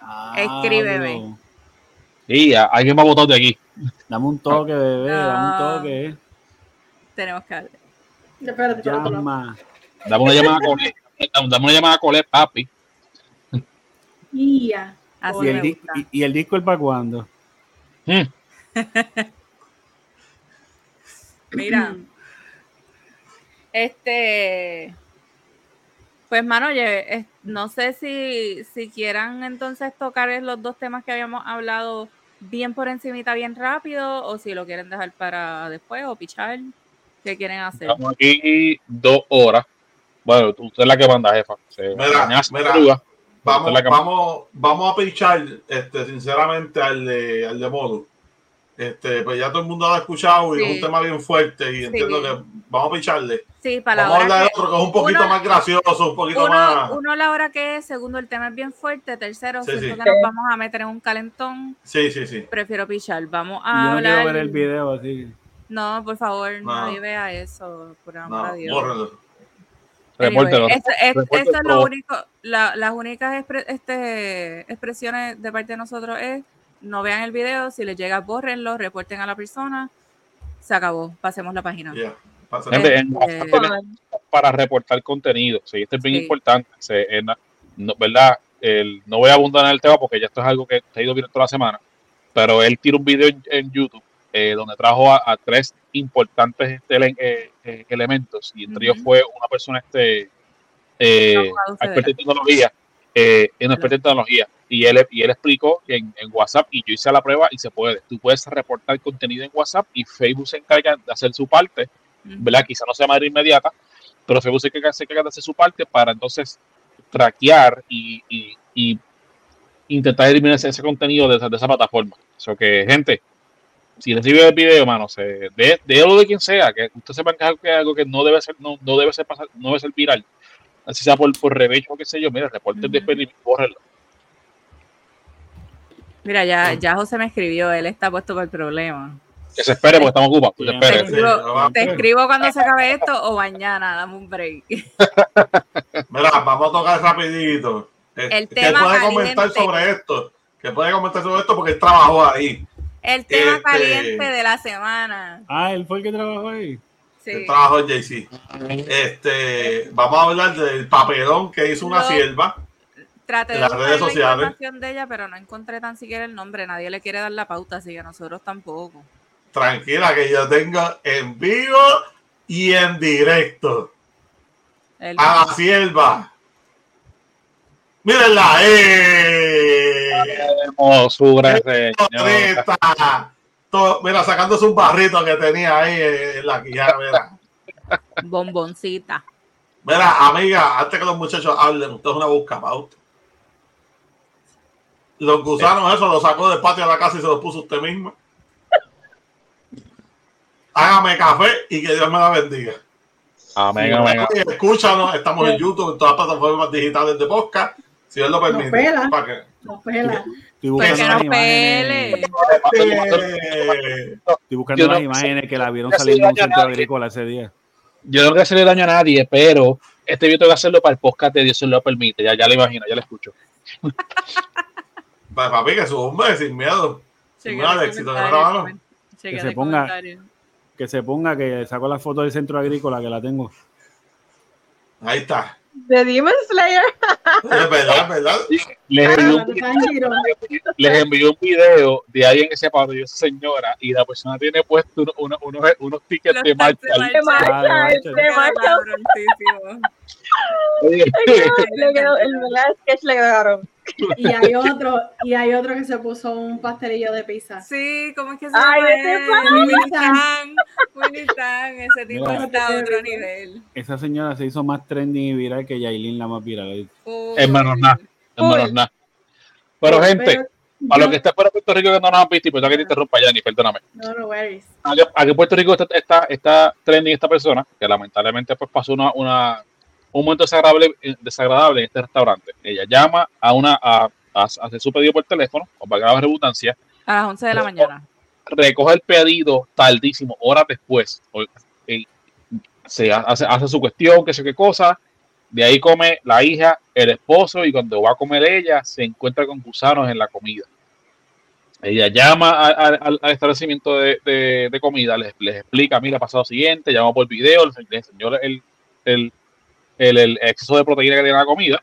Ah, Escríbeme. Y a- alguien va a votar de aquí. Dame un toque, bebé, dame un Ah. toque. Tenemos que hablar. Espérate, espérate, no. Llama. Dame una llamada a Colet. Dame una llamada a Colet, papi. Ya. Así ¿Y el, di- gusta. y, y el disco el para cuándo? Mm. Mira, este, pues mano, oye, es- no sé si, si quieran entonces tocar los dos temas que habíamos hablado bien por encimita, bien rápido, o si lo quieren dejar para después o pichar, ¿qué quieren hacer? Estamos aquí dos horas. Bueno, usted es la que manda, jefa. Se- Mira, mira. Vamos, vamos, vamos a pichar, este, sinceramente, al de, al de modo. Este, pues ya todo el mundo lo ha escuchado y Sí. es un tema bien fuerte y Sí. entiendo que vamos a picharle. Sí, para la Vamos a hablar hora de que, otro que es un poquito uno- más gracioso, un poquito uno, más. uno la hora que es, segundo el tema es bien fuerte, tercero Sí, que nos vamos a meter en un calentón, Sí, sí, sí. prefiero pichar, vamos a yo no hablar. quiero ver el video así. No, por favor, No. nadie vea eso, por amor a No, Dios. Repórtelo. Anyway, eso, es- Repórtelo eso es lo único, la- las únicas expre- este, expresiones de parte de nosotros es no vean el video, si les llega, bórrenlo, reporten a la persona, se acabó, pasemos la página. Este, tenemos para reportar contenido. Sí, esto es bien Sí. importante. Se- en la- no, ¿Verdad? El, no voy a abundar en el tema porque ya esto es algo que se ha ido viendo toda la semana. Pero él tira un video en, en YouTube eh, donde trajo a, a tres importantes este, eh, eh, elementos. Y entre ellos Ujú. fue una persona este, eh, experta en tecnología. Eh, una experta en tecnología. Y él, y él explicó en, en WhatsApp, y yo hice la prueba y se puede. Tú puedes reportar contenido en WhatsApp y Facebook se encarga de hacer su parte ujú. ¿verdad? Quizá no sea de manera inmediata, pero Facebook se encarga, se encarga de hacer su parte para entonces traquear y, y- y intentar eliminar ese, ese contenido de esa, de esa plataforma. O que, gente, si recibe el video, mano, se, de, de lo de quien sea, que usted sepa que es algo que, algo que no debe ser, no, no debe ser pasar, no debe ser viral, así sea por, por revecho o qué sé yo, mira, reporte el Ujú. después y bórrelo. Mira, ya, ya José me escribió, él está puesto por el problema. Que se espere porque estamos ocupados, se. Te escribo, vamos. te escribo cuando se acabe esto o mañana, dame un break. Mira, vamos a tocar rapidito. El tema puede comentar sobre esto. Que puede comentar sobre esto porque él trabajó ahí. El tema Este- caliente de la semana. Ah, él fue el que trabajó ahí. Sí. Él trabajó en JC. Este, vamos a hablar del papelón que hizo una No. sierva. Traté en de las redes la sociales. información de ella, pero no encontré tan siquiera el nombre. Nadie le quiere dar la pauta, así que nosotros tampoco. Tranquila, que yo tengo en vivo y en directo. El- A la sierva. Mírenla. ¡Eh! Hermosura. Todo- mira, sacándose un barrito que tenía ahí en la mira. Bomboncita. Mira, amiga, antes que los muchachos hablen, usted es una buscapauta. Los gusanos, eso lo sacó del patio de la casa y se los puso usted misma. Hágame café y que Dios me la bendiga. Amén, amén. Escúchanos, estamos en YouTube, en todas las plataformas digitales de podcast, si Dios lo permite. pela. Para que- No pela. Estoy Pues buscando que las nos imágenes. pele. Eh, Estoy buscando Yo las no- imágenes que la vieron Casi saliendo de un centro agrícola ese día. Yo no quiero hacerle daño a nadie, pero este video tengo que hacerlo para el podcast de Dios se lo permite. Ya, ya lo imagino, ya lo escucho. pa- papi, que su hombre sin miedo. Chequen Chequea se ponga-. Que se ponga que sacó la foto del centro agrícola que la tengo. Ahí está. De Demon Slayer. Es verdad, es verdad. Les envió, un, Tanjiro. les envió un video de alguien que se parodió a esa señora y la persona tiene puesto uno- uno- unos, unos tickets Los de marcha. De marcha, Ah, de de Queda marcha. Cabroncísimo. Le quedó, el sketch le quedaron. Y hay otro, y hay otro que se puso un pastelillo de pizza. Sí, ¿cómo es que se Ay, llama? Winnie Tan. Ese tipo Mira. está a otro nivel. Esa señora se hizo más trending y viral que Yailin, la más viral. Es menos nada. Es menos nada. Pero, gente, Pero para yo- los que están fuera de Puerto Rico que no nos han visto, y perdón que te interrumpa, Yanni, perdóname. No, no worries. Aquí, aquí en Puerto Rico está, está, está trending esta persona, que lamentablemente pues pasó una, una, un momento desagradable, desagradable en este restaurante. Ella llama a una a, a, hacer su pedido por teléfono, o para la redundancia, A las 11 de la mañana. recoge el pedido tardísimo, horas después. O- eh, se hace, hace su cuestión, que sé qué cosa. De ahí come la hija, el esposo, y cuando va a comer ella, se encuentra con gusanos en la comida. Ella llama a- a- al, establecimiento de, de- de comida, les, les explica, mira, pasado siguiente, llama por video, les, les enseñó el, el, el- el exceso de proteína que tiene la comida,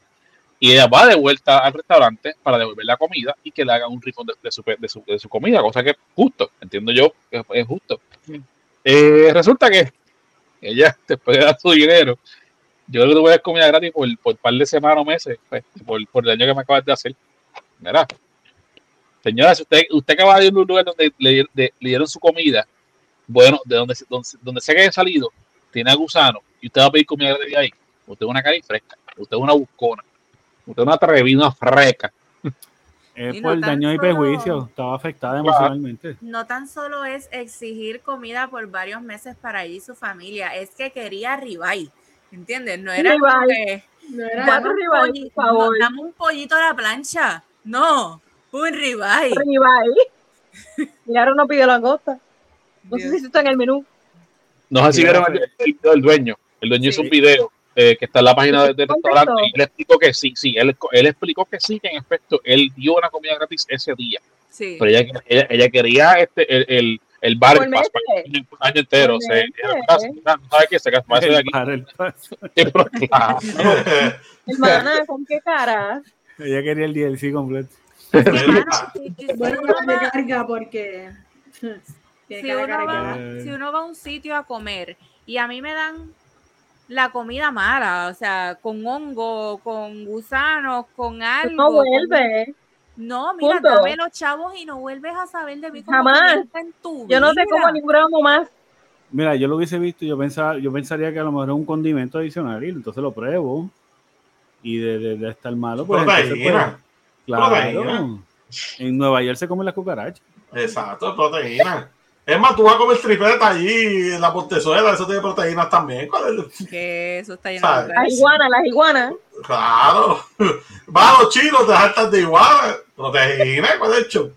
y ella va de vuelta al restaurante para devolver la comida y que le hagan un refund de, de su, de su- de su comida, cosa que es justo, entiendo yo que es- es justo. Eh, resulta que ella, después de dar su dinero, yo creo que tuve comida gratis por, por un par de semanas o meses, pues, por, por el daño que me acabas de hacer. Mira, señora, si usted, usted acaba de ir a un lugar donde le, dieron su comida, bueno, de donde, donde, donde sea que haya salido, tiene gusano, y usted va a pedir comida gratis ahí, usted es una cara fresca, usted es una buscona, usted es una atrevida, una freca. Es Y por no daño y solo- perjuicio. Estaba afectada emocionalmente. No tan solo es exigir comida por varios meses para ella y su familia, es que quería ribeye. ¿Entiendes? No era Ribeye. que No era- dame un, ribeye, polli- por favor. no, dame un pollito a la plancha. No, un ribeye. Ribeye. Y ahora no pide langosta. No sé si está en el menú. No sé si vieron el, el video del dueño. El dueño hizo Sí. un video eh, que está en la página del, restaurante y él explicó que sí, sí, él, él explicó que sí, que en efecto él dio una comida gratis ese día. Sí. Pero ella, ella, ella quería este, el, el, el bar el pass para el año- entero. "Ah, no sabe qué se casa de aquí. Para el claro, Hermana, ¿con qué cara? Ella quería el DLC completo. Si Bueno, va- carga porque. Si uno, va, carga. si uno va a un sitio a comer y a mí me dan la comida mala, o sea, con hongo, con gusanos, con algo. No vuelve. No, mira, Punto. dame los chavos y no vuelves a saber de mí como Jamás. en tu Yo no te vida. como ni un gramo más. Mira, yo lo hubiese visto, yo pensaba, yo pensaría que a lo mejor es un condimento adicional y entonces lo pruebo. Y de, de, de estar malo, pues entonces, pues, Proteína. claro. Proteína. En Nueva York se comen las cucarachas. Exacto, proteína. Es más, tú vas a comer tripeta allí en la portezuela, eso tiene proteínas también. ¿Cuál es? Que eso está lleno ¿Sabes? de Las iguanas, las iguanas. Claro. Vas a los chinos, te saltas de igual. Proteína, ¿cuál es el show?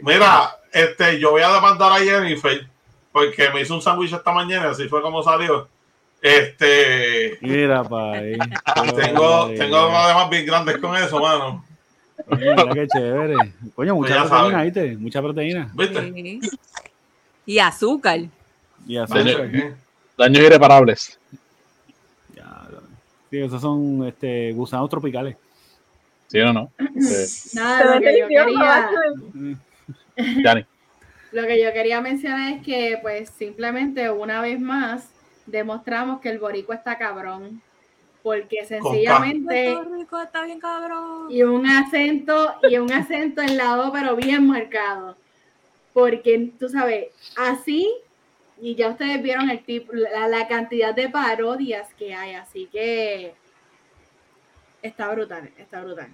Mira, este, yo voy a demandar a Jennifer porque me hizo un sándwich esta mañana, así fue como salió. Este, Mira, pa' ahí. tengo, Ay, tengo problemas bien grandes con eso, mano. Mira qué chévere. Coño, mucha Pues ya proteína. ¿viste? Mucha proteína. ¿Viste? Sí. Y azúcar. Y. ¿qué? daños irreparables. Ya, sí, esos son este, gusanos tropicales. ¿Sí o no? Eh, Nada, Se lo que yo quería. ¿verdad? Yanni. Lo que yo quería mencionar es que, pues, simplemente una vez más demostramos que el boricua está cabrón. Porque sencillamente. Está bien cabrón. Y un acento, y un acento en lado, pero bien marcado. Porque tú sabes, así, y ya ustedes vieron el tipo, la, la cantidad de parodias que hay, así que está brutal, está brutal.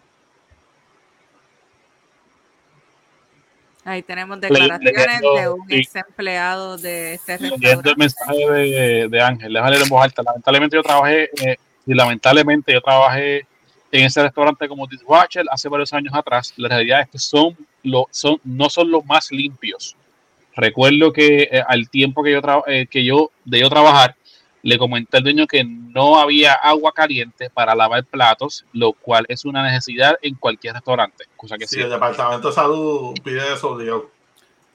Ahí tenemos Le- declaraciones de un sí. ex empleado de este Leyendo el restaurante. mensaje de, de Ángel, déjame leer en voz alta. Lamentablemente yo trabajé, eh, y lamentablemente yo trabajé en ese restaurante como dishwasher hace varios años atrás. La realidad es que son, lo, son no son los más limpios. Recuerdo que eh, al tiempo que yo, tra- eh, que yo de yo trabajar, le comenté al dueño que no había agua caliente para lavar platos, lo cual es una necesidad en cualquier restaurante. Cosa que Sí, sí, el departamento de salud pide eso,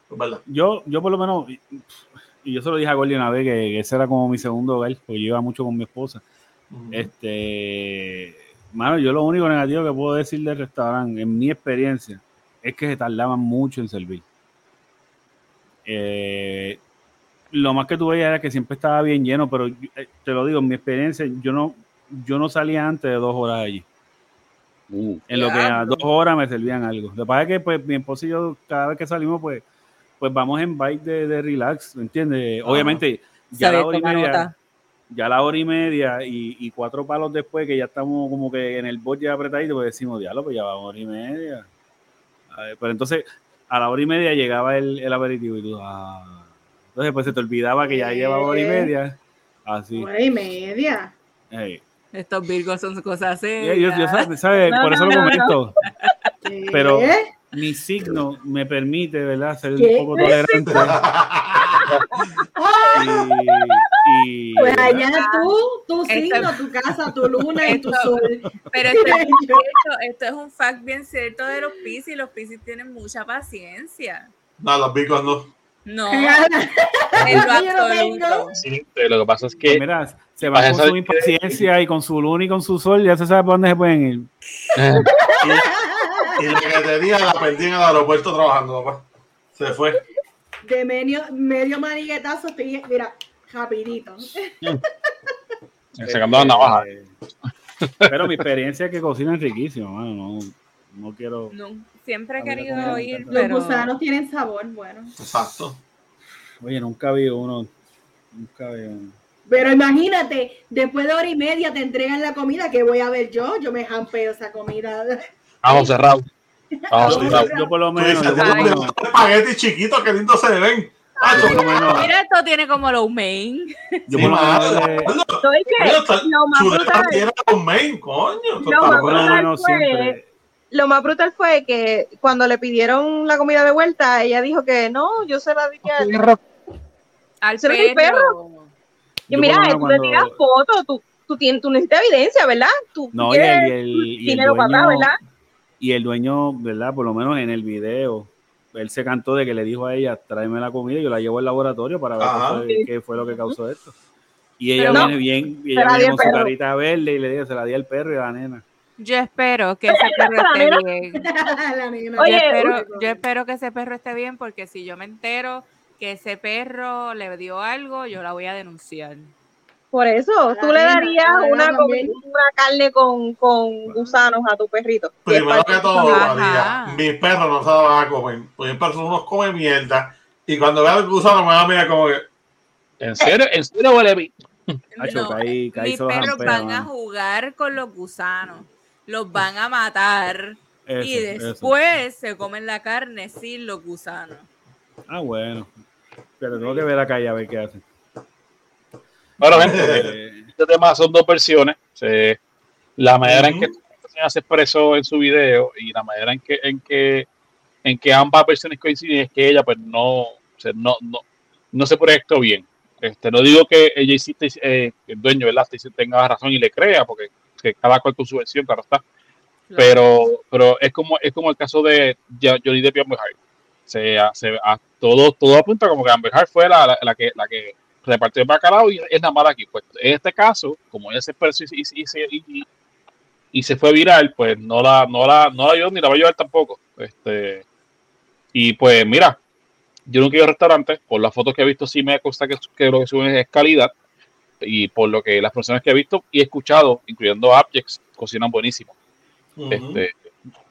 verdad. Yo, yo por lo menos, y- yo se lo dije a Gordy una vez, que, que ese era como mi segundo hogar, porque yo iba mucho con mi esposa. Ujú. Este, mano, yo lo único negativo que puedo decir del restaurante, en mi experiencia, es que se tardaban mucho en servir. Eh, lo más que tuve era que siempre estaba bien lleno, pero eh, te lo digo, en mi experiencia, yo no, yo no salía antes de dos horas allí. Uh, En lo que a dos horas me servían algo. Lo que pasa es que pues, mi esposo y yo, cada vez que salimos, pues, pues vamos en bike de, de relax, ¿me entiendes? Obviamente, ya la hora y media, nota. Ya la hora y media y, y cuatro palos después, que ya estamos como que en el bot ya apretadito, pues decimos, diablo, pues ya va hora y media. A ver, pero entonces, a la hora y media llegaba el, el aperitivo y tú, ah. Entonces, pues se te olvidaba que ya llevaba hora y Eh. media. Así. Hora y media. Ey. Estos virgos son cosas serias. yo- yo sabe- sabe, No, por eso no, lo no, no. comento. ¿Qué? Pero- mi signo me permite, ¿verdad? Ser ¿Qué? un poco tolerante. y, y- Pues allá tú, tu Esto- signo, tu casa, tu luna y tu sol. Pero esto, esto es un fact bien cierto de los Piscis. Los Piscis tienen mucha paciencia. No, los bicos no. No, en lo absoluto. sí, lo que pasa es pues que mira, se va con su impaciencia y con su luna y con su sol, ya se sabe por dónde se pueden ir. Y la que tenía la perdí en el aeropuerto trabajando, papá. Se fue. De medio, medio maniguetazo, estoy, mira, rapidito. sacando la navaja. Eh, Pero mi experiencia es que cocinan riquísimo, mano. No, no quiero. No, siempre he querido ir, Los gusanos tienen sabor, bueno. Exacto. Oye, nunca vi uno. Nunca vi uno. Pero imagínate, después de hora y media te entregan la comida, que voy a ver yo? Yo me jampeo esa comida. Vamos cerrado. Vamos Yo- cerrado. Yo por lo menos. espaguetis chiquitos, qué lindo se ven. Ah, mira, esto tiene como low main. yo por lo menos lo más brutal, tiene con main, coño. Lo más siempre. lo brutal fue que cuando le pidieron la comida de vuelta, ella dijo que no, yo se la di Al ¿Se ve el perro. Y Yo mira, tú le tiras fotos, tú, tú, tienes, tú necesitas evidencia, ¿verdad? Tú, tú No, y quieres el, y el- y el dinero para atrás, ¿verdad? y el dueño, ¿verdad? Por lo menos en el video, él se cantó de que le dijo a ella, tráeme la comida y yo la llevo al laboratorio para ver Ajá. qué fue, qué fue lo que causó esto. Y ella Pero no, viene bien, y ella viene con su carita verde y le dijo, se la di al perro y a la nena. Yo espero que ese perro esté bien. Yo, espero, yo espero que ese perro esté bien porque si yo me entero que ese perro le dio algo, yo la voy a denunciar. Por eso, la tú le darías la una, carne con, con gusanos a tu perrito. Primero que todo. María, mis perros no se la van a comer. Porque mis perros unos comen mierda. Y cuando vean el gusano me van a mirar como que. ¿En serio? ¿En serio huele No, caí- caí mis perros van a jugar con los gusanos, los van a matar Eso, y eso. después se comen la carne sin los gusanos. Ah, bueno. Pero tengo que ver acá y a ver qué hacen. Bueno, gente, Eh, este tema son dos versiones. Se- la manera en que Ujú. esta señora se expresó en su video y la manera en que, en que, en que ambas versiones coinciden es que ella pues no, o sea, no, no, no se proyectó bien. Este, no digo que ella hiciste, eh, el dueño ¿verdad? tenga razón y le crea, porque que cada cual con su versión, claro está. Pero, pero es como es como el caso de Johnny Depp y Amber Heard. Se, se, a, todo, todo apunta como que Amber Heard fue la, la, la que, la que repartió el bacalao y es la mala aquí. Pues en este caso, como ella se expresó y, y, y, se- y- y se fue viral, pues no la, no la, no la ayudó ni la va a ayudar tampoco. Este, y pues mira, yo ido a restaurantes, por las fotos que he visto sí me consta que, que lo que suben es calidad y por lo que las personas que he visto y he escuchado, incluyendo Abjects, cocinan buenísimo. Este,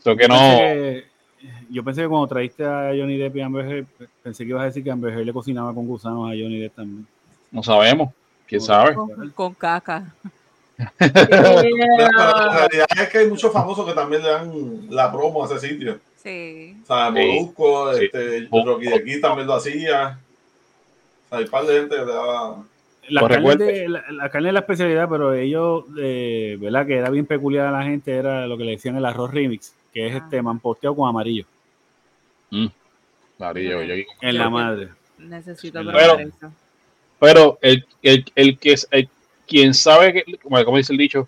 creo que Yo no. pensé que- yo pensé que cuando trajiste a Johnny Depp y Amber Heard, pensé que ibas a decir que Amber Heard le cocinaba con gusanos a Johnny Depp también. No sabemos. ¿Quién sabe? Con, con caca. Pero la realidad es que hay muchos famosos que también le dan la promo a ese sitio. Sí. O sea, Molusco, sí. este, Rocky de aquí también lo hacía. O sea, hay un par de gente que le daba. La carne, recuerde- de, la, la carne es la especialidad, pero ellos, eh, ¿verdad? Que era bien peculiar a la gente, era lo que le decían el arroz remix, que es Ah. este manposteado con amarillo, Amarillo, yo- en Yo la que- madre. Necesito Pero- probar eso. Pero el, el, el que es el, quien sabe que, como, dice el dicho,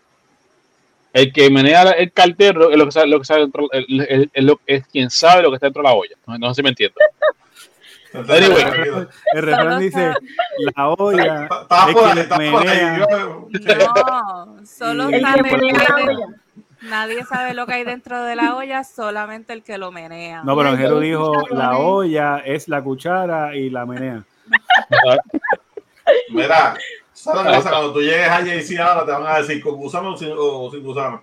el que menea el caldero es lo que sabe, lo que sabe dentro, el- el- el- es quien sabe lo que está dentro de la olla. No, no sé si me entiendo. Anyway. El refrán Solo dice, la olla Estaba es por ahí, por No, solo El sabe lo que hay dentro. Nadie sabe lo que hay dentro de la olla, solamente el que lo menea. No, pero Angelo dijo, la olla es la cuchara y la menea. Mira, ¿sabes lo que pasa? Cuando tú llegues a JC ahora te van a decir con gusano o sin, o sin gusano.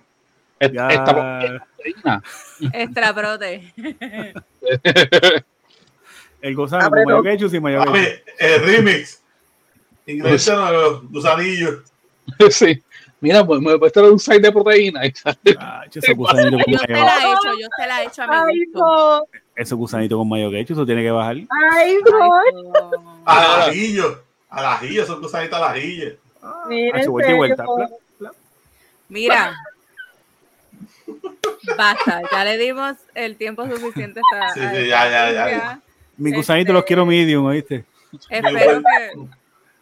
Ya, Esta proteína. Extra prote. el gusano con mayo ketchup sin mayo ketchup. el remix. Ingredientes nuevos, gusanillos. Sí. Mira, pues me he puesto un site de proteína. Ah, esos gusanitos con Yo mayo, la he hecho, yo se la he hecho a mi Ay, gusto. no. esos gusanitos con mayo ketchup, eso tiene que bajar. Ay, no. Ay, no. Al ajillo. Al ajillo, son gusanitos al ajillo. Mira, Ah, en vuelta y vuelta. Mira. Basta, ya le dimos el tiempo suficiente hasta. Sí, sí, ya, ya, ya, ya. Mis gusanitos los Este- quiero medium, ¿oíste? Espero que,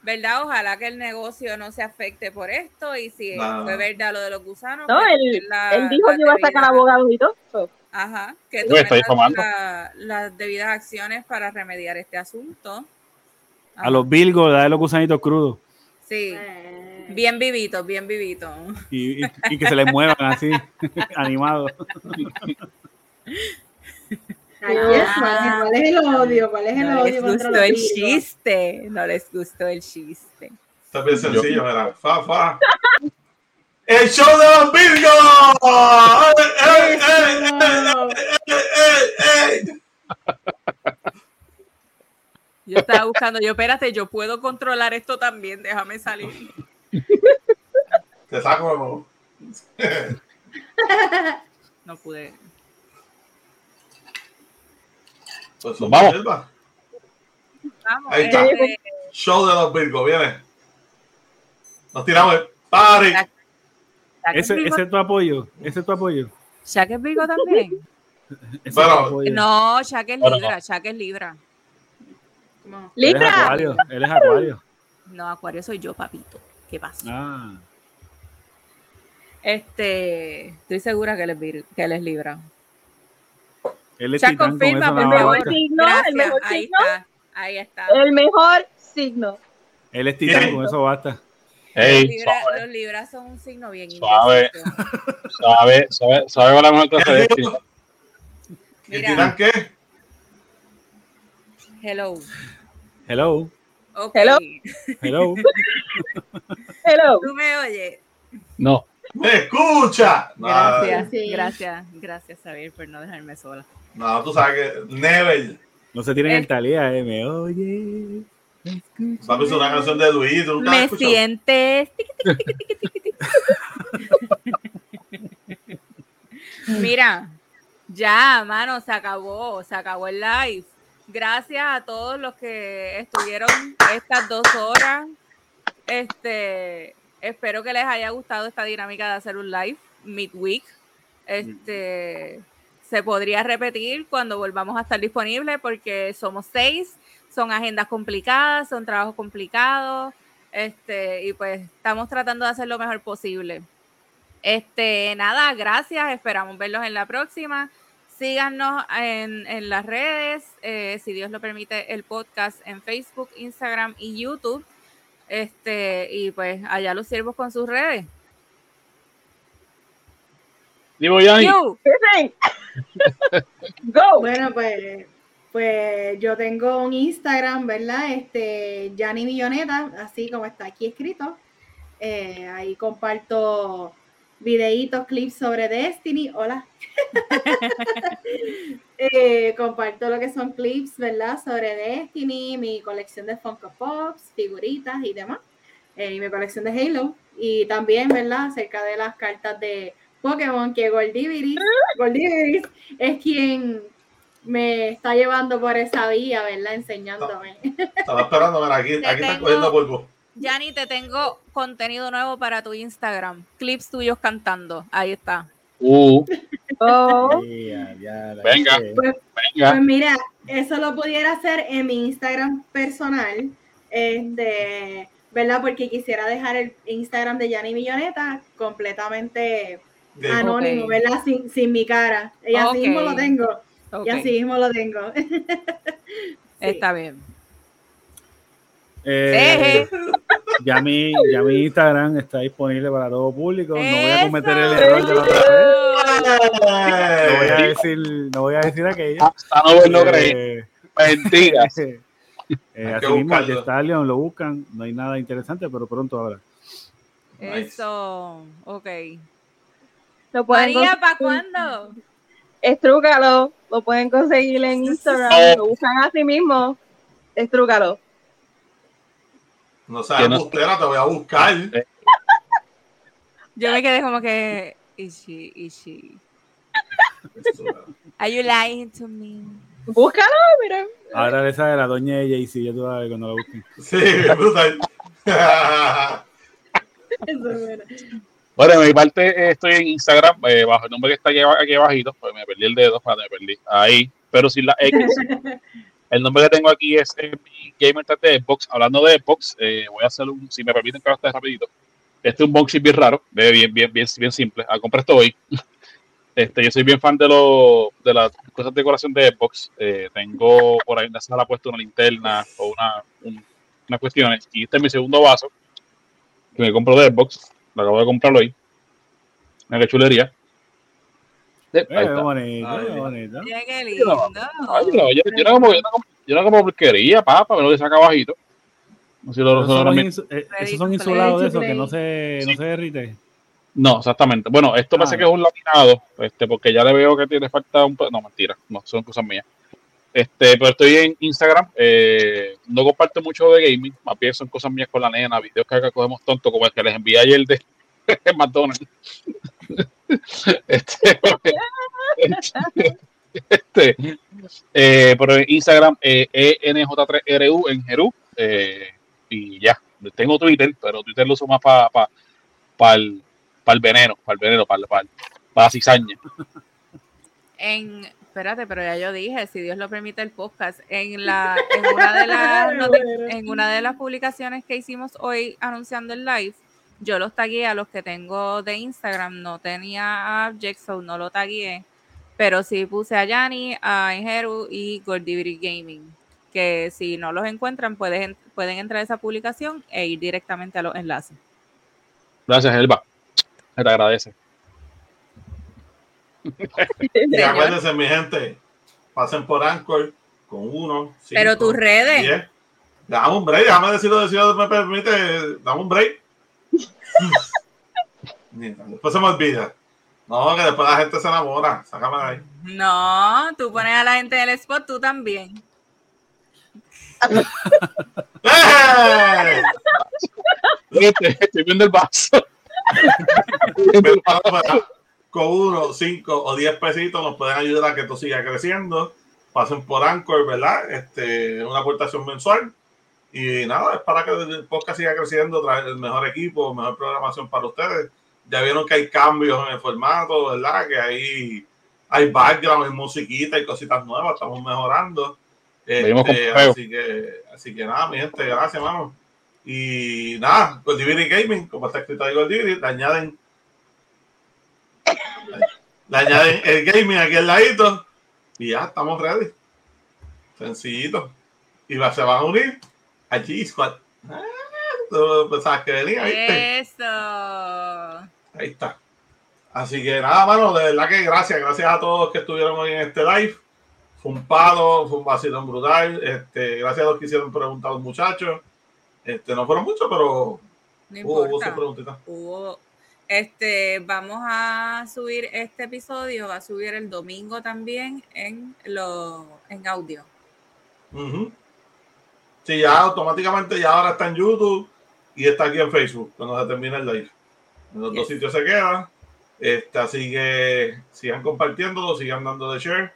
¿verdad? Ojalá que el negocio no se afecte por esto y si No. fue verdad lo de los gusanos. No, pues, él, la- dijo que iba a sacar abogados y todo. Ajá, que tomen estoy las- tomando. la- las debidas acciones para remediar este asunto. A los Bilgos, dale los gusanitos crudos. Sí, Eh, bien vivitos, bien vivitos. Y, y- y que se les muevan así, animados. ay, ¿cuál, es, cuál es el odio? ¿Cuál es el No les odio contra gustó el virgos? chiste, no les gustó el chiste. Esto es bien sencillo, mira. Fa, fa. ¡El show de los Virgos! ¡Ey, ey, ey, ey, ey, ey! Yo estaba buscando, yo espérate, yo puedo controlar esto también, déjame salir. Te saco. No pude. Pues, Nos vamos. Ahí está. este, Show de los Virgos, viene. Nos tiramos el party. Ese, es tu apoyo, ese es tu apoyo. Shaq es Virgo también. Bueno. No, Shaq es Bueno, Libra, Shaq es Libra. No. Él es Libra. acuario, él es acuario. No, Acuario soy yo, papito. ¿Qué pasa? Ah, Este, estoy segura que él es, Vir- que él es Libra. él es titán con confirma, el mejor signo, Gracias, el mejor ahí signo, está, ahí está. el mejor signo. Él es titán, con eso basta. Los, Ey, libra- suave, los Libras son un signo bien Suave. suave, suave con la mejor clase de. ¿Y Mira. tiran qué? Hello. Hello. Hello. hello. Hello. ¿Tú me oyes? No, ¡Me escucha! Gracias, Sí. gracias, gracias, Xavier, por no dejarme sola. No, tú sabes que Never. No se tienen Eh. el talía, eh. Me oye. me escucha. Papi, es una canción de Luis. ¿tú nunca la has Me sientes. Mira, ya, mano, se acabó, se acabó el live. Gracias a todos los que estuvieron estas dos horas. Este, espero que les haya gustado esta dinámica de hacer un live midweek. Este, se podría repetir cuando volvamos a estar disponibles porque somos seis, son agendas complicadas, son trabajos complicados. Este, y pues estamos tratando de hacer lo mejor posible. Este, nada, gracias. Esperamos verlos en la próxima. Síganos en, en las redes, eh, si Dios lo permite, el podcast en Facebook, Instagram y YouTube. Este, y pues allá los sirvo con sus redes. digo Yanni. You. Listen. Go. Bueno, pues, pues yo tengo un Instagram, ¿verdad? Este, Yanni Milloneta, así como está aquí escrito. Eh, ahí comparto videitos, clips sobre Destiny. Hola. Eh, comparto lo que son clips, ¿verdad? Sobre Destiny, mi colección de Funko Pops, figuritas y demás. Eh, y mi colección de Halo. Y también, ¿verdad? Acerca de las cartas de Pokémon, que Goldiviris, Goldiviris es quien me está llevando por esa vía, ¿verdad? Enseñándome. Estaba esperando, mira, aquí, aquí están cogiendo polvo. Yanni, te tengo contenido nuevo para tu Instagram. Clips tuyos cantando. Ahí está. Uh, Oh. Venga. Pues, venga. pues mira, eso lo pudiera hacer en mi Instagram personal, este, ¿verdad? Porque quisiera dejar el Instagram de Yanni Milloneta completamente De- anónimo. ¿verdad? Sin, sin mi cara. Y así mismo lo tengo. Ok. Y así mismo lo tengo. Está bien. Eh, ya, mi, ya mi Instagram está disponible para todo público. No voy a cometer el error de la otra vez. No voy a decir, no voy a decir aquello. Hasta no verlo Eh, creer. Mentiras. eh, así mismo. The Stallion lo buscan. No hay nada interesante, pero pronto habrá. Eso, ok. Lo pueden María, ¿para cuándo? Estrúcalo, lo pueden conseguir en Instagram, Oh. lo buscan así mismo, estrúcalo. No seas Que no- embustera, te voy a buscar. Yo me quedé como que, is she, she? Are you lying to me? Búscalo, mira. Ahora esa de la doña de Jay-Z, ya tú vas a ver cuando la busquen. Sí, brutal. Eso es bueno. De mi parte eh, estoy en Instagram, eh, bajo el nombre que está aquí, aba- aquí abajito, pues me perdí el dedo, me perdí. Ahí, pero sin la X. El nombre que tengo aquí es eh, Gamer de Xbox. Hablando de Xbox, eh, voy a hacer un, si me permiten que haga este rapidito. Este es un unboxing bien raro, bien, bien, bien, bien simple. Ah, compré esto hoy. Este, yo soy bien fan de, lo, de las cosas de decoración de Xbox. Eh, tengo por ahí en la sala puesto una linterna o una, un- unas cuestiones. Y este es mi segundo vaso que me compro de Xbox. Lo acabo de comprarlo hoy. Qué chulería. Eh, Eh, bonito, Ay. qué bonito. Mira qué lindo. Ay, yo, yo, yo no como, yo no como, yo no como porquería, papá, me lo saca sé si lo- Esos son, eh, esos son insulados de eso que no se, no se derrite. No, exactamente. Bueno, esto parece Ah. que es un laminado, este, porque ya le veo que tiene falta un... No, mentira, no, son cosas mías. Este, pero estoy en Instagram, eh, no comparto mucho de gaming, más bien son cosas mías con la nena, videos que acá cogemos tonto, como el que les envié ayer de McDonald's. Este, este, eh, pero en Instagram, eh, ENJ3RU en Jerú, eh, y ya, tengo Twitter, pero Twitter lo uso más para pa, el, pa el veneno, para el veneno, para pa, la cizaña. En, espérate, pero ya yo dije, si Dios lo permite el podcast, en la, en una de las en una de las publicaciones que hicimos hoy anunciando el live, yo los tagué a los que tengo de Instagram, no tenía a Jackson, no lo tagué, pero sí puse a Yanni, a Ingeru y Gordivity Gaming, que si no los encuentran pueden, pueden entrar a esa publicación e ir directamente a los enlaces. Gracias, Elba. Se te agradece. Y acuérdense, mi gente, pasen por Anchor con uno. cinco, Pero tus redes. diez. Dame un break, déjame decirlo si Dios me permite. Dame un break. Después se me olvida. No, que después la gente se enamora. Sácame de ahí. No, tú pones a la gente del spot, tú también. ¡Eh! Estoy viendo el vaso. Con uno, cinco o diez pesitos nos pueden ayudar a que esto siga creciendo. Pasen por Anchor, ¿verdad? Este, una aportación mensual. Y nada, es para que el podcast siga creciendo, traer el mejor equipo, mejor programación para ustedes. Ya vieron que hay cambios en el formato, ¿verdad? Que hay, hay background, hay musiquita, hay cositas nuevas, estamos mejorando. Este, así que, así que nada, mi gente, gracias, mano. Y nada, Goldiviri Gaming, como está escrito ahí Goldiviri, le añaden, le añaden el gaming aquí al ladito y ya estamos ready. Sencillito. Y va- se van a unir a G Squad. Ah, pensabas que venía, ¿viste? Eso. Ahí está. Así que nada, mano, de verdad que gracias, gracias a todos que estuvieron hoy en este live. Fue un palo, fue un vacilón brutal. Este, gracias a los que hicieron preguntas a los muchachos. Este, no fueron muchos, pero No hubo, hubo sus preguntitas. Hubo- este, vamos a subir este episodio, va a subir el domingo también en lo, en audio. Ujú. Sí, ya automáticamente ya ahora está en YouTube y está aquí en Facebook cuando se termine el live. En los dos sitios se queda. Este, así que sigan compartiéndolo, sigan dando de share.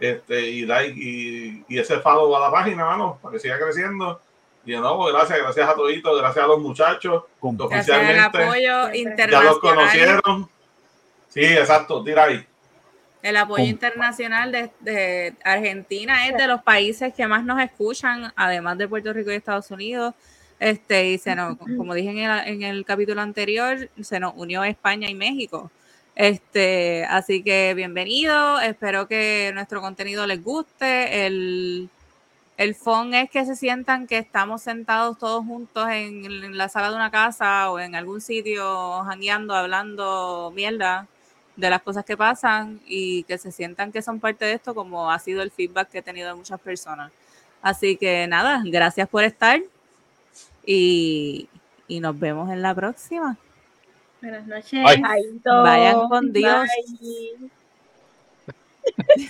Este, y like y, y ese follow a la página, mano, para que siga creciendo. Y de nuevo, gracias, gracias a toditos, gracias a los muchachos. Al Oficialmente, apoyo ya los Ya los internacional. conocieron. Sí, exacto, tira ahí. El apoyo internacional de, de Argentina es de los países que más nos escuchan, además de Puerto Rico y Estados Unidos. Este, y se nos, como dije en el, en el capítulo anterior, se nos unió España y México. Este, así que bienvenido. Espero que nuestro contenido les guste. El, el fun es que se sientan que estamos sentados todos juntos en, en la sala de una casa o en algún sitio, jangueando, hablando mierda de las cosas que pasan y que se sientan que son parte de esto, como ha sido el feedback que he tenido de muchas personas. Así que nada, gracias por estar y, y nos vemos en la próxima. Buenas noches. Bye. Vayan con Dios. Bye.